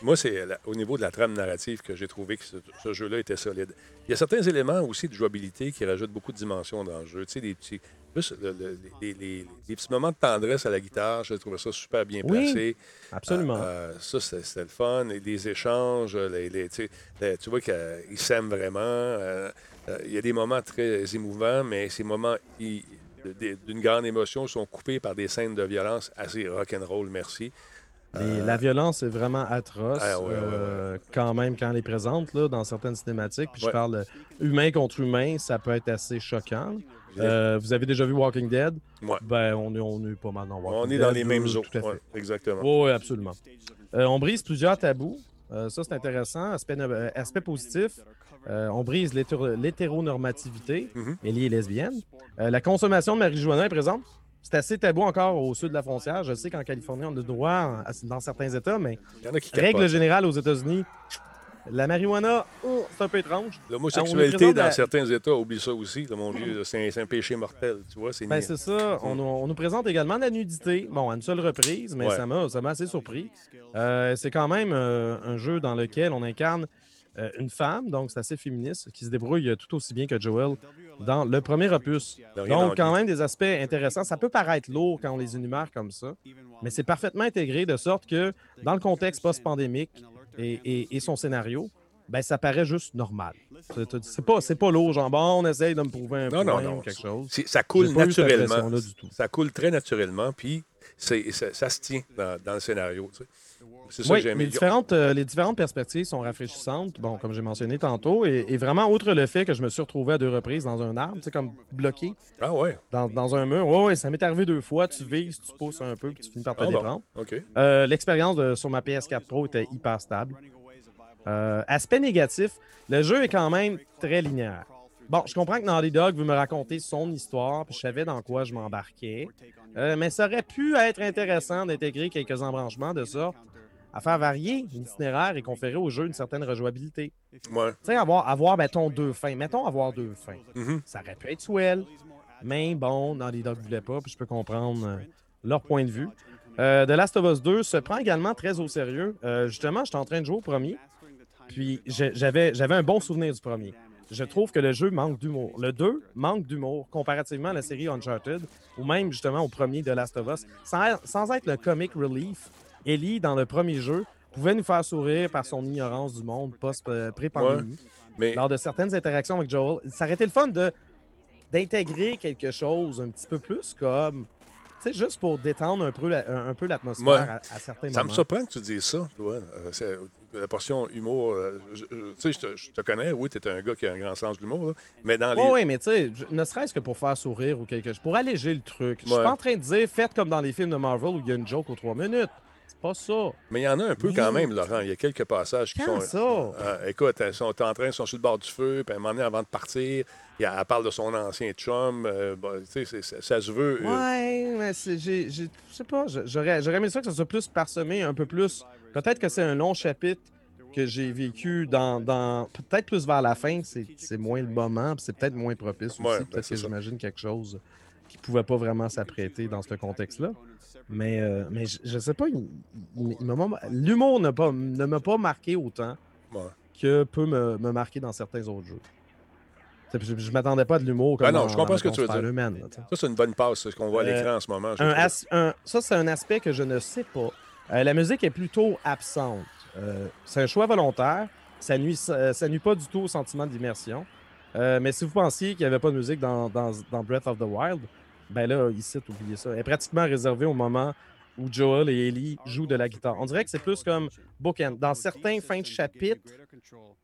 moi, c'est au niveau de la trame narrative que j'ai trouvé que ce, ce jeu-là était solide. Il y a certains éléments aussi de jouabilité qui rajoutent beaucoup de dimensions dans le jeu. Tu sais, des petits, plus le- le- les, les- les petits moments de tendresse à la guitare, j'ai trouvé ça super bien Oui, placé. Absolument. Euh, euh, ça, c'était le fun. Et les échanges, les, tu sais, les- tu vois qu'ils s'aiment vraiment. Euh, Il y a des moments très émouvants, mais ces moments d'une grande émotion sont coupés par des scènes de violence assez rock'n'roll, merci. Les- la violence est vraiment atroce, Ah, ouais, ouais, euh, quand même, quand elle est présente là, dans certaines cinématiques. Puis je parle de humain contre humain, ça peut être assez choquant. Euh, vous avez déjà vu Walking Dead? Ouais. Ben, on est, on est pas mal dans Walking On Dead. est dans les mêmes euh, eaux. Ouais, exactement. Oui, absolument. Euh, on brise plusieurs tabous. Euh, ça, c'est intéressant. Aspect, euh, positif, euh, on brise l'hétéro- l'hétéronormativité. Mhm. Ellie est lesbienne. Euh, la consommation de marijuana est présente? C'est assez tabou encore au sud de la frontière. Je sais qu'en Californie, on a le droit dans certains États, mais Il y en a qui règle générale aux États-Unis, la marijuana, oh, c'est un peu étrange. L'homosexualité présente dans certains États, oublie ça aussi, là, mon vieux. C'est un, péché mortel, tu vois. C'est Ben, c'est ça. On, nous- on nous présente également de la nudité. Bon, à une seule reprise, mais Ouais. ça m'a ça m'a assez surpris. Euh, c'est quand même euh, un jeu dans lequel on incarne euh, une femme, donc c'est assez féministe, qui se débrouille euh, tout aussi bien que Joel dans le premier opus. Donc, quand même, des aspects intéressants. Ça peut paraître lourd quand on les énumère comme ça, mais c'est parfaitement intégré de sorte que, dans le contexte post-pandémique et, et- et son scénario, ben, ça paraît juste normal. C'est- pas, c'est pas lourd, genre, bon, on essaye de me prouver un Non, point non, non. ou quelque chose. Ça coule naturellement. impression-là du tout. Ça coule très naturellement, puis ça, ça se tient dans, dans le scénario. tu sais. C'est ça Oui, que les différentes, euh, les différentes perspectives sont rafraîchissantes, bon, comme j'ai mentionné tantôt, et, et vraiment, outre le fait que je me suis retrouvé à deux reprises dans un arbre, tu sais, comme bloqué Ah ouais. dans, dans un mur. Ouais, ça m'est arrivé deux fois. Tu vises, tu pousses un peu, puis tu finis par te Ah bon? Euh, L'expérience sur ma PS4 Pro était hyper stable. Euh, aspect négatif, le jeu est quand même très linéaire. Bon, je comprends que Naughty Dog veut me raconter son histoire, puis je savais dans quoi je m'embarquais. Euh, mais ça aurait pu être intéressant d'intégrer quelques embranchements de sorte à faire varier l'itinéraire et conférer au jeu une certaine rejouabilité. Ouais. Tu sais, avoir, avoir, mettons, deux fins. Mettons avoir deux fins. Mhm. Ça aurait pu être swell, mais bon, Naughty Dog ne voulait pas, puis je peux comprendre euh, leur point de vue. Euh, The Last of Us 2 se prend également très au sérieux. Euh, justement, j'étais en train de jouer au premier, puis j'avais un bon souvenir du premier. Je trouve que le jeu manque d'humour. Le 2 manque d'humour comparativement à la série Uncharted, ou même justement au premier The Last of Us. Sans, sans être le comic relief, Ellie, dans le premier jeu, pouvait nous faire sourire par son ignorance du monde post-pré-pandémie Mais lors de certaines interactions avec Joel. Ça aurait été le fun de d'intégrer quelque chose un petit peu plus comme, tu sais, juste pour détendre un peu la- l'atmosphère Ouais. à, à certains ça me moments. surprend que tu dises ça, toi. La portion humour. euh, tu sais, je te, je te connais, oui, tu es un gars qui a un grand sens de l'humour, là, mais dans les. Oui, mais tu sais, je- ne serait-ce que pour faire sourire ou quelque chose, pour alléger le truc. Je suis Ouais. pas en train de dire faites comme dans les films de Marvel où il y a une joke aux trois minutes. C'est pas ça. Mais il y en a un peu quand même, Laurent. Il y a quelques passages qui Quand sont. ça? Euh, écoute, elles sont en train, elles sont sur le bord du feu, puis à un moment donné, avant de partir, il y a- elle parle de son ancien chum. euh, bon, tu sais, c'est- c'est- ça se veut. euh, Ouais, mais c'est- j'ai, j'ai- je sais pas, je- j'aurais, j'aurais aimé ça que ça soit plus parsemé, un peu plus. Peut-être que c'est un long chapitre que j'ai vécu dans, dans peut-être plus vers la fin, c'est, moins le moment, c'est peut-être moins propice aussi. Ouais, ben, peut-être que j'imagine quelque chose qui pouvait pas vraiment s'apprêter dans ce contexte-là. Mais, euh, mais je, je sais pas, m'a- l'humour pas, ne m'a pas marqué autant ouais. que peut me, me marquer dans certains autres jeux. Je, je m'attendais pas à de l'humour comme Ah non, je comprends ce que tu veux dire. Là. Ça, c'est une bonne passe, ce qu'on voit à Euh, l'écran en ce moment. Un un- ça, c'est un aspect que je ne sais pas. Euh, la musique est plutôt absente. Euh, c'est un choix volontaire. Ça nuit, ça, nuit pas du tout au sentiment d'immersion. Euh, mais si vous pensiez qu'il n'y avait pas de musique dans, Breath of the Wild, ben là, ici, oubliez ça. Elle est pratiquement réservée au moment où Joel et Ellie jouent de la guitare. On dirait que c'est plus comme bookend. Dans certains fins de chapitre,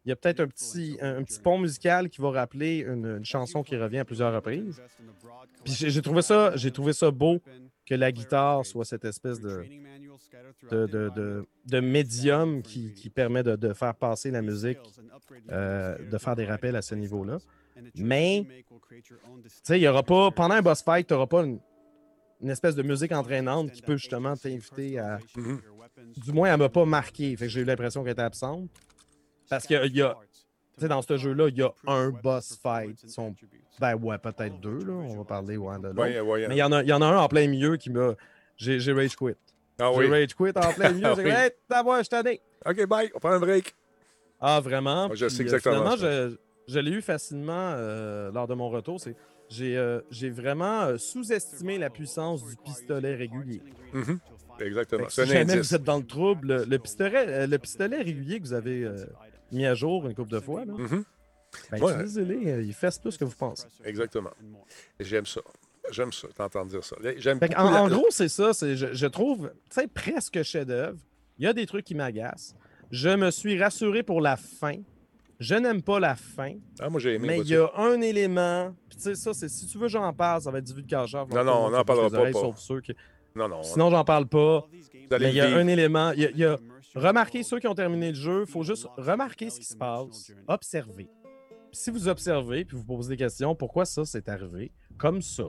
il y a peut-être un petit, un, petit pont musical qui va rappeler une, une chanson qui revient à plusieurs reprises. Puis j'ai trouvé j'ai trouvé ça beau que la guitare soit cette espèce de, de, de, médium qui, qui permet de, faire passer la musique, euh, de faire des rappels à ce niveau-là. Mais, Tu sais, il y aura pas, pendant un boss fight, tu n'auras pas une, espèce de musique entraînante qui peut justement t'inviter à, du moins, elle m'a pas marqué. Fait que j'ai eu l'impression qu'elle était absente. Parce qu'il y a, dans ce jeu-là, il y a un boss fight. Ben ouais, peut-être deux, là. On va parler ouais, de l'autre. Ouais, ouais. Mais il y, en a, il y en a un en plein milieu qui m'a. J'ai j'ai rage quit. Ah J'ai oui. rage quit en plein <laughs> milieu. Ah J'ai dit, hey, d'avoir, je. OK, bye. On prend un break. Ah, vraiment? Moi, je Puis, sais euh, exactement Finalement, je, je l'ai eu facilement euh, lors de mon retour. C'est J'ai euh, j'ai vraiment euh, sous-estimé la puissance du pistolet régulier. Mhm. Fait Exactement. si jamais indice. vous êtes dans le trouble, le, le pistolet, le pistolet régulier que vous avez mis à jour une couple de fois, là, Mhm. Ben, Ouais. utilisez-les, euh, il fesse plus que vous pensez. Exactement. J'aime ça. J'aime ça, t'entendre dire ça. J'aime en, la- en gros, c'est ça. c'est- Je, je trouve, tu sais, presque chef-d'œuvre. Il y a des trucs qui m'agacent. Je me suis rassuré pour la fin. Je n'aime pas la fin, Ah, moi, j'ai aimé. mais il y a un élément. Puis tu sais, ça, c'est si tu veux, j'en parle, ça va être du vulgaire. Non, non, on n'en parlera pas, pas. Sauf ceux qui... Non, non. Sinon, j'en parle pas. Mais il y a un élément. Il y a, il y a- remarquez ceux qui ont terminé le jeu. Il faut juste remarquer ce qui se passe. Observer. Si vous observez, puis vous posez des questions, pourquoi ça s'est arrivé comme ça?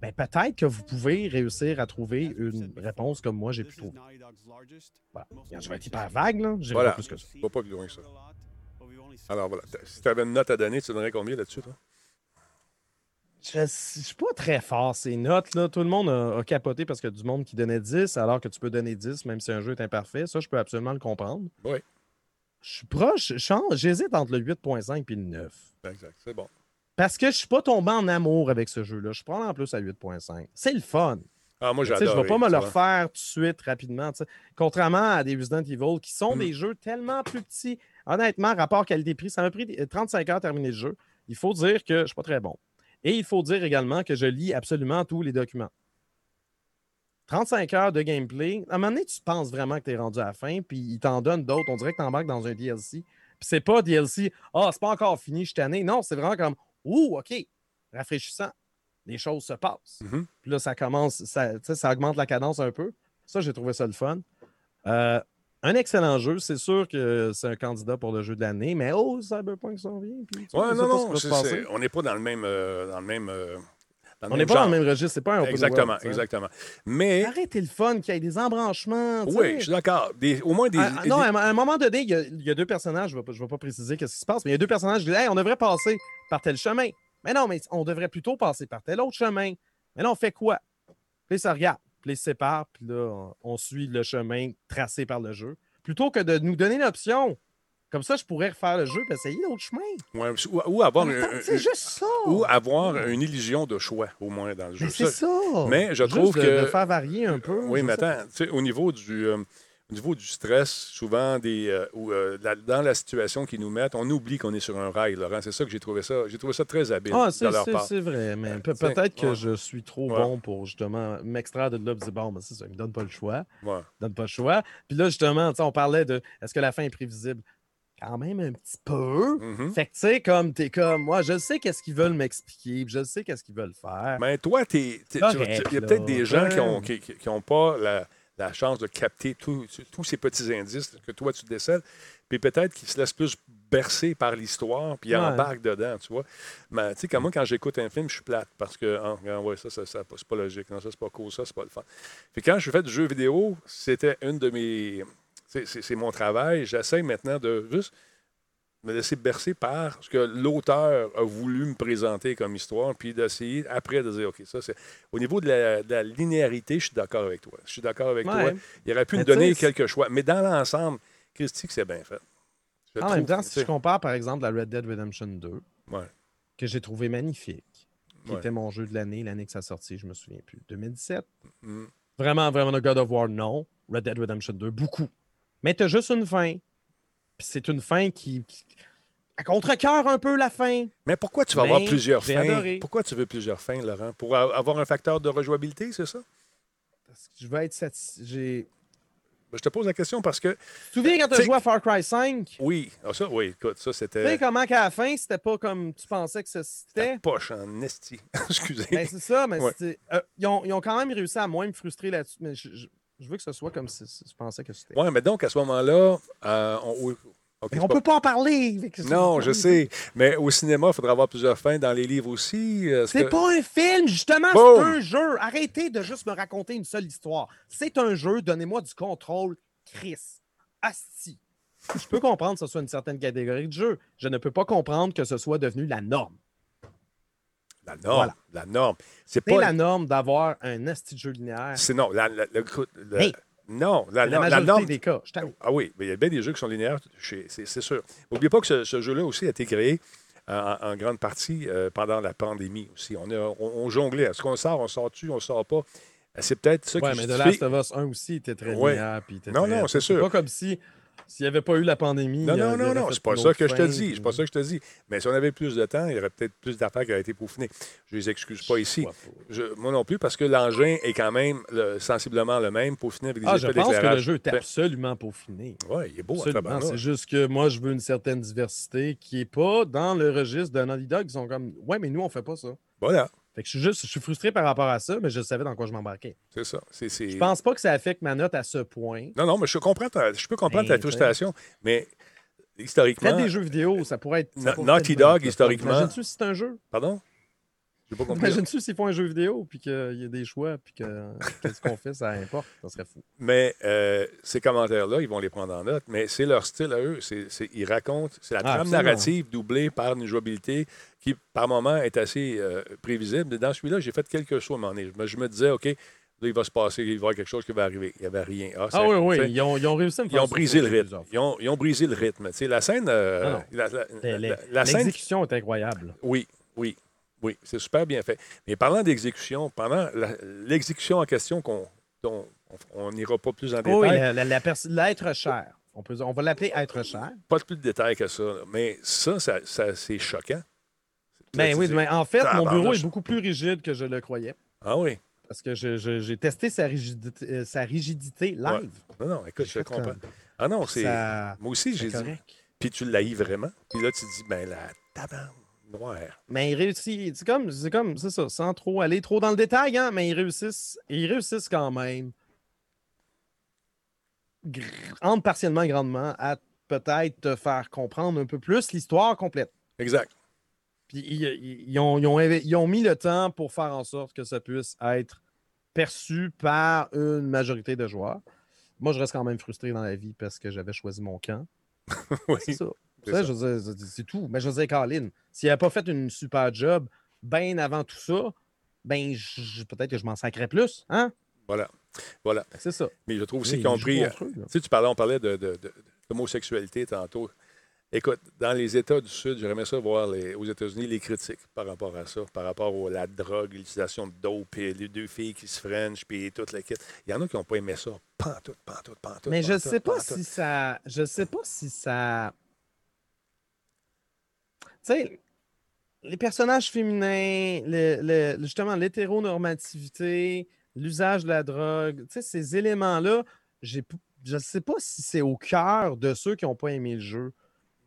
Ben, peut-être que vous pouvez réussir à trouver une réponse comme moi j'ai pu trouver. Voilà. Je vais être hyper vague, là. J'ai Voilà. pas plus que ça. Pas plus loin que ça. Alors voilà. Si tu avais une note à donner, tu donnerais combien là-dessus, toi? Je je suis pas très fort, ces notes. Là. Tout le monde a, a capoté parce qu'il y a du monde qui donnait 10, alors que tu peux donner 10 même si un jeu est imparfait. Ça, je peux absolument le comprendre. Oui. Je suis proche, j'hésite entre le 8.5 et le 9. Exact. C'est bon. Parce que je suis pas tombé en amour avec ce jeu-là. Je prends en plus à 8.5. C'est le fun. Ah, moi, sais, Je j'adore. vais pas me le refaire tout de suite, rapidement. Contrairement à des Resident Evil, qui sont Mm. des jeux tellement plus petits. Honnêtement, rapport qualité-prix, ça m'a pris des- 35 heures à terminer le jeu. Il faut dire que je suis pas très bon. Et il faut dire également que je lis absolument tous les documents. 35 heures de gameplay. À un moment donné, tu penses vraiment que tu es rendu à la fin, puis ils t'en donnent d'autres. On dirait que tu embarques dans un DLC. Puis c'est pas DLC, ah, c'est pas encore fini, je tanné. Non, c'est vraiment comme, ouh, OK, rafraîchissant. Les choses se passent. Mhm. Puis là, ça commence, ça, ça augmente la cadence un peu. Ça, j'ai trouvé ça le fun. Euh, un excellent jeu. C'est sûr que c'est un candidat pour le jeu de l'année, mais oh, Cyberpunk s'en vient. puis Ouais, non, non. c'est- On n'est pas dans le même. euh, dans le même euh, On n'est pas dans le même registre. C'est pas un open Exactement, world, exactement. Mais, Arrêtez le fun, qu'il y ait des embranchements. oui, je suis d'accord. Des- Au moins des. Ah, ah, des- non, à un- moment donné, il y a, il y a deux personnages, je ne vais, pas- je vais pas préciser ce qui se passe, mais il y a deux personnages qui disent Hey, on devrait passer par tel chemin. Mais non, mais on devrait plutôt passer par tel autre chemin. Mais là, on fait quoi? Puis ça regarde, puis se séparent, puis là, on, on suit le chemin tracé par le jeu. Plutôt que de nous donner l'option. Comme ça, je pourrais refaire le jeu et essayer l'autre chemin. ouais, ou, ou avoir, C'est juste ça. ou avoir une illusion de choix, au moins, dans le jeu. Mais c'est ça. Mais je Juste trouve de- que- De faire varier un peu. Oui, mais attends, au niveau du. euh, au niveau du stress, souvent, des, euh, ou, euh, la- dans la situation qu'ils nous mettent, on oublie qu'on est sur un rail, Laurent. C'est ça que j'ai trouvé ça. J'ai trouvé ça très habile Ah, de c'est, leur c'est- part. c'est vrai, mais pe- peut-être que ouais. je suis trop Ouais. bon pour justement m'extraire de là et dire bon, ben, c'est ça, il me donne pas le choix. Ouais. Il me donne pas le choix. Puis là, justement, on parlait de est-ce que la fin est prévisible? Quand même un petit peu. Mhm. Fait que tu sais, comme t'es comme moi, je sais qu'est-ce qu'ils veulent m'expliquer, je sais qu'est-ce qu'ils veulent faire. Mais toi, t'es- il y a peut-être des gens qui n'ont qui, ont pas la, la chance de capter tous ces petits indices que toi, tu décèles. Puis peut-être qu'il se laisse plus bercer par l'histoire, puis il Ouais. embarque dedans, tu vois. Mais tu sais, comme moi, quand j'écoute un film, je suis plate parce que, regarde, ouais, ça, ça, ça, c'est pas logique. Non, ça, c'est pas cool. Ça, c'est pas le fun. Puis quand je fais du jeu vidéo, c'était une de mes. C'est- mon travail. J'essaie maintenant de juste me laisser bercer par ce que l'auteur a voulu me présenter comme histoire, puis d'essayer après de dire, OK, ça, c'est. Au niveau de la, de la linéarité, je suis d'accord avec toi. Je suis d'accord avec Ouais. toi. Il aurait pu Mais me donner quelques choix. Mais dans l'ensemble, Christy, que c'est bien fait. Je En trouve, même temps, si je compare par exemple la Red Dead Redemption 2, Ouais. que j'ai trouvé magnifique, qui Ouais. était mon jeu de l'année, l'année que ça sortit, je me souviens plus. 2017. Mm. Vraiment, vraiment, God of War, non. Red Dead Redemption 2, beaucoup. Mais t'as juste une fin. Puis c'est une fin qui. qui- à contre-cœur un peu la fin. Mais pourquoi tu vas Mais avoir plusieurs fins? adoré. Pourquoi tu veux plusieurs fins, Laurent? Pour avoir un facteur de rejouabilité, c'est ça? Parce que je veux être satisfait. J'ai. Ben, Je te pose la question parce que, Tu te souviens quand tu as joué à Far Cry 5? oui, ah, ça, oui, écoute, ça, Tu sais c'était comment qu'à la fin, c'était pas comme tu pensais que ce- c'était? poche en esti. <laughs> Excusez. Ben, c'est ça, mais Ouais. c'était- euh, ils, ont, ils ont quand même réussi à moins me frustrer là-dessus. Mais je, je- je veux que ce soit comme si, si je pensais que c'était. Oui, mais donc, à ce moment-là, euh, on, pas- peut pas en parler. Non, je sais. Mais au cinéma, il faudra avoir plusieurs fins. Dans les livres aussi. C'est que- pas un film, justement, c'est un jeu. Arrêtez de juste me raconter une seule histoire. C'est un jeu, donnez-moi du contrôle, Chris. Asti. Je peux comprendre que ce soit une certaine catégorie de jeu. Je ne peux pas comprendre que ce soit devenu la norme. La norme. Voilà. La norme. C'est pas. la norme d'avoir un asti de jeu linéaire. C'est non. La, la- Hey! non, la, La norme. des cas. Je. Ah oui, mais il y a bien des jeux qui sont linéaires, c'est sûr. N'oubliez pas que ce, ce jeu-là aussi a été créé en, en grande partie euh, pendant la pandémie aussi. On, a, on, on jonglait. Est-ce qu'on sort, on sort-tu, on sort pas? C'est peut-être ça Ouais, qui mais The Last of Us 1 aussi était très Ouais. linéaire. puis était Non, très- non, c'est sûr. pas comme si s'il n'y avait pas eu la pandémie. Non, non, non, non, c'est pas ça que je te dis. C'est pas ça que je te dis. Mais si on avait plus de temps, il y aurait peut-être plus d'affaires qui auraient été peaufinées. Je les excuse pas ici. Je- moi non plus, parce que l'engin est quand même le- sensiblement le même, peaufiné avec des Ah, je effets pense que le jeu est Ben, absolument peaufiné. Ouais, il est beau à Absolument. C'est juste que moi, je veux une certaine diversité qui n'est pas dans le registre de Naughty Dog. Ils sont comme, ouais, mais nous, on fait pas ça. Voilà, Fait que je suis juste, je suis frustré par rapport à ça, mais je savais dans quoi je m'embarquais. c'est ça. C'est- c'est- Je pense pas que ça affecte ma note à ce point. Non, non, mais je comprends ta- je peux comprendre ta Ben, frustration, mais historiquement. Peut-être des jeux vidéo, ça pourrait être. ça Na- pourrait Naughty être Dog, historiquement- Imagine-tu si c'est un jeu? Pardon? Imagine-tu s'ils font un jeu vidéo, puis qu'il y a des choix, puis que qu'est-ce qu'on fait, ça importe. Ça serait fou. Mais euh, ces commentaires-là, ils vont les prendre en note, mais c'est leur style à eux. Ils racontent, c'est la Ah, trame absolument. narrative doublée par une jouabilité qui, par moment, est assez euh, prévisible. Dans celui-là, j'ai fait quelques moment donné. Je me, disais, OK, là, il va se passer, il va y avoir quelque chose qui va arriver. Il n'y avait rien. Ah, Ah oui, oui, ils ont, ils ont réussi à me Ils ont brisé le rythme. Ils ont, ils ont brisé le rythme. Tu sais, la scène. euh, Ah la, la- Mais la- les- la scène L'exécution est incroyable. Oui, oui, oui, c'est super bien fait. Mais parlant d'exécution, pendant l'exécution en question, qu'on, dont on n'ira pas plus en détail, Oui, la- la l'être cher. On, peut, on va l'appeler être cher. pas plus de détails que ça, mais ça, ça, ça, c'est choquant. Ben oui, mais en fait, mon bureau est beaucoup plus rigide que je le croyais. Ah oui, Parce que j'ai testé sa rigidité, euh, sa rigidité live. non, non, écoute, je comprends. comme- Ah non, c'est... Ça- Moi aussi, j'ai dit... Puis tu l'haïs vraiment. Puis là, tu te dis, ben la tabarne Mais ils réussissent. C'est comme, c'est comme, c'est ça, sans trop aller trop dans le détail, hein, mais ils réussissent, ils réussissent quand même, entre partiellement et grandement, à peut-être te faire comprendre un peu plus l'histoire complète. Exact. Puis ils, ils- ils ont, ils ont inv- ils ont mis le temps pour faire en sorte que ça puisse être perçu par une majorité de joueurs. Moi, je reste quand même frustré dans la vie parce que j'avais choisi mon camp. <laughs> oui. C'est ça. C'est Ça, ça. je c'est- tout. Mais dire, Colin, s'il n'avait pas fait une super job bien avant tout ça, ben peut-être que je m'en sacrais plus. Hein? Voilà. Voilà. C'est ça. Mais je trouve aussi Oui, qu'ils ont ils jouent pris... contre eux, là. Tu sais, tu parlais, on parlait de, de- de- d'homosexualité tantôt. Écoute, dans les États du Sud, j'aimerais ça voir les- aux États-Unis les critiques par rapport à ça, par rapport à la drogue, l'utilisation de dope, puis les deux filles qui se frenchent, puis toute la kit. Il y en a qui n'ont pas aimé ça. Pantoute, pantoute, pantoute. Mais je pantoute, sais pas si ça. Je sais pas si ça. Tu sais, les personnages féminins, le- le- justement l'hétéronormativité, l'usage de la drogue, tu sais, ces éléments-là, j'ai je ne sais pas si c'est au cœur de ceux qui n'ont pas aimé le jeu.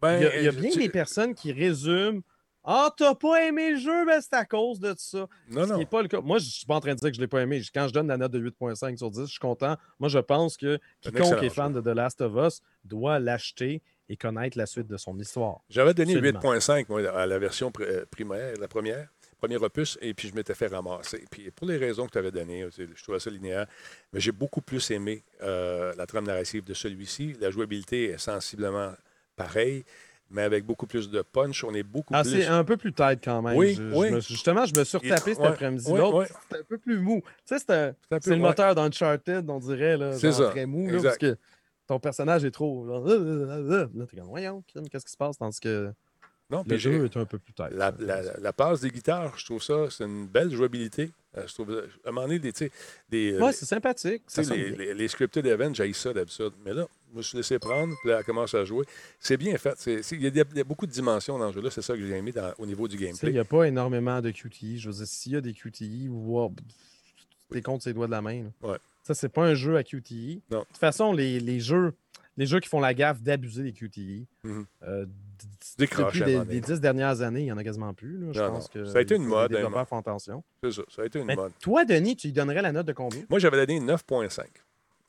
Ben, Il y a, il y a je- bien tu- des personnes qui résument Ah, t'as pas aimé le jeu, ben c'est à cause de ça. Non, Ce non. qui est pas le cas. Moi, je suis pas en train de dire que je l'ai pas aimé. Quand je donne la note de 8.5 sur 10, je suis content. Moi, je pense que quiconque est fan de The Last of Us doit l'acheter et connaître la suite de son histoire. J'avais donné Absolument. 8.5 moi, à la version euh, primaire, la première, premier opus, et puis je m'étais fait ramasser. Puis pour les raisons que tu avais données, sais, je trouvais ça linéaire, mais j'ai beaucoup plus aimé euh, la trame narrative de celui-ci. La jouabilité est sensiblement pareille, mais avec beaucoup plus de punch. On est beaucoup Ah, plus. c'est un peu plus tête quand même. Oui, Je- je oui. me justement, je me suis retapé cet Ouais, après-midi. ouais, L'autre, ouais. c'était un peu plus mou. Tu sais, c'est un- C'est un peu- c'est le moteur d'Uncharted, on dirait. C'est ça, Très mou, là, parce que ton personnage est trop. Là, euh, euh, euh, là, t'es comme, voyons, qu'est-ce qui se passe? Tandis que Non, le jeu est un peu plus tête. La, la, la passe des guitares, je trouve ça, c'est une belle jouabilité. Je trouve, à un moment donné, des, des, Ouais, c'est sympathique. Ça les, les, les scripted events, j'ai ça d'habitude. Mais là, je me suis laissé prendre, puis là, elle commence à jouer. C'est bien fait. Il y, a y beaucoup de dimensions dans le jeu-là. C'est ça que j'ai aimé dans- au niveau du sais, Il gameplay. n'y a pas énormément de QTE. Je veux dire, s'il y a des QTE, wow, tu comptes ses doigts de la main. là. Ouais. Ça, c'est pas un jeu à QTE. Non. De toute façon, les, les jeux, les jeux qui font la gaffe d'abuser des QTE, Mhm. euh, d- Décroche depuis les, les dix dernières années, il n'y en a quasiment plus. là. Je Non, pense non. que Ça a été une les mode, hein, développeurs font attention. C'est ça. Ça a été une Mais mode. toi, Denis, tu lui donnerais la note de combien? Moi, j'avais donné 9.5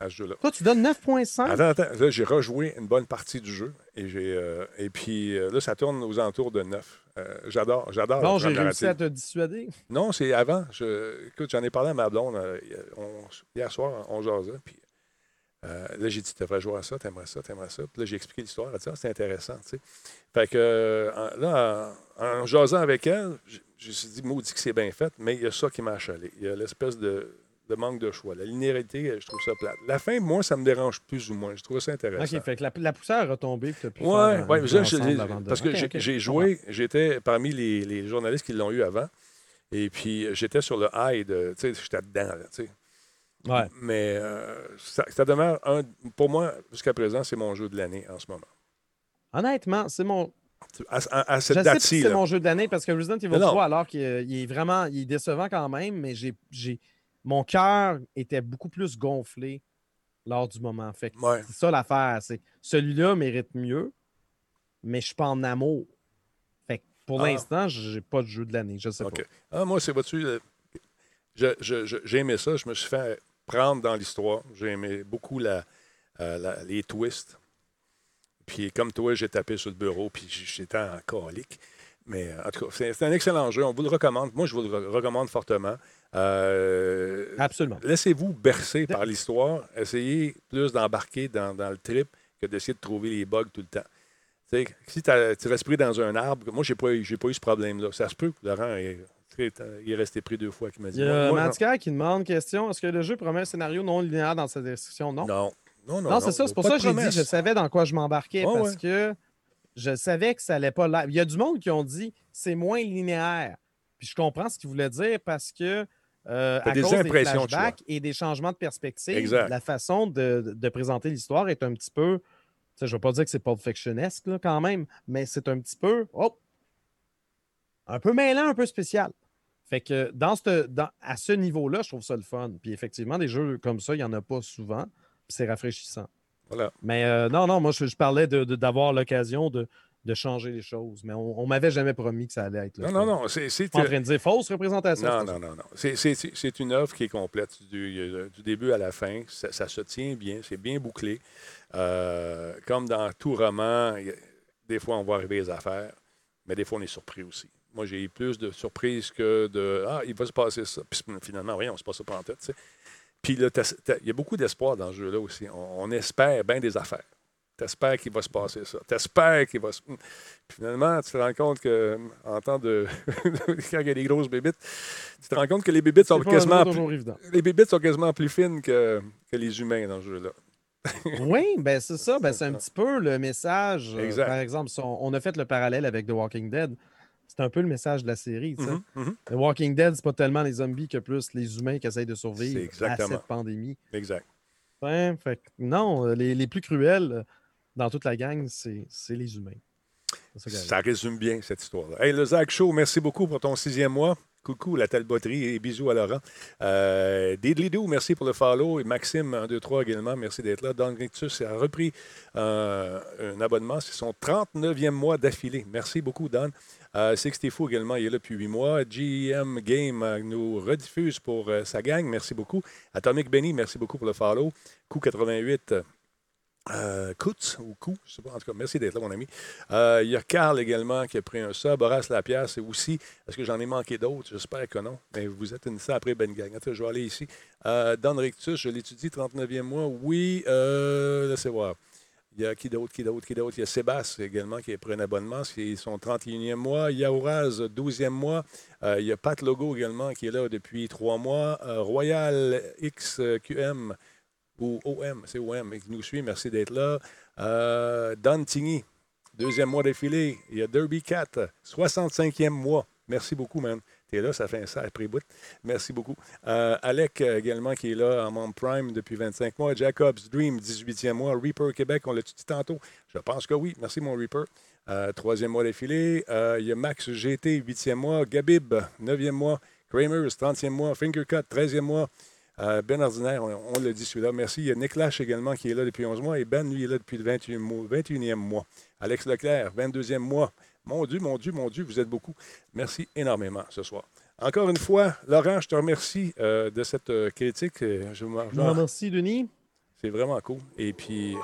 à ce jeu-là. Toi, tu donnes 9.5? Attends, attends. Là, j'ai rejoué une bonne partie du jeu. Et, j'ai, euh, et puis euh, là, ça tourne aux alentours de 9. Euh, j'adore, j'adore. Bon, j'ai réussi narrative. à te dissuader. Non, c'est avant. Je- écoute, j'en ai parlé à ma blonde euh, on- hier soir, on jasait. Puis là, j'ai dit, tu devrais jouer à ça, t'aimerais ça, t'aimerais ça. Puis là, j'ai expliqué l'histoire. Elle dit, ah, c'est intéressant, tu sais. Fait que là, en, en jasant avec elle, je je me suis dit, maudit que c'est bien fait, mais il y a ça qui m'a achalé. Il y a l'espèce de, de manque de choix. La linéarité, je trouve ça plate. La fin, moi, ça me dérange plus ou moins. Je trouve ça intéressant. OK, fait que la, la poussière est retombée. Oui, ouais, parce que j'ai joué, j'étais parmi les, les journalistes qui l'ont eu avant. Et puis, euh, j'étais sur le high de. Tu sais, j'étais dedans, là, tu sais. Ouais. Mais euh, ça, ça demeure un. Pour moi, jusqu'à présent, c'est mon jeu de l'année en ce moment. Honnêtement, c'est mon, À, à- à Je cette pas si date-ci, c'est mon jeu de l'année parce que Resident Evil Mais non. 3, alors qu'il est- vraiment il est décevant quand même, mais j'ai, mon cœur était beaucoup plus gonflé lors du moment. Fait Ouais. c'est ça l'affaire. C'est, celui-là mérite mieux, mais je suis pas en amour. Fait que pour Ah. l'instant, j'ai pas de jeu de l'année. Je sais pas. Ah, moi, c'est vois-tu, euh, je- je- je- j'ai aimé ça. Je me suis fait prendre dans l'histoire. J'ai aimé beaucoup la, euh, la- les twists. Puis comme toi, j'ai tapé sur le bureau, puis j'étais en colique. Mais euh, en tout cas, c'est un excellent jeu. On vous le recommande. Moi, je vous le re- recommande fortement. Euh, Absolument. Laissez-vous bercer par l'histoire. Essayez plus d'embarquer dans, dans le trip que d'essayer de trouver les bugs tout le temps. Si tu restes pris dans un arbre, moi, j'ai pas, eu- j'ai pas eu ce problème-là. Ça se peut que Laurent est, il est resté pris deux fois qui m'a dit. Il y a moi, qui demande question est-ce que le jeu promet un scénario non linéaire dans sa description? Non. non. Non, non, Non, c'est ça. C'est pour ça que j'ai dit je savais dans quoi je m'embarquais parce ouais. que je savais que ça allait pas là. Il y a du monde qui ont dit c'est moins linéaire. Puis je comprends ce qu'ils voulaient dire parce que euh, à des cause des impressions flashbacks et des changements de perspective, Exact. la façon de, de présenter l'histoire est un petit peu. Je ne vais pas dire que c'est Pulp Fictionesque là, quand même, mais c'est un petit peu. Oh, un peu mêlant, un peu spécial. Fait que dans ce, dans- à ce niveau-là, je trouve ça le fun. Puis effectivement, des jeux comme ça, il n'y en a pas souvent. Puis c'est rafraîchissant. Voilà. Mais euh, non, non, moi, je, je parlais de- de- d'avoir l'occasion de, de changer les choses. Mais on, on m'avait jamais promis que ça allait être là. Non, non, non. C'est, c'est- en train de dire fausse représentation. Non, non, non, non. C'est, c'est- une œuvre qui est complète du, du début à la fin. Ça, ça se tient bien, c'est bien bouclé. Euh, comme dans tout roman, a- des fois, on voit arriver les affaires, mais des fois, on est surpris aussi. Moi, j'ai eu plus de surprises que de Ah, il va se passer ça. Puis finalement, oui, on se passe ça pas en tête. Puis là, il y a beaucoup d'espoir dans ce jeu-là aussi. On, on espère bien des affaires. T'espères qu'il va se passer ça. T'espères qu'il va se. Puis finalement, tu te rends compte que, en temps de. <laughs> quand il y a des grosses bébites, tu te rends compte que les bébites sont quasiment. plus-. Les bébites sont quasiment plus fines que, que les humains dans ce jeu-là. <laughs> Oui, ben c'est ça. Ben, c'est un petit peu le message. euh, Exact. par exemple, si on, on a fait le parallèle avec The Walking Dead. C'est un peu le message de la série. tu sais. Mhm, mhm. The Walking Dead, c'est pas tellement les zombies que plus les humains qui essayent de survivre C'est à cette pandémie. Exact. Fait que non, euh, les, les plus cruels dans toute la gang, c'est les humains. Ça résume bien cette histoire-là. Hey, le Zach Show, merci beaucoup pour ton sixième mois. Coucou la talboterie et bisous à Laurent. Euh, Didlidou, merci pour le follow. Et Maxime, 1, 2, 3 également, merci d'être là. Don Rictus a repris euh, un abonnement. C'est son 39e mois d'affilée. Merci beaucoup, Don. Euh, 64 également, il est là depuis 8 mois. GM Game nous rediffuse pour euh, sa gang. Merci beaucoup. Atomic Benny, merci beaucoup pour le follow. Coup 88. Euh, ou Kou, je sais pas. En tout cas, merci d'être là, mon ami. Euh, il y a Carl également qui a pris un sub. Horace Lapierre, c'est aussi. Est-ce que j'en ai manqué d'autres? J'espère que non. Mais vous êtes une après Ben Gang. Je vais aller ici. Euh, Don Rictus, je l'étudie, 39e mois. Oui, euh, laissez voir. Il y a qui d'autre, qui d'autre, qui d'autre? Il y a Sébastien également qui a pris un abonnement. C'est son 31e mois. Il y a Ouraz, 12e mois. Euh, il y a Pat Logo également qui est là depuis trois mois. Royal XQM ou OM, c'est OM qui nous suit. Merci d'être là. Euh, Don Tigny, deuxième mois défilé. Il y a Derby Cat, 65e mois. Merci beaucoup, man. Tu es là, ça fait un sacré bout. Merci beaucoup. Euh, Alec euh, également qui est là en membre Prime depuis 25 mois. Jacobs Dream, 18e mois. Reaper Québec, on l'a dit tantôt? Je pense que oui. Merci, mon Reaper. Troisième mois défilé. Il y a Max GT, 8e mois. Gabib, 9e mois. Kramers, 30e mois. Fingercut, 13e mois. Euh, ben Ordinaire, on, on l'a dit celui-là. Merci. Il y a Nick Lash également qui est là depuis 11 mois. Et Ben, lui, est là depuis le 21, mois- 21e mois. Alex Leclerc, 22e mois. Mon Dieu, mon Dieu, mon Dieu, vous êtes beaucoup. Merci énormément ce soir. Encore une fois, Laurent, je te remercie euh, de cette euh, critique. Je m'en- merci, Denis. C'est vraiment cool. Et puis.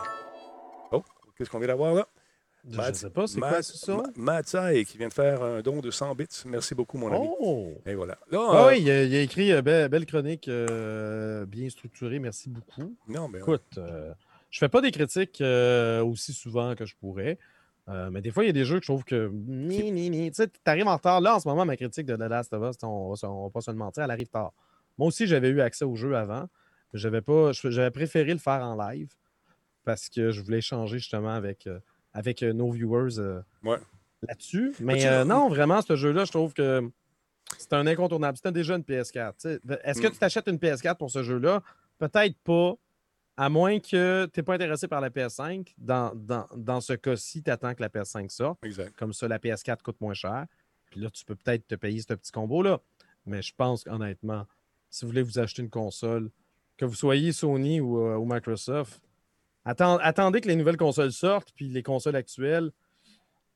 Oh, qu'est-ce qu'on vient d'avoir là? Je ne sais pas, c'est quoi ça? Ma- Matt Sai qui vient de faire un don de 100 bits. Merci beaucoup, mon ami. Oh! Et voilà. Là, Ah euh, oui, il a, il a écrit euh, belle, belle chronique, euh, bien structurée. Merci beaucoup. Non, mais Écoute, je fais pas des critiques aussi souvent que je pourrais. mais des fois, il y a des jeux que je trouve que. Ni, ni, ni. Tu sais, t'arrives en retard. Là, en ce moment, ma critique de The Last of Us, on on va pas se le mentir, elle arrive tard. Moi aussi, j'avais eu accès au jeu avant. J'avais pas. je- J'avais préféré le faire en live parce que je voulais échanger justement avec, avec euh, nos viewers euh, Ouais. là-dessus. Mais euh, non, vraiment, ce jeu-là, je trouve que c'est un incontournable. C'était déjà une PS4. tu sais. Est-ce que Mm. tu t'achètes une PS4 pour ce jeu-là? Peut-être pas. À moins que tu n'es pas intéressé par la PS5, dans, dans, dans ce cas-ci, tu attends que la PS5 sorte. Exact. Comme ça, la PS4 coûte moins cher. Puis là, tu peux peut-être te payer ce petit combo-là. Mais je pense honnêtement, si vous voulez vous acheter une console, que vous soyez Sony ou, euh, ou Microsoft, atten- attendez que les nouvelles consoles sortent, puis les consoles actuelles,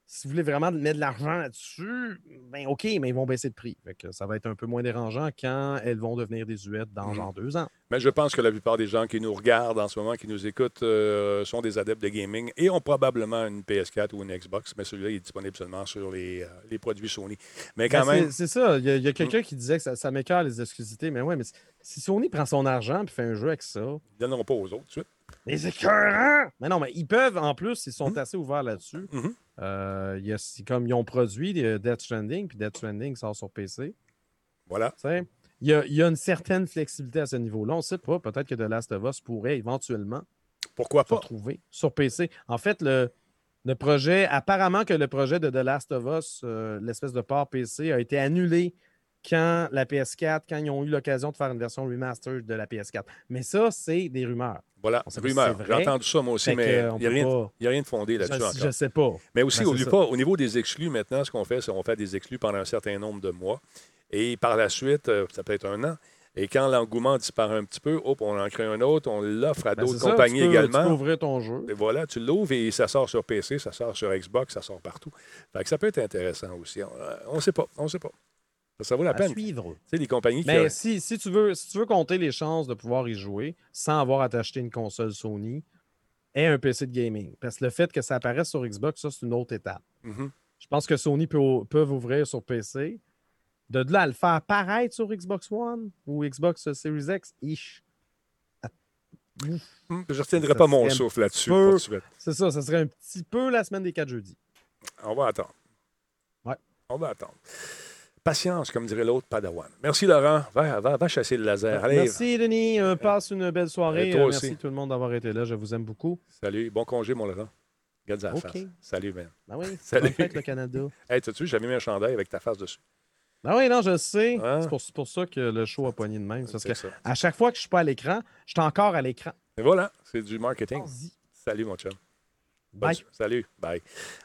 si vous voulez vraiment mettre de l'argent là-dessus, ben OK, mais ils vont baisser de prix. Fait que ça va être un peu moins dérangeant quand elles vont devenir désuètes dans Mhm. genre deux ans. Mais je pense que la plupart des gens qui nous regardent en ce moment, qui nous écoutent, euh, sont des adeptes de gaming et ont probablement une PS4 ou une Xbox, mais celui-là il est disponible seulement sur les, euh, les produits Sony. Mais quand Ben, même, c'est- ça. Il y a, a quelqu'un qui disait que ça, ça m'écœure les exclusivités. Mais ouais, mais si- si Sony prend son argent et fait un jeu avec ça, ils ne donneront pas aux autres tout de suite. Les écœurants! Mais non, mais ils peuvent, en plus, ils sont Mhm. assez ouverts là-dessus. Mhm. Euh, y a- comme ils ont produit euh, Death Stranding, puis Death Stranding sort sur PC. Voilà. Il y, a, y a une certaine flexibilité à ce niveau-là. On ne sait pas. Peut-être que The Last of Us pourrait éventuellement Pourquoi se pas? retrouver sur PC. En fait, le, le projet, apparemment que le projet de The Last of Us, euh, l'espèce de port PC, a été annulé quand la PS4, quand ils ont eu l'occasion de faire une version remastered de la PS4. Mais ça, c'est des rumeurs. Voilà, On sait pas si rumeur. c'est J'ai entendu ça moi aussi, Fait mais euh, il n'y a, rien- a de fondé là-dessus Je, encore. je sais pas. Mais aussi, Ben, pas, au niveau des exclus, maintenant, ce qu'on fait, c'est qu'on fait des exclus pendant un certain nombre de mois. Et par la suite, euh, ça peut être un an. Et quand l'engouement disparaît un petit peu, hop, on en crée un autre, on l'offre à Ben, d'autres compagnies tu peux- également. Tu peux ouvrir ton jeu. Et voilà, tu l'ouvres et ça sort sur PC, ça sort sur Xbox, ça sort partout. Fait que ça peut être intéressant aussi. On ne sait pas, on ne sait pas. Ça, vaut la À peine. Tu suivre. sais, les compagnies qui... Mais si, si, tu veux, si tu veux compter les chances de pouvoir y jouer sans avoir à t'acheter une console Sony et un PC de gaming, parce que le fait que ça apparaisse sur Xbox, ça, c'est une autre étape. Mhm. Je pense que Sony peut, peuvent ouvrir sur PC. De là à le faire paraître sur Xbox One ou Xbox Series X, ish. Hum, Je ne retiendrai Ça pas mon souffle là-dessus. C'est ça, ça serait un petit peu la semaine des 4 jeudis. On va attendre. Ouais. On va attendre. Patience, comme dirait l'autre Padawan. Merci, Laurent. Va, va, va chasser le laser. Allez, Merci, Denis. Euh, passe une belle soirée. Toi Euh, aussi. merci tout le monde d'avoir été là. Je vous aime beaucoup. salut. Bon congé, mon Laurent. Regarde ça la OK. face. Salut, man. Ah oui, <laughs> Salut. fête, le Canada. <laughs> Hey, t'as-tu vu, j'avais mis un chandail avec ta face dessus? Ah oui, non, je sais. Hein? C'est pour, ça que le show a pogné de même. Parce C'est que ça. à chaque fois que je suis pas à l'écran, je suis encore à l'écran. Et voilà, c'est du marketing. Vas-y. Salut, mon chum. Bye. Salut. Bye.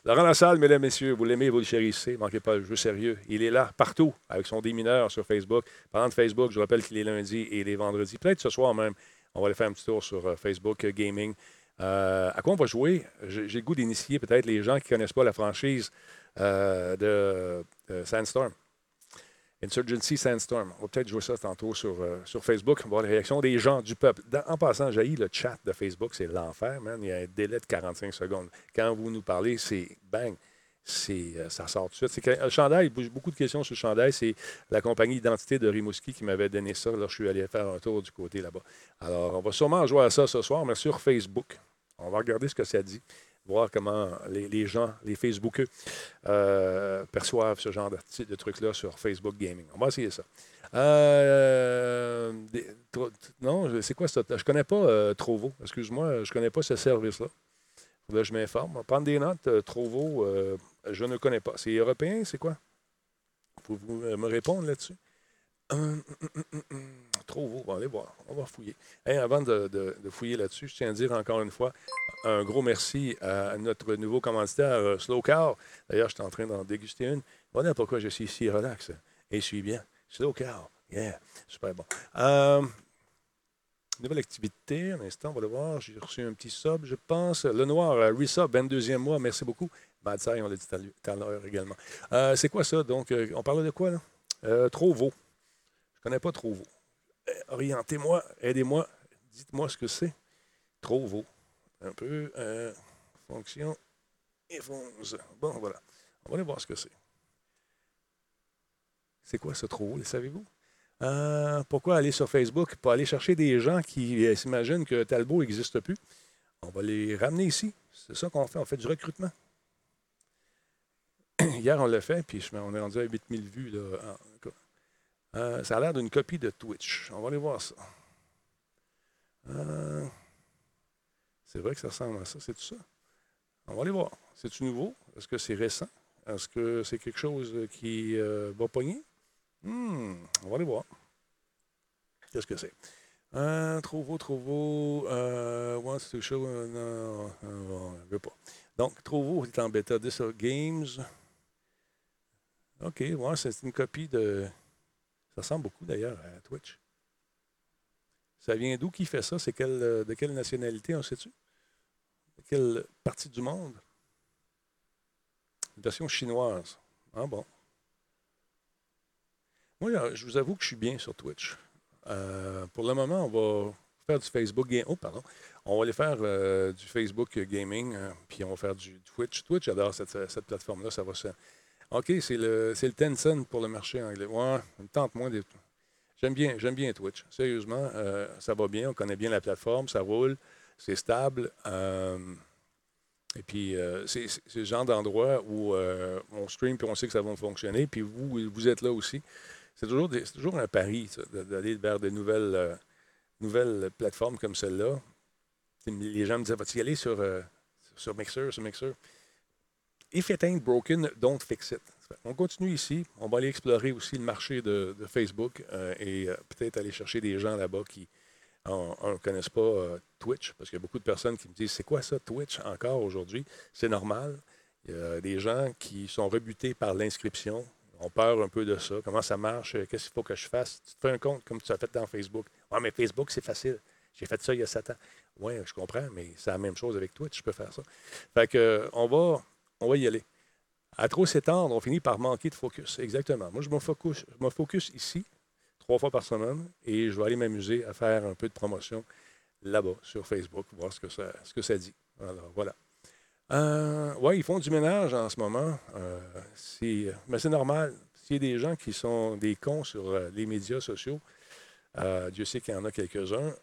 Laurent Lassalle, mesdames, messieurs, vous l'aimez, vous le chérissez. Manquez pas le jeu sérieux. Il est là, partout, avec son démineur sur Facebook. Parlant de Facebook, je rappelle qu'il est lundi et les vendredis. Peut-être ce soir même, on va aller faire un petit tour sur euh, Facebook Gaming. Euh, à quoi on va jouer? J'ai j'ai le goût d'initier peut-être les gens qui ne connaissent pas la franchise euh, de, de Sandstorm. Insurgency Sandstorm. On va peut-être jouer ça tantôt sur, euh, sur Facebook. On va voir les réactions des gens, du peuple. En passant, j'ai le chat de Facebook, c'est l'enfer, man. Il y a un délai de 45 secondes. Quand vous nous parlez, c'est bang. C'est, euh, ça sort tout de suite. Que, le chandail, beaucoup de questions sur le chandail. C'est la compagnie Identité de Rimouski qui m'avait donné ça. Là, je suis allé faire un tour du côté là-bas. Alors, on va sûrement jouer à ça ce soir, mais sur Facebook. On va regarder ce que ça dit, voir comment les, gens, les Facebookeux, euh, perçoivent ce genre de, trucs-là sur Facebook Gaming. On va essayer ça. Euh, non, c'est quoi ça? Je connais pas euh, Trovo. Excuse-moi, je connais pas ce service-là. Que je m'informe. Prendre des notes. Trovo, je ne connais pas. C'est européen, c'est quoi? Pouvez-vous euh, me répondre là-dessus? <clears throat> Hum, hum, hum, hum. Trovo, on va aller voir. On va fouiller. Avant de, fouiller là-dessus, je tiens à dire encore une fois un gros merci à notre nouveau commanditaire, euh, Slow Car. D'ailleurs, je suis en train d'en déguster une. Voilà pourquoi je suis ici relax et suis bien. Slow Car. Yeah, super bon. Euh, nouvelle activité, un instant, on va le voir. J'ai reçu un petit sub, je pense. Le Noir, euh, resub, 22e mois, merci beaucoup. Madsai, on l'a dit tout à l'heure- également. C'est quoi ça? Donc, on parlait de quoi, là? Euh, Trovo. Je connais pas Trovo. Euh, Orientez-moi, aidez-moi, dites-moi ce que c'est. Trovo. Un peu. euh, fonction. Bon, voilà. On va aller voir ce que c'est. C'est quoi ce Trovo, le savez-vous? Euh, pourquoi aller sur Facebook? Pour aller chercher des gens qui euh, s'imaginent que Talbot n'existe plus. On va les ramener ici. C'est ça qu'on fait. On fait du recrutement. <clears throat> Hier, on l'a fait, puis on est rendu à 8000 vues. Là, euh, ça a l'air d'une copie de Twitch. On va aller voir ça. Euh, c'est vrai que ça ressemble à ça. C'est tout ça? On va aller voir. C'est-tu nouveau? Est-ce que c'est récent? Est-ce que c'est quelque chose qui euh, va pogner? Hmm, on va aller voir. Qu'est-ce que c'est? Euh, trop beau, trop to show. non, on ne veut pas. Donc, trop beau est en bêta. This Games. OK, ouais, c'est une copie de. Ça ressemble beaucoup d'ailleurs à Twitch. Ça vient d'où qui fait ça? C'est euh, de quelle nationalité, on sait-tu? De quelle partie du monde? Une version chinoise. Ah bon. Moi, je vous avoue que je suis bien sur Twitch. Euh, pour le moment, on va faire du Facebook Gaming. Oh, pardon. On va aller faire euh, du Facebook Gaming, puis on va faire du Twitch. Twitch, j'adore cette, plateforme-là. Ça. OK, c'est le, le Tencent pour le marché anglais. Ouais, tente moins des. J'aime bien, j'aime bien Twitch. Sérieusement, euh, ça va bien. On connaît bien la plateforme, ça roule, c'est stable. euh, et puis, euh, c'est le genre d'endroit où on stream puis on sait que ça va fonctionner. Puis vous, vous êtes là aussi. C'est toujours, des- toujours un pari d'aller vers de nouvelles, nouvelles plateformes comme celle-là. Les gens me disaient, vas-tu y aller sur, sur Mixer, sur Mixer? If it ain't broken, don't fix it. On continue ici. On va aller explorer aussi le marché de, Facebook euh, et euh, peut-être aller chercher des gens là-bas qui ne connaissent pas euh, Twitch, parce qu'il y a beaucoup de personnes qui me disent c'est quoi ça, Twitch, encore aujourd'hui? C'est normal. Il y a des gens qui sont rebutés par l'inscription, ont peur un peu de ça. Comment ça marche? Qu'est-ce qu'il faut que je fasse? Tu te fais un compte comme tu as fait dans Facebook. Oui, mais Facebook, c'est facile. J'ai fait ça il y a sept ans. Oui, je comprends, mais c'est la même chose avec Twitch, je peux faire ça. Fait on va, on va y aller. À trop s'étendre, on finit par manquer de focus. Exactement. Moi, je me focus, je focus ici, trois fois par semaine, et je vais aller m'amuser à faire un peu de promotion là-bas, sur Facebook, voir ce que ça, dit. Alors, voilà. Euh, oui, ils font du ménage en ce moment. Euh, mais c'est normal. S'il y a des gens qui sont des cons sur euh, les médias sociaux, Dieu sait qu'il y en a quelques-uns,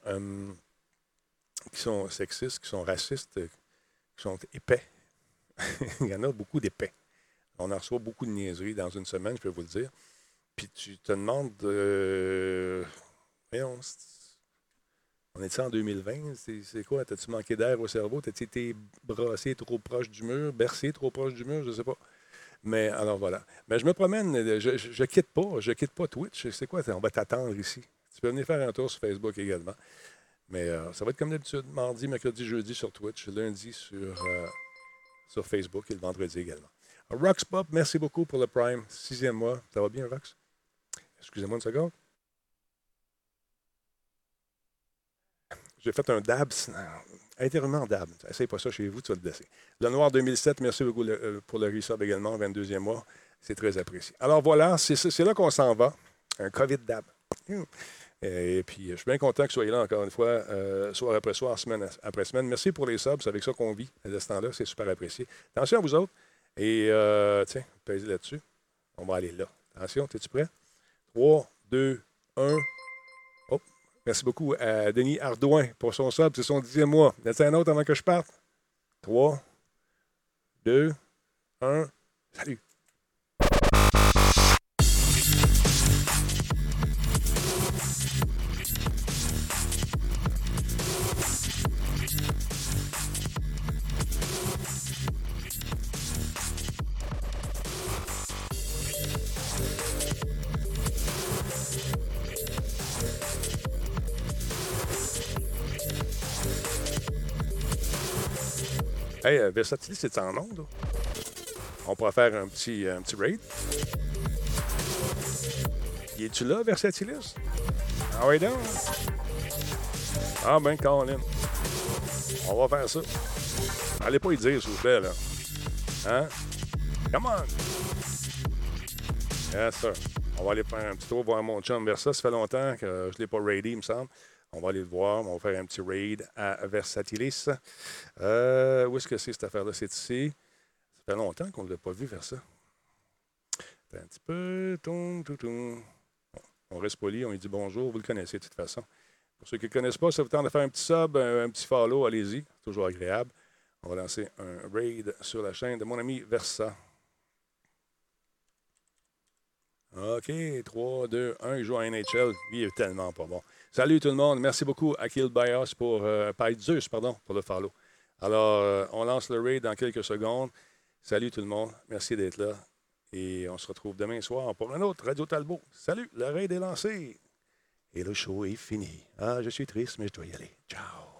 qui sont sexistes, qui sont racistes, qui sont épais. <laughs> Il y en a beaucoup d'épais. On en reçoit beaucoup de niaiseries dans une semaine, je peux vous le dire. Puis tu te demandes, euh, on est en 2020? C'est quoi? T'as-tu manqué d'air au cerveau? T'as-tu été brassé trop proche du mur, bercé trop proche du mur? Je ne sais pas. Mais alors voilà. Mais je me promène, je, je, je quitte pas, je quitte pas Twitch. C'est quoi? On va t'attendre ici. Tu peux venir faire un tour sur Facebook également. Mais euh, ça va être comme d'habitude, mardi, mercredi, jeudi sur Twitch, lundi sur euh, sur Facebook et le vendredi également. Rox Pop, merci beaucoup pour le Prime. Sixième mois. Ça va bien, Rox? Excusez-moi une seconde. J'ai fait un dab. Intérieurement dab. Essaye pas ça chez vous, tu vas te blesser. Le Noir 2007, merci beaucoup euh, pour le resub également, 22e mois. C'est très apprécié. Alors voilà, c'est là qu'on s'en va. Un COVID dab. Et puis, je suis bien content que vous soyez là encore une fois, euh, soir après soir, semaine après semaine. Merci pour les subs. C'est avec ça qu'on vit à ce temps-là. C'est super apprécié. Attention à vous autres. Et euh, tiens, pèse là-dessus. On va aller là. Attention, es-tu prêt? 3, 2, 1. Oh, merci beaucoup à Denis Ardouin pour son sub. C'est son dixième mois. A un autre avant que je parte? 3, 2, 1. Salut! Hey, euh, Versatilis, c'est en onde? On pourrait faire un petit, un petit raid. Y es-tu là, Versatilis? Ah oui, donc. Ah ben, Colin. On va faire ça. Allez pas y dire, s'il vous plaît, là. Hein? Come on! Yes, sir. On va aller faire un petit tour voir mon chum Versa. Ça fait longtemps que je l'ai pas raidé, il me semble. On va aller le voir. On va faire un petit raid à Versatilis. Euh, où est-ce que c'est cette affaire-là? C'est ici. Ça fait longtemps qu'on ne l'a pas vu faire ça. Un petit peu. On reste poli, on lui dit bonjour. Vous le connaissez de toute façon. Pour ceux qui ne connaissent pas, ça vous tente de faire un petit sub, un, petit follow, allez-y. Toujours agréable. On va lancer un raid sur la chaîne de mon ami Versa. OK, 3, 2, 1, il joue à NHL. Il est tellement pas bon. Salut tout le monde. Merci beaucoup à Kill Bios pour, Zeus, pardon, pour le follow. Alors, euh, on lance le raid dans quelques secondes. Salut tout le monde. Merci d'être là. Et on se retrouve demain soir pour un autre Radio Talbot. Salut, le raid est lancé. Et le show est fini. Ah, je suis triste, mais je dois y aller. Ciao.